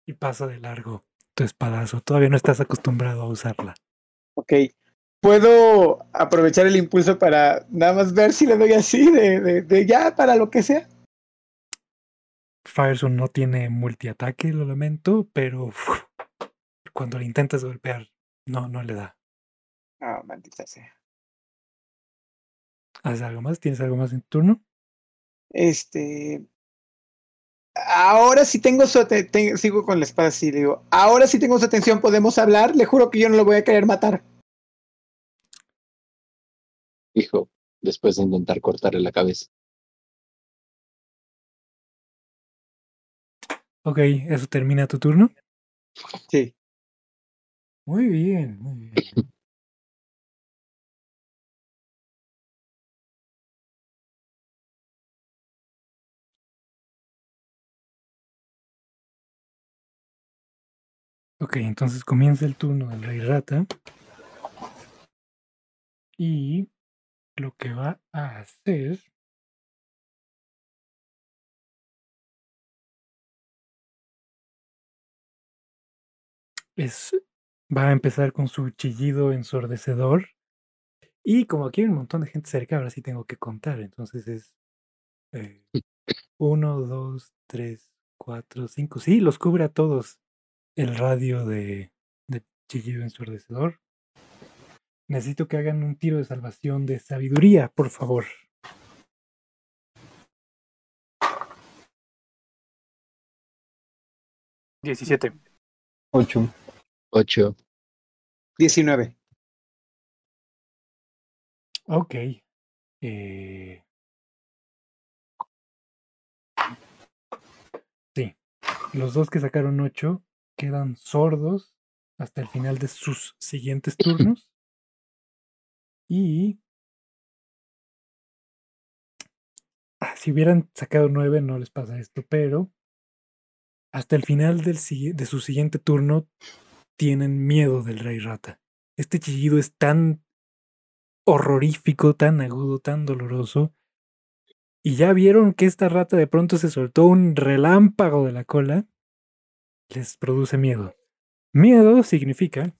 y pasa de largo tu espadazo. Todavía no estás acostumbrado a usarla. Ok. ¿Puedo aprovechar el impulso para nada más ver si le doy así de, de, de ya para lo que sea? Firezone no tiene multiataque, lo lamento, pero cuando le intentas golpear, no, no le da. Ah, maldita sea. ¿Haces algo más? ¿Tienes algo más en tu turno? Este. Ahora sí tengo su ate- te- sigo con la espada así, digo, ahora sí tengo su atención, podemos hablar, le juro que yo no lo voy a querer matar. Hijo, después de intentar cortarle la cabeza. Ok, ¿eso termina tu turno? Sí. Muy bien, muy bien. Ok, entonces comienza el turno del rey rata. Y lo que va a hacer es va a empezar con su chillido ensordecedor. Y como aquí hay un montón de gente cerca, ahora sí tengo que contar. Entonces es eh, uno, dos, tres, cuatro, cinco. Sí, los cubre a todos el radio de, de chillido ensordecedor. Necesito que hagan un tiro de salvación de sabiduría, por favor. Diecisiete. 8. 8. 19. Ok. Eh... Sí. Los dos que sacaron 8 quedan sordos hasta el final de sus siguientes turnos. Y... Ah, Si hubieran sacado 9 no les pasa esto, pero hasta el final del, de su siguiente turno tienen miedo del rey rata. Este chillido es tan horrorífico, tan agudo, tan doloroso. Y ya vieron que esta rata de pronto se soltó un relámpago de la cola. Les produce miedo. Miedo significa.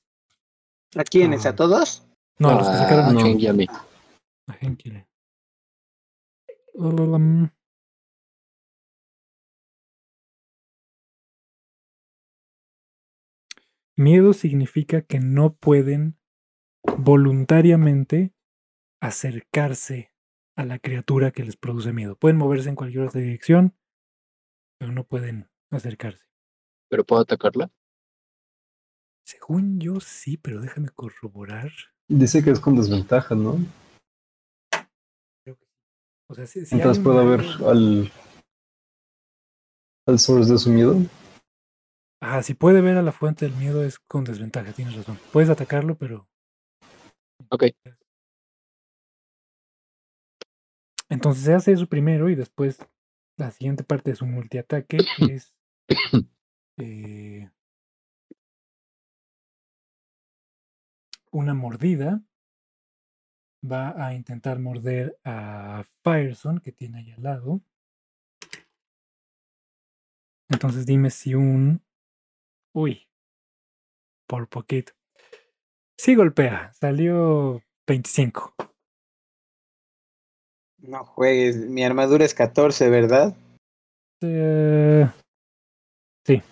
¿A quiénes? ¿A todos? No, a los que sacaron Ah, a mí. A Henkile. Um, Miedo significa que no pueden voluntariamente acercarse a la criatura que les produce miedo. Pueden moverse en cualquier otra dirección, pero no pueden acercarse. ¿Pero puedo atacarla? Según yo sí, pero déjame corroborar. Dice que es con desventaja, ¿no? O sea, si, si un ver al. al source de su miedo. Ah, si puede ver a la fuente del miedo es con desventaja, tienes razón. Puedes atacarlo, pero Ok. Entonces se hace eso primero y después la siguiente parte de su multiataque es eh, una mordida. Va a intentar morder a Fireson que tiene ahí al lado. Entonces dime si un... Uy. Por poquito. Sí golpea. Salió 25. No juegues, mi armadura es 14, ¿verdad? Eh, sí.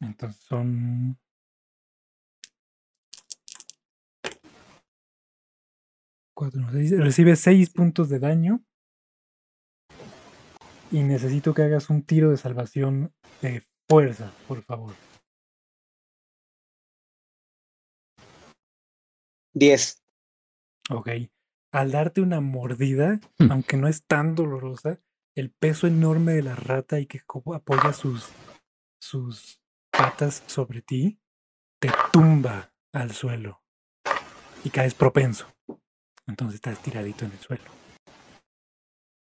Entonces son. Cuatro, seis. Recibe 6 puntos de daño. Y necesito que hagas un tiro de salvación de fuerza, por favor. 10. Ok. Al darte una mordida, Hmm. aunque no es tan dolorosa, el peso enorme de la rata y que apoya sus, sus patas sobre ti, te tumba al suelo y caes propenso. Entonces estás tiradito en el suelo.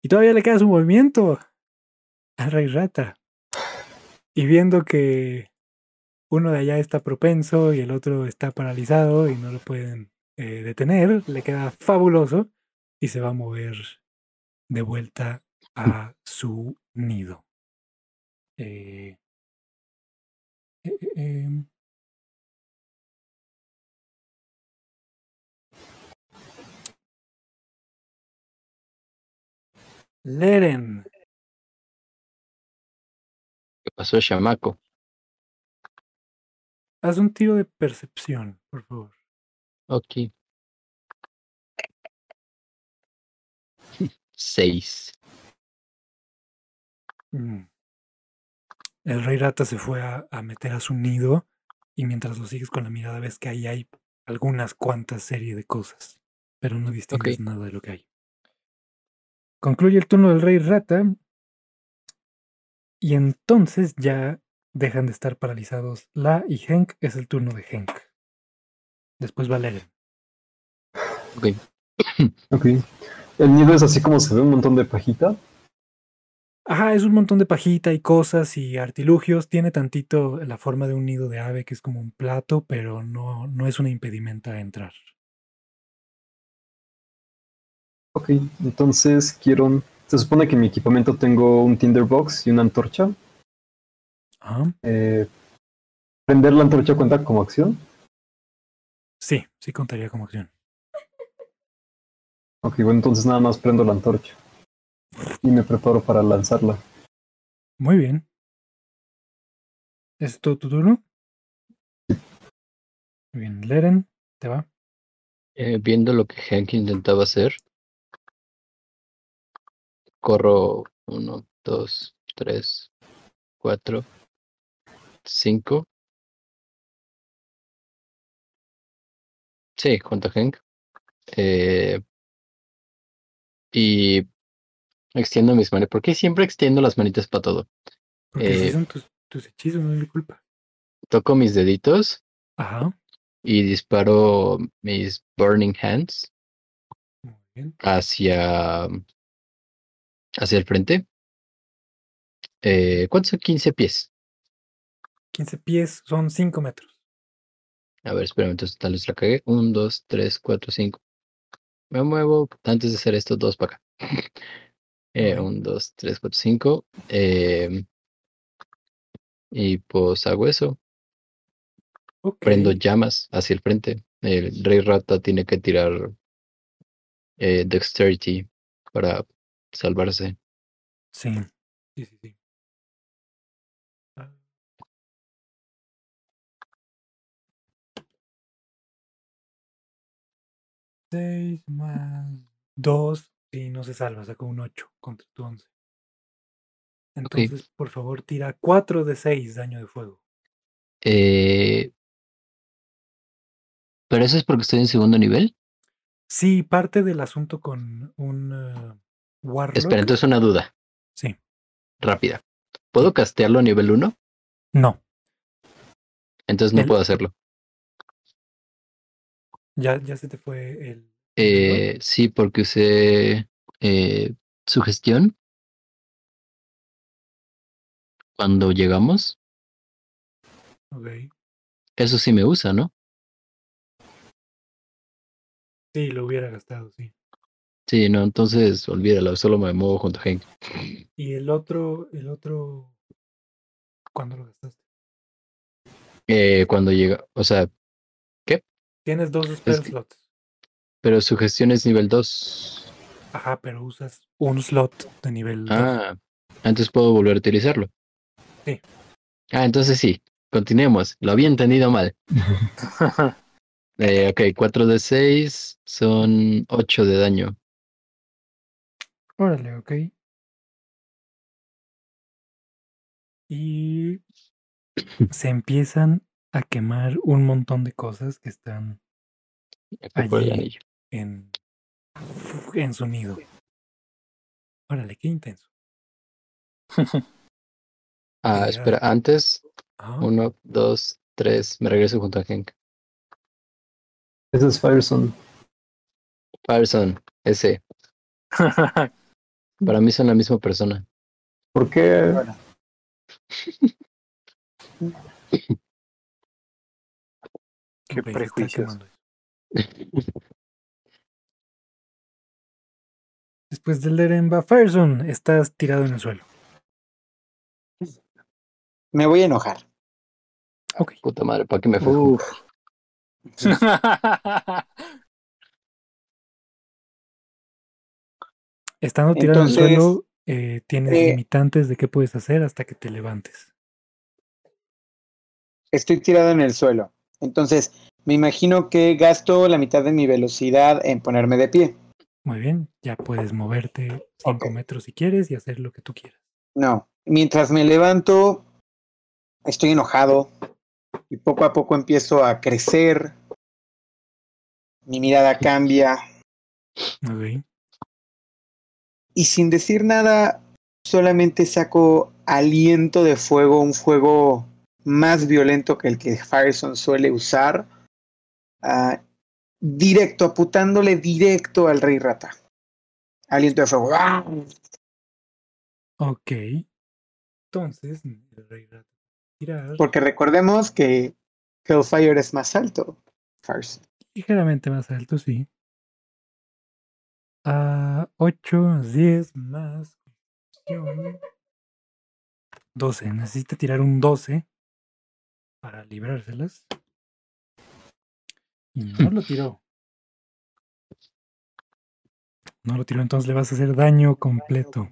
Y todavía le queda su movimiento al rey rata. Y viendo que uno de allá está propenso y el otro está paralizado y no lo pueden eh, detener, le queda fabuloso y se va a mover de vuelta a su nido. Eh, eh, Leren, ¿Qué pasó, chamaco? haz un tiro de percepción, por favor. Ok. Seis. Mm. El rey rata se fue a, a meter a su nido y mientras lo sigues con la mirada ves que ahí hay algunas cuantas serie de cosas, pero no distingues nada de lo que hay. Concluye el turno del rey rata y entonces ya dejan de estar paralizados La y Henk. Es el turno de Henk. Después Valerian. Ok. Ok. El nido es así como se ve un montón de pajita. Ajá, es un montón de pajita y cosas y artilugios. Tiene tantito la forma de un nido de ave que es como un plato, pero no, no es una impedimenta a entrar. Ok, entonces quiero. Se supone que en mi equipamiento tengo un Tinderbox y una antorcha. Ajá. Eh, ¿Prender la antorcha cuenta como acción? Sí, sí contaría como acción. Ok, bueno, entonces nada más prendo la antorcha. Y me preparo para lanzarla. Muy bien. ¿Es todo tu turno? Muy bien, Leren, te va. Eh, viendo lo que Hank intentaba hacer, corro uno, dos, tres, cuatro, cinco. Sí, junto a Hank. Eh, y extiendo mis manos. ¿Por qué siempre extiendo las manitas para todo? Porque Eh, son tus, tus hechizos, no es mi culpa. toco mis deditos Ajá. y disparo mis Burning Hands Muy bien. hacia, hacia el frente. Eh, ¿Cuántos son 15 pies? 15 pies son 5 metros. A ver, espérame, entonces tal vez la cagué. 1, 2, 3, 4, 5. Me muevo antes de hacer esto, dos para acá. Ok. 1, 2, 3, 4, 5. Y pues hago eso. Prendo llamas hacia el frente. El rey rata tiene que tirar eh, dexterity para salvarse. Sí. Sí, sí, sí. Ah. Seis más dos y no se salva, sacó un 8 contra tu 11. Entonces, por favor, tira 4 de 6 daño de fuego. Eh, Pero eso es porque estoy en segundo nivel. Sí, parte del asunto con un Warlock. Espera, entonces una duda. Sí. Rápida. ¿Puedo castearlo a nivel 1? No, Entonces no El- puedo hacerlo. ya, ya se te fue el. Eh, sí, porque usé eh, sugestión cuando llegamos. Ok. Eso sí me usa, ¿no? Sí, lo hubiera gastado, sí. Sí, no, entonces olvídalo, solo me muevo junto a Hank. Y el otro, el otro. ¿Cuándo lo gastaste? Eh, cuando llega, o sea, Tienes dos spell slots. Pero su gestión es nivel 2. Ajá, pero usas un slot de nivel 2. Ah, antes puedo volver a utilizarlo. Sí. Ah, entonces sí. Continuemos. Lo había entendido mal. Eh, ok, 4 de 6 son 8 de daño. Órale, ok. Y se empiezan a quemar un montón de cosas que están allí. En, en su nido. Órale, qué intenso. Ah, espera, antes. Ajá. 1, 2, 3. Me regreso junto a Henk. Ese es Fireson. Fireson, ese. Para mí son la misma persona. ¿Por qué? Qué prejuicios. Después del Leremba, Fireson, estás tirado en el suelo. Me voy a enojar. Ok. Puta madre, ¿para qué me fue? Uf. Estando tirado en el suelo, eh, tienes eh, limitantes de qué puedes hacer hasta que te levantes. Estoy tirado en el suelo. Entonces, me imagino que gasto la mitad de mi velocidad en ponerme de pie. Muy bien, ya puedes moverte 5 Ok. metros si quieres y hacer lo que tú quieras. No. Mientras me levanto, estoy enojado y poco a poco empiezo a crecer. Mi mirada cambia y sin decir nada, solamente saco aliento de fuego, un fuego más violento que el que Fireson suele usar, ah, directo, apuntándole directo al rey rata. Aliento de fuego. ¡Ah! Ok. Entonces, el rey rata tirar Porque recordemos que Hellfire es más alto. Fireson. ligeramente más alto, sí. A 8, 10 más. constitución. 12. Necesita tirar un 12 para librárselas. Y no lo tiró. No lo tiró, entonces le vas a hacer daño completo.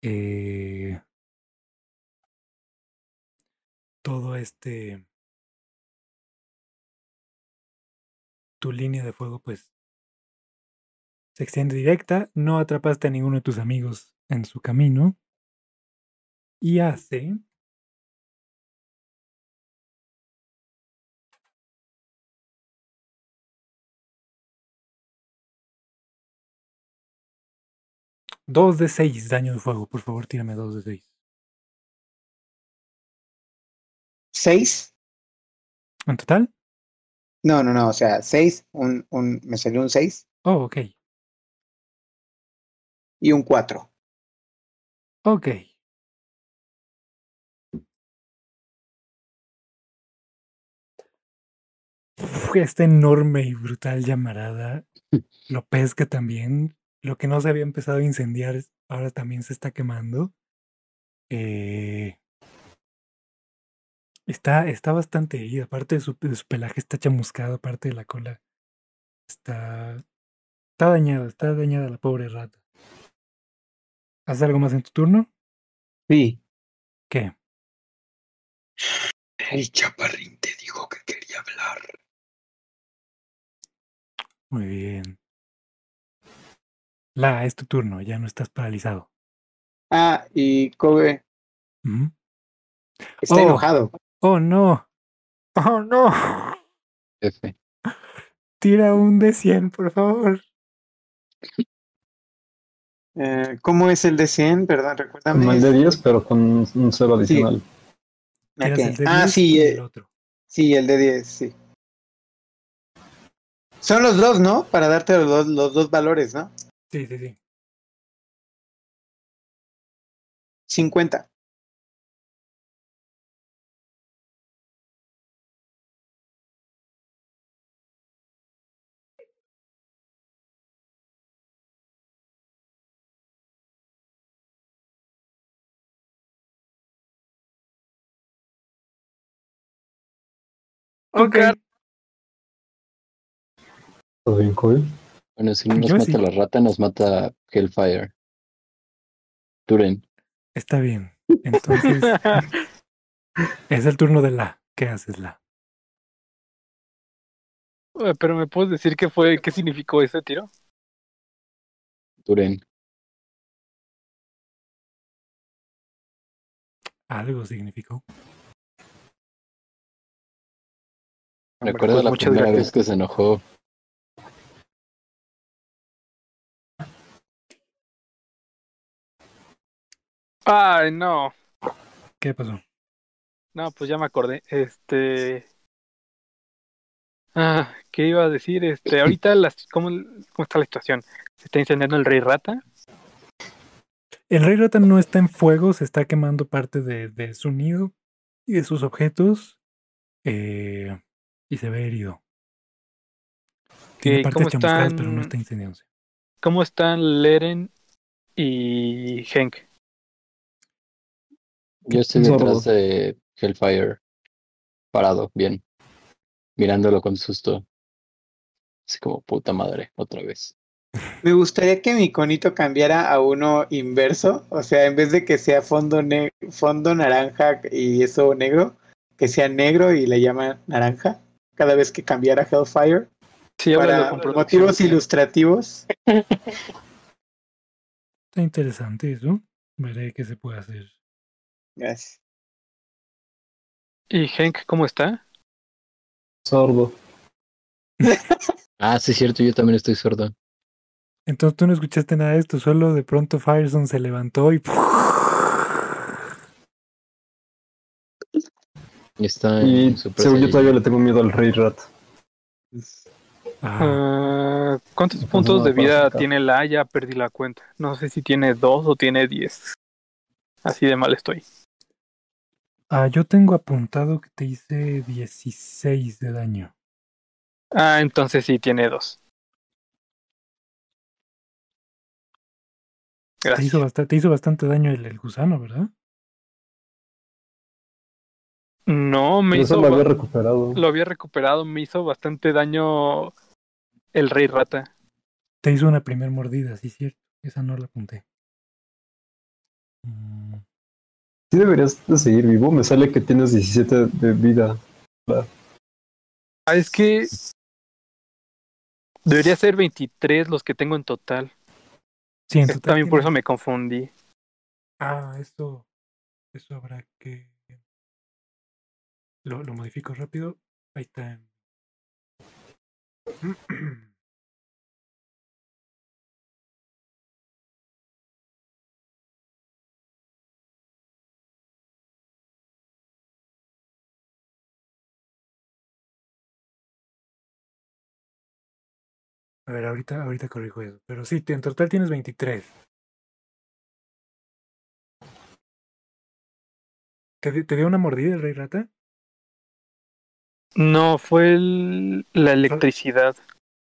Eh, todo este. Tu línea de fuego, pues. Se extiende directa. No atrapaste a ninguno de tus amigos en su camino. Y hace. Dos de seis daño de fuego. Por favor, tírame dos de seis. ¿Seis? ¿En total? No, no, no. O sea, seis. Un, un, me salió un seis Oh, ok. y un cuatro. Ok. Uf, Esta enorme y brutal llamarada lo pesca también. Lo que no se había empezado a incendiar ahora también se está quemando. Eh, está, está bastante herida. Aparte de su, de su pelaje está chamuscado, aparte de la cola. Está, está dañada, está dañada la pobre rata. ¿Haces algo más en tu turno? Sí. ¿Qué? El chaparrín te dijo que quería hablar. Muy bien. La, es tu turno, ya no estás paralizado. Ah, y Kobe Ujú. está Oh. enojado. Oh, no. Oh, no. F. Tira un de 100, por favor. Eh, ¿Cómo es el de 100? Perdón, recuérdame. Como el de 10, pero con un cero adicional. Tiras Ok. el de Ah, 10 sí, eh, el otro. sí, el de 10, sí. Son los dos, ¿no? Para darte los dos, los dos valores, ¿no? Sí, sí, sí. 50. Ok. Está bien, cool. Bueno, si no nos Yo mata sí. la rata, nos mata Hellfire. Duren. Está bien. Entonces, es el turno de la. ¿Qué haces, la? Eh, Pero me puedes decir qué fue, qué significó ese tiro. Duren. Algo significó. Recuerdo pues la primera gracias. vez que se enojó. Ay, no. ¿Qué pasó? No, pues ya me acordé. Este. Ah, ¿qué iba a decir? Este, ahorita las, ¿cómo, ¿cómo está la situación? ¿Se está incendiando el rey rata? El rey rata no está en fuego, se está quemando parte de, de su nido y de sus objetos. eh, y se ve herido. Tiene partes ¿cómo pero no están? está incendiándose. ¿Cómo están Leren y Henk? Yo estoy Sordo. detrás de Hellfire. Parado, bien. Mirándolo con susto. Así como puta madre, otra vez. Me gustaría que mi conito cambiara a uno inverso, o sea, en vez de que sea fondo ne- fondo naranja y eso negro, que sea negro y le llaman naranja cada vez que cambiara Hellfire Sí, para motivos ilustrativos. Está interesante eso. Veré qué se puede hacer. Gracias. ¿Y Henk cómo está? Sordo. Ah, sí, es cierto, yo también estoy sordo. Entonces tú no escuchaste nada de esto, solo de pronto Firestone se levantó y Y está Y según yo todavía le tengo miedo al rey rat. Ah, ¿Cuántos puntos no de vida tiene la? Ya perdí la cuenta. No sé si tiene dos o tiene diez. Así de mal estoy. Ah, yo tengo apuntado que te hice 16 de daño. Ah, entonces sí tiene dos. Te Gracias. hizo, bastante, te hizo bastante daño el, el gusano, ¿verdad? No, me Pero hizo. eso lo había recuperado. Lo había recuperado, me hizo bastante daño el rey rata. Te hizo una primer mordida, sí, cierto. Esa no la apunté. Mm, Sí deberías de seguir vivo. Me sale que tienes 17 de vida. Ah, es que. Debería ser 23 los que tengo en total. Sí, en total También por eso me confundí. Ah, eso. Eso habrá que. Lo, lo modifico rápido. Ahí está. A ver, ahorita, ahorita corrijo eso. Pero sí, en total tienes 23. ¿Te, te dio una mordida el rey rata? No, fue el- la electricidad.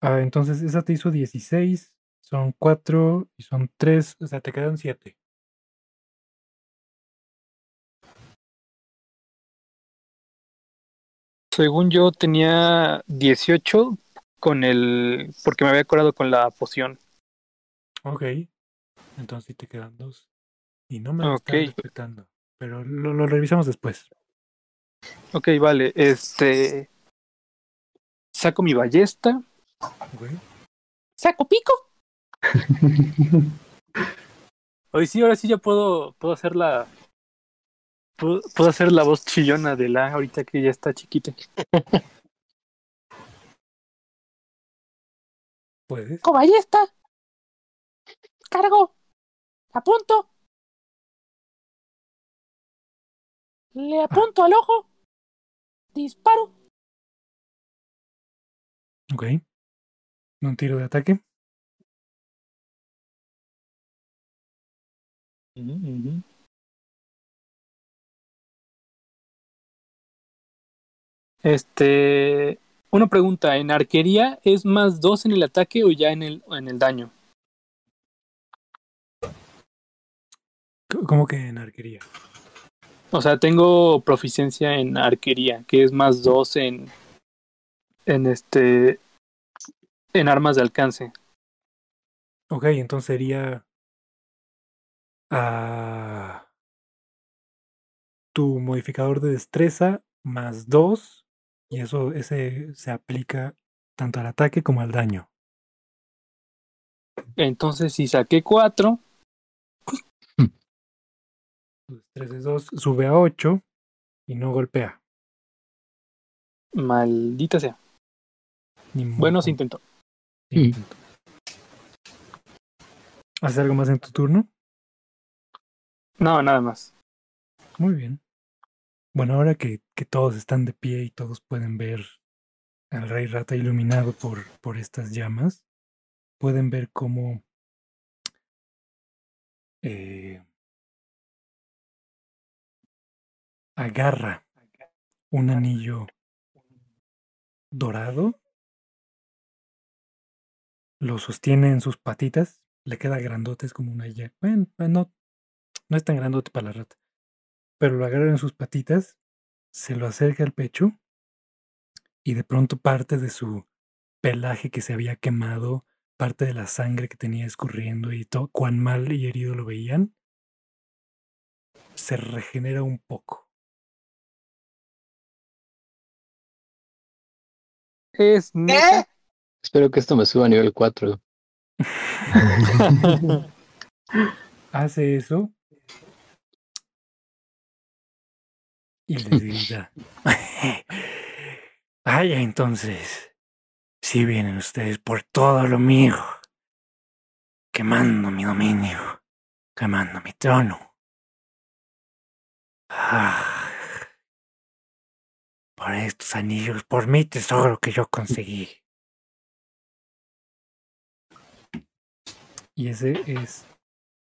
Ah, entonces esa te hizo 16, son 4 y son 3, o sea, te quedan 7. Según yo tenía 18 con el. porque me había curado con la poción. Ok. Entonces sí te quedan 2. Y no me lo están respetando. Pero lo, lo revisamos después. Ok, vale. Este. Saco mi ballesta. Saco pico. Hoy sí, ahora sí ya puedo, puedo hacer la. Puedo, puedo hacer la voz chillona de la ahorita que ya está chiquita. ¿Puedes? Con ballesta. Cargo. Apunto. Le apunto al ojo. Disparo. Ok. Un tiro de ataque. Este. Una pregunta, ¿en arquería es más 2 en el ataque o ya en el, en el daño? ¿Cómo que en arquería? O sea, tengo proficiencia en arquería, que es más 2 en. En este. En armas de alcance. Ok, entonces sería ah, tu modificador de destreza más 2 y eso ese se aplica tanto al ataque como al daño. Entonces, si saqué 4, Tu destreza es 2, sube a 8 y no golpea. maldita sea. Bueno, se intentó. ¿Haces algo más en tu turno? No, nada más. Muy bien. Bueno, ahora que, que todos están de pie y todos pueden ver al rey rata iluminado por, por estas llamas, pueden ver cómo eh, agarra un anillo dorado, lo sostiene en sus patitas, le queda grandote, es como una. Bueno, no, no es tan grandote para la rata, pero lo agarra en sus patitas, se lo acerca al pecho y de pronto parte de su pelaje que se había quemado, parte de la sangre que tenía escurriendo y todo, cuán mal y herido lo veían, se regenera un poco. Es neta. Espero que esto me suba a nivel 4. Hace eso y les grita. Vaya, entonces, si vienen ustedes por todo lo mío, quemando mi dominio, quemando mi trono. Por estos anillos, por mi tesoro que yo conseguí. Y ese es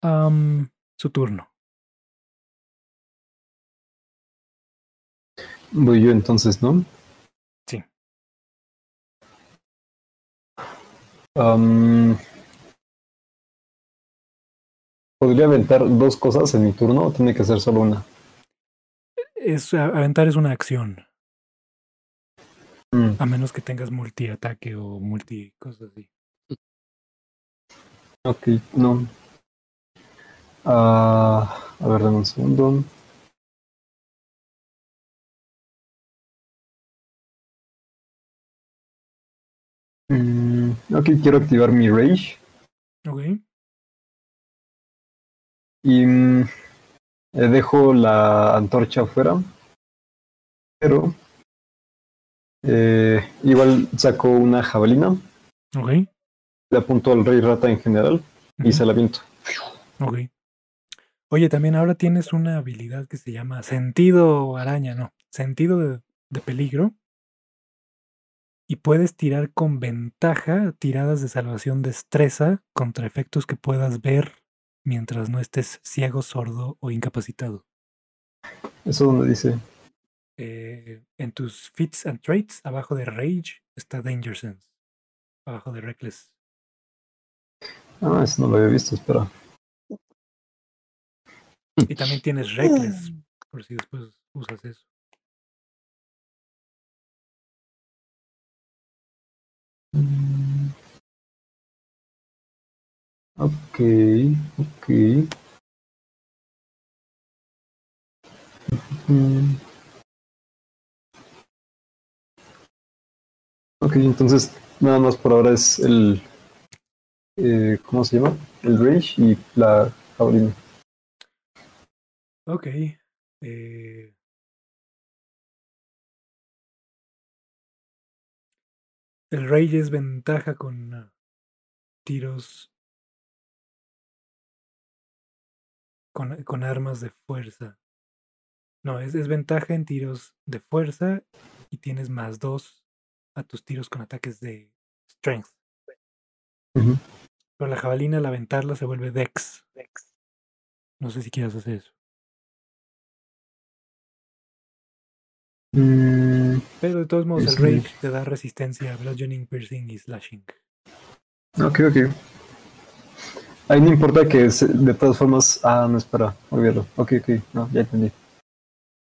am, su turno. Voy yo entonces, ¿no? Sí. ¿Podría aventar dos cosas en mi turno o tiene que ser solo una? Es, aventar es una acción, Mm, a menos que tengas multi-ataque o multi cosas así. ok, no. Ah, a ver, dame un segundo. Mm, ok, quiero activar mi Rage. Ok. Y mm, eh, dejo la antorcha afuera. Pero eh, igual saco una jabalina, Ok. le apunto al rey rata en general y se la aviento. Ok. Oye, también ahora tienes una habilidad que se llama sentido araña, no, sentido de, de peligro. Y puedes tirar con ventaja tiradas de salvación destreza contra efectos que puedas ver mientras no estés ciego, sordo o incapacitado. Eso donde dice. Eh, en tus feats and traits, abajo de Rage, está Danger Sense. Abajo de Reckless. Ah, eso no lo había visto, espera. Y también tienes Reckless, por si después usas eso. Ok, ok. Ok, entonces nada más por ahora es el. eh, ¿Cómo se llama? El Rage y la jabalina. Ok. eh, El Rage es ventaja con ah, tiros. Con, con armas de fuerza. No, es, es ventaja en tiros de fuerza y tienes más dos a tus tiros con ataques de strength. Pero la jabalina al aventarla se vuelve dex. No sé si quieres hacer eso. Mm, Pero de todos modos, el Sí. Rage te da resistencia a bludgeoning, piercing y slashing. ok, ok. Ahí no importa que se- de todas formas. Ah, no, espera, olvídalo. Ok, ok, no, ya entendí.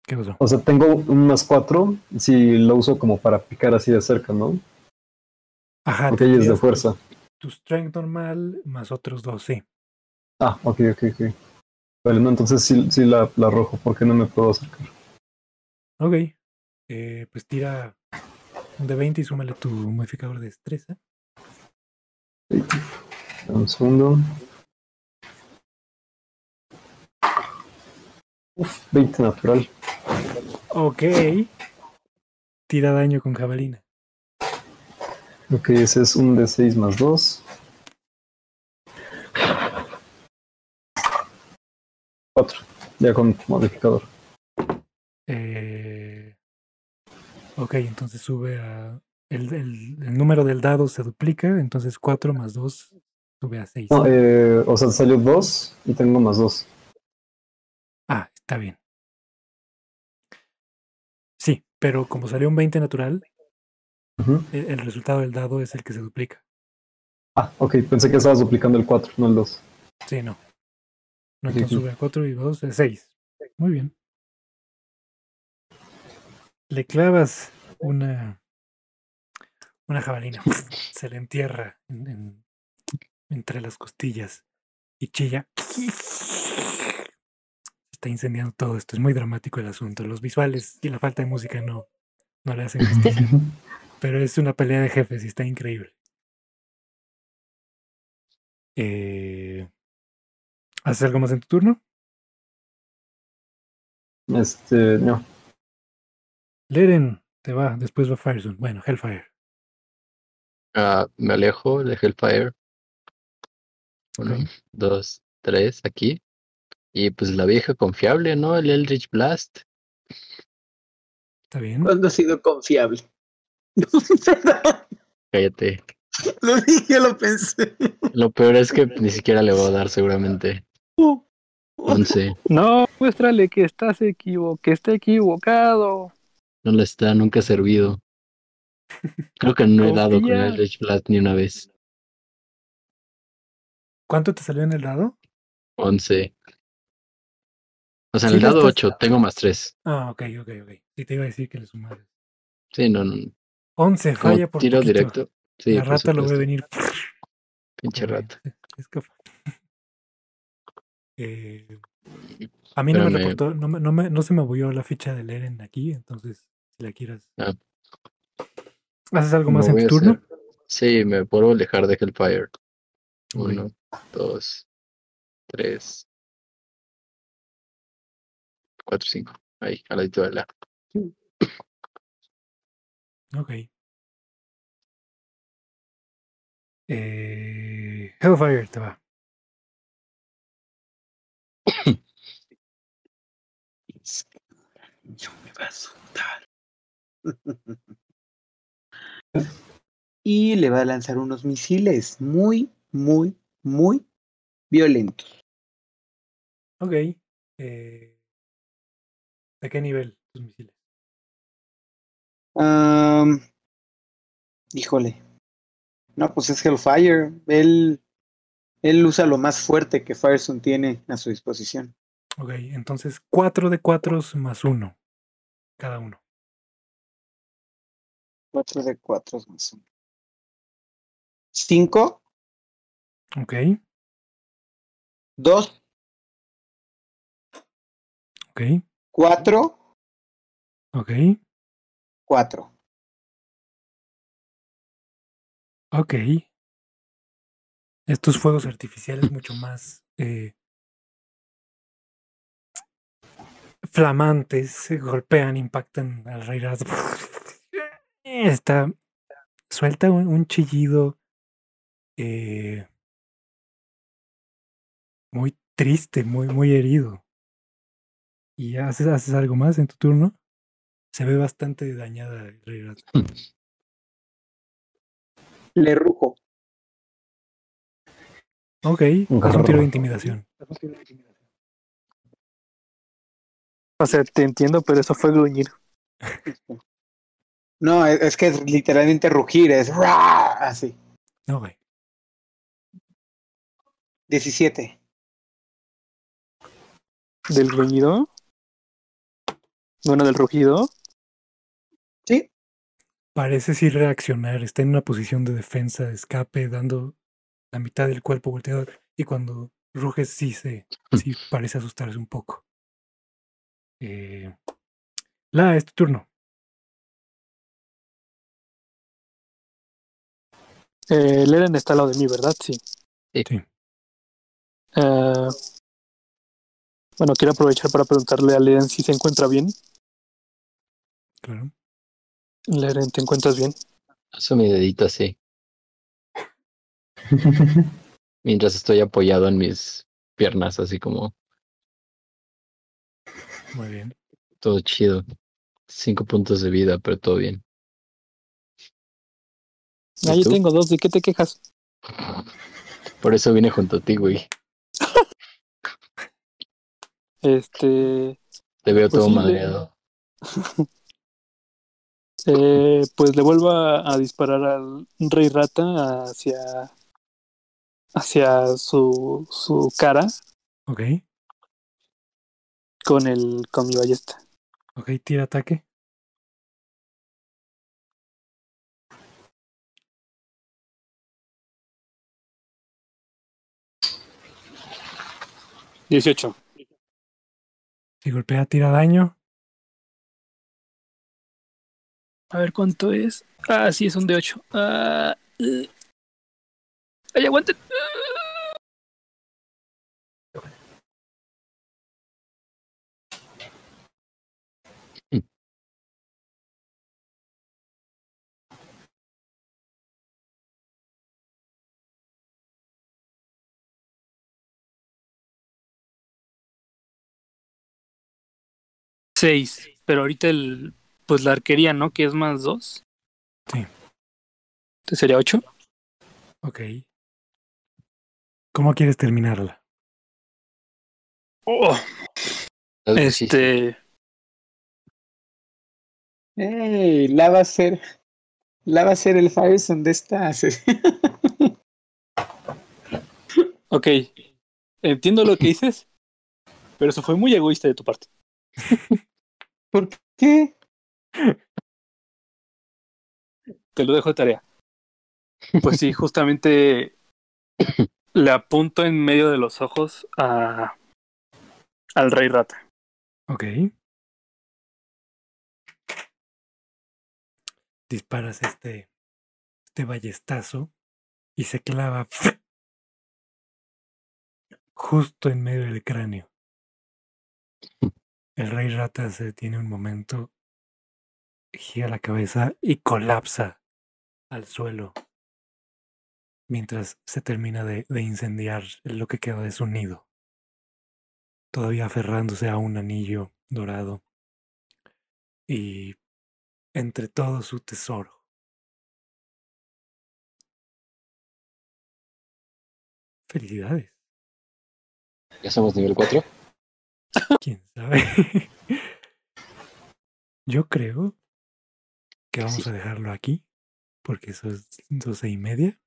¿Qué pasó? O sea, tengo unas cuatro si lo uso como para picar así de cerca, ¿no? Ajá. Ok, te es de fuerza. Tu strength normal más otros dos, sí. Ah, ok, ok, ok. Vale, no, entonces sí, sí la, la arrojo, porque no me puedo acercar. Ok. Eh, pues tira un de 20 y súmale tu modificador de destreza. Un segundo. Uf, 20 natural. Ok. Tira daño con jabalina. Ok, ese es un de 6 más 2. 4. Ya con modificador. Eh, ok, entonces sube a. El, el- el número del dado se duplica, entonces 4 más 2 sube a 6. No, eh, o sea, salió 2 y tengo más 2. Está bien. Sí, pero como salió un 20 natural, Ujú. el, el resultado del dado es el que se duplica. Ah, ok, pensé que estabas duplicando el 4, no el 2. Sí, no. No, entonces sí. sube a 4 y 2 es 6. Muy bien. Le clavas una, una jabalina. Se le entierra en- en- entre las costillas y chilla. Está incendiando todo esto. Es muy dramático el asunto. Los visuales y la falta de música no, no le hacen justicia. Pero es una pelea de jefes y está increíble. Eh, ¿Haces algo más en tu turno? Este, no. Leren, te va, después va Firezone. Bueno, Hellfire. Ah, me alejo de Hellfire. Uno, dos, tres, aquí. Y pues la vieja confiable, ¿no? El Eldritch Blast. ¿Está bien? ¿Cuándo ha sido confiable? Cállate. lo dije, lo pensé. Lo peor es que ni siquiera le voy a dar seguramente. Once. No, muéstrale que estás equivo que está equivocado. No le está, nunca ha servido. Creo que no he dado con el Eldritch Blast ni una vez. ¿Cuánto te salió en el dado? Once. O sea, en Sí el dado estás- 8 tengo más 3. Ah, ok, ok, ok. Sí, te iba a decir que le sumaras. Sí, no, no. 11, Como falla por tiro poquito. directo. Sí, La rata lo ve venir. Pinche rata. Es que- Eh, a mí no me reportó, no, me- no, me- no se me movió la ficha de Leren aquí, entonces si la quieras. Ah. ¿Haces algo más en tu turno? hacer- Sí, me puedo alejar de Hellfire. Uno, dos, tres, cuatro, cinco. Ahí, al ladito de la. Ok. Eh, Hellfire te va. Yo me va a asustar. y le va a lanzar unos misiles muy, muy, muy violentos. Ok. eh, ¿De qué nivel tus misiles? Am, híjole. No, pues es Hellfire. Él, él usa lo más fuerte que Firestone tiene a su disposición. Ok, entonces 4 de 4 más 1 cada uno. 4 de 4 más 1. 5, Ok, 2, ok, 4, ok, 4. ok. Estos fuegos artificiales mucho más eh, flamantes se golpean, impactan alrededor. Está suelta un, un chillido eh, muy triste, muy, muy herido. ¿Y haces, haces algo más en tu turno? Se ve bastante dañada el rey rata. Le rujo. Ok, haz un tiro de intimidación. O sea, te entiendo, pero eso fue gruñir. No, es, es que es literalmente rugir, es así. Ok. 17. ¿Del gruñido? Bueno, del rugido. Sí. parece sí reaccionar, está en una posición de defensa, de escape, dando la mitad del cuerpo volteado. Y cuando ruge, sí se, sí parece asustarse un poco. Eh, la, es tu turno. Eh, Leren está al lado de mí, ¿verdad? Sí. Sí. Eh, bueno, quiero aprovechar para preguntarle a Leren si se encuentra bien. Claro. Leren, ¿te encuentras bien? Paso mi dedito así. Mientras estoy apoyado en mis piernas, así como Muy bien. todo chido. Cinco puntos de vida, pero todo bien. Ah, yo tengo dos, ¿de qué te quejas? Por eso vine junto a ti, güey. Este. Te veo Pues todo sí, le- madreado. Eh, pues le vuelvo a, a disparar al rey rata hacia hacia su, su cara Ok. con el con mi ballesta. Ok, tira ataque. Dieciocho. Si golpea, tira daño. A ver cuánto es. Ah, sí, es un de 8. Ah, eh. Ay, aguanten. Seis. Pero ahorita el. Pues la arquería, ¿no? Que es más dos. Sí. Entonces sería ocho. Ok. ¿Cómo quieres terminarla? Oh. Este. Ey, la va a ser. La va a ser el Firestone de estas. Ok. Entiendo lo que dices. Pero eso fue muy egoísta de tu parte. ¿Por qué? Te lo dejo de tarea. Pues sí, justamente le apunto en medio de los ojos a al rey rata. Ok. Disparas este, este ballestazo y se clava justo en medio del cráneo. El rey rata se detiene un momento, gira la cabeza y colapsa al suelo mientras se termina de, de incendiar lo que queda de su nido, todavía aferrándose a un anillo dorado y entre todo su tesoro. Felicidades. ¿Ya somos nivel 4? ¿Quién sabe? Yo creo que vamos Sí. a dejarlo aquí, porque eso es doce y media,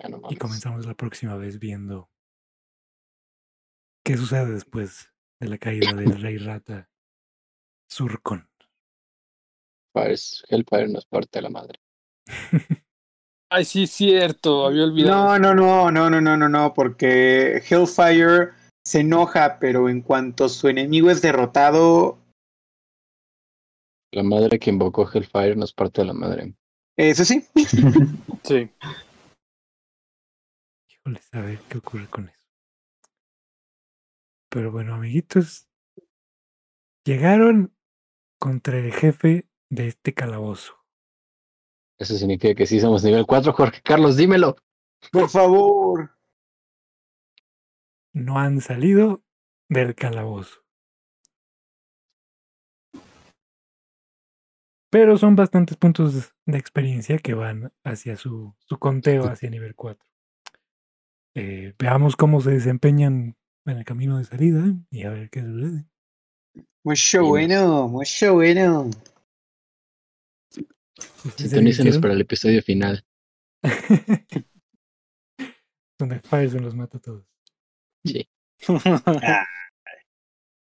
Ya no y comenzamos la próxima vez viendo qué sucede después de la caída del rey rata Surcon. Fires- Hellfire nos parte la madre. Ay, sí, es cierto, había olvidado. No, no, no, no, no, no, no, no, porque Hellfire se enoja, pero en cuanto su enemigo es derrotado, La madre que invocó Hellfire nos parte la madre. eso sí. Sí. Híjole, a ver qué ocurre con eso. Pero bueno, amiguitos, llegaron contra el jefe de este calabozo. Eso significa que sí somos nivel 4, Jorge Carlos, dímelo. Por favor. No han salido del calabozo. Pero son bastantes puntos de experiencia que van hacia su, su conteo hacia nivel 4. Eh, veamos cómo se desempeñan en el camino de salida y a ver qué sucede. Mucho bueno, mucho bueno. Sintonícenos para el episodio final. Donde Firestone los mata a todos. Sí.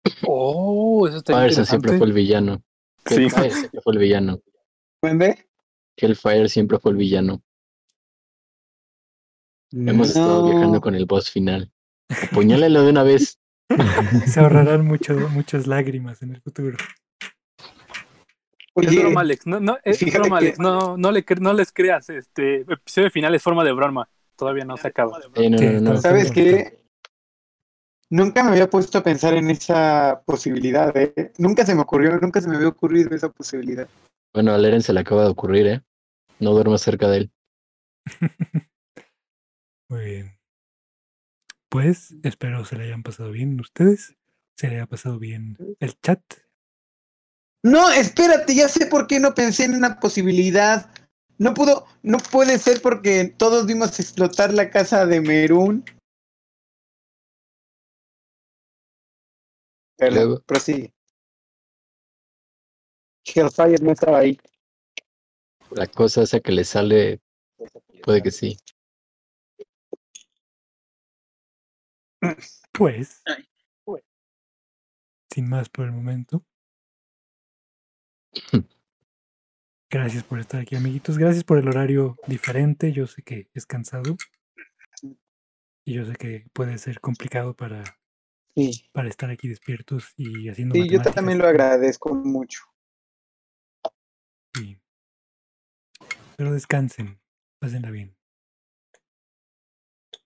oh, eso está interesante. siempre fue el villano. Sí. Hellfire siempre fue el villano. ¿Dónde? Hellfire siempre fue el villano. Hemos estado viajando con el boss final. Apuñálalo de una vez. Se ahorrarán mucho, muchas lágrimas en el futuro. Es Oye, broma, Alex. No, no, es broma, Alex. No, no, le, no les creas. Este episodio final es forma de broma. Todavía no se acaba. Eh, no, Sí, no, no, no. ¿Sabes qué? Nunca me había puesto a pensar en esa posibilidad, ¿eh? Nunca se me ocurrió, nunca se me había ocurrido esa posibilidad. Bueno, a Leren se le acaba de ocurrir, ¿eh? No duermas cerca de él. Muy bien. Pues espero se le hayan pasado bien ustedes. Se le haya pasado bien el chat. No, espérate, ya sé por qué no pensé en una posibilidad. No pudo, no puede ser porque todos vimos explotar la casa de Merún. Perdón, Luego. prosigue. Hellfire no estaba ahí. La cosa esa que le sale, puede que sí. Pues, sin más por el momento. Gracias por estar aquí, amiguitos. Gracias por el horario diferente. Yo sé que es cansado. Y yo sé que puede ser complicado para, Sí, para estar aquí despiertos y haciendo sí, yo también lo agradezco mucho. Sí. Pero descansen. Pásenla bien.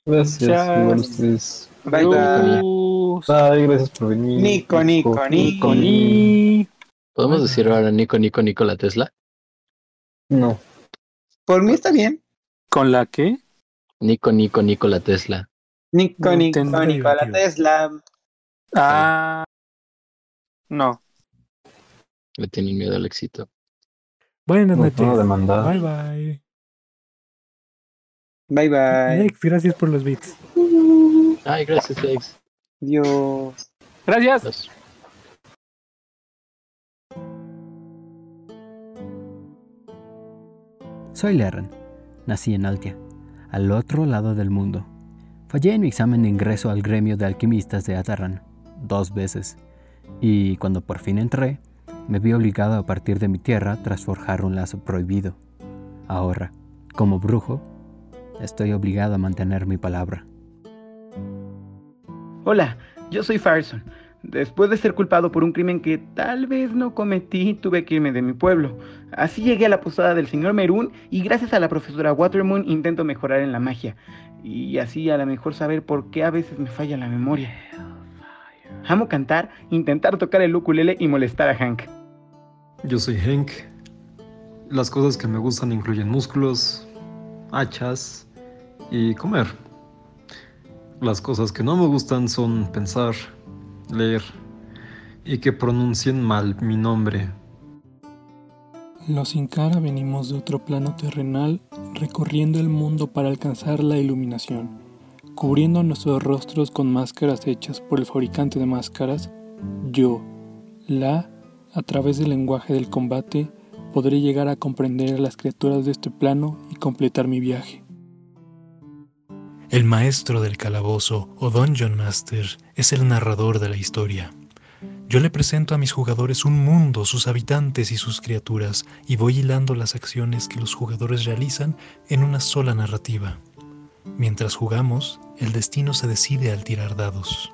Gracias, igual ustedes. Bye, bye. Bye, gracias por venir. Nico, Nico, Nico, Ni- ¿Podemos decir ahora Nico, Nico, Nicola Tesla? No, Por mí está bien. ¿Con la qué? Nico, Nico, Nicola Tesla. Nico, Nico. Nico, la Tesla. Ah. No. Le tienen miedo al éxito. Buenas no noches. Bye bye. Bye, bye. Alex, gracias por los beats. Ay, gracias, Alex. Dios. Gracias. Los- Soy Lerren. Nací en Altia, al otro lado del mundo. Fallé en mi examen de ingreso al gremio de alquimistas de Atarran, dos veces. Y cuando por fin entré, me vi obligado a partir de mi tierra tras forjar un lazo prohibido. Ahora, como brujo, estoy obligado a mantener mi palabra. Hola, yo soy Farson. Después de ser culpado por un crimen que tal vez no cometí, tuve que irme de mi pueblo. Así llegué a la posada del señor Merún y gracias a la profesora Watermoon intento mejorar en la magia. Y así a lo mejor saber por qué a veces me falla la memoria. Amo cantar, intentar tocar el ukulele y molestar a Hank. Yo soy Hank. Las cosas que me gustan incluyen músculos, hachas y comer. Las cosas que no me gustan son pensar, leer y que pronuncien mal mi nombre. Los Sin Cara venimos de otro plano terrenal, recorriendo el mundo para alcanzar la iluminación, cubriendo nuestros rostros con máscaras hechas por el fabricante de máscaras, yo, la, a través del lenguaje del combate, podré llegar a comprender a las criaturas de este plano y completar mi viaje. El maestro del calabozo o Dungeon Master es el narrador de la historia. Yo le presento a mis jugadores un mundo, sus habitantes y sus criaturas, y voy hilando las acciones que los jugadores realizan en una sola narrativa. Mientras jugamos, el destino se decide al tirar dados.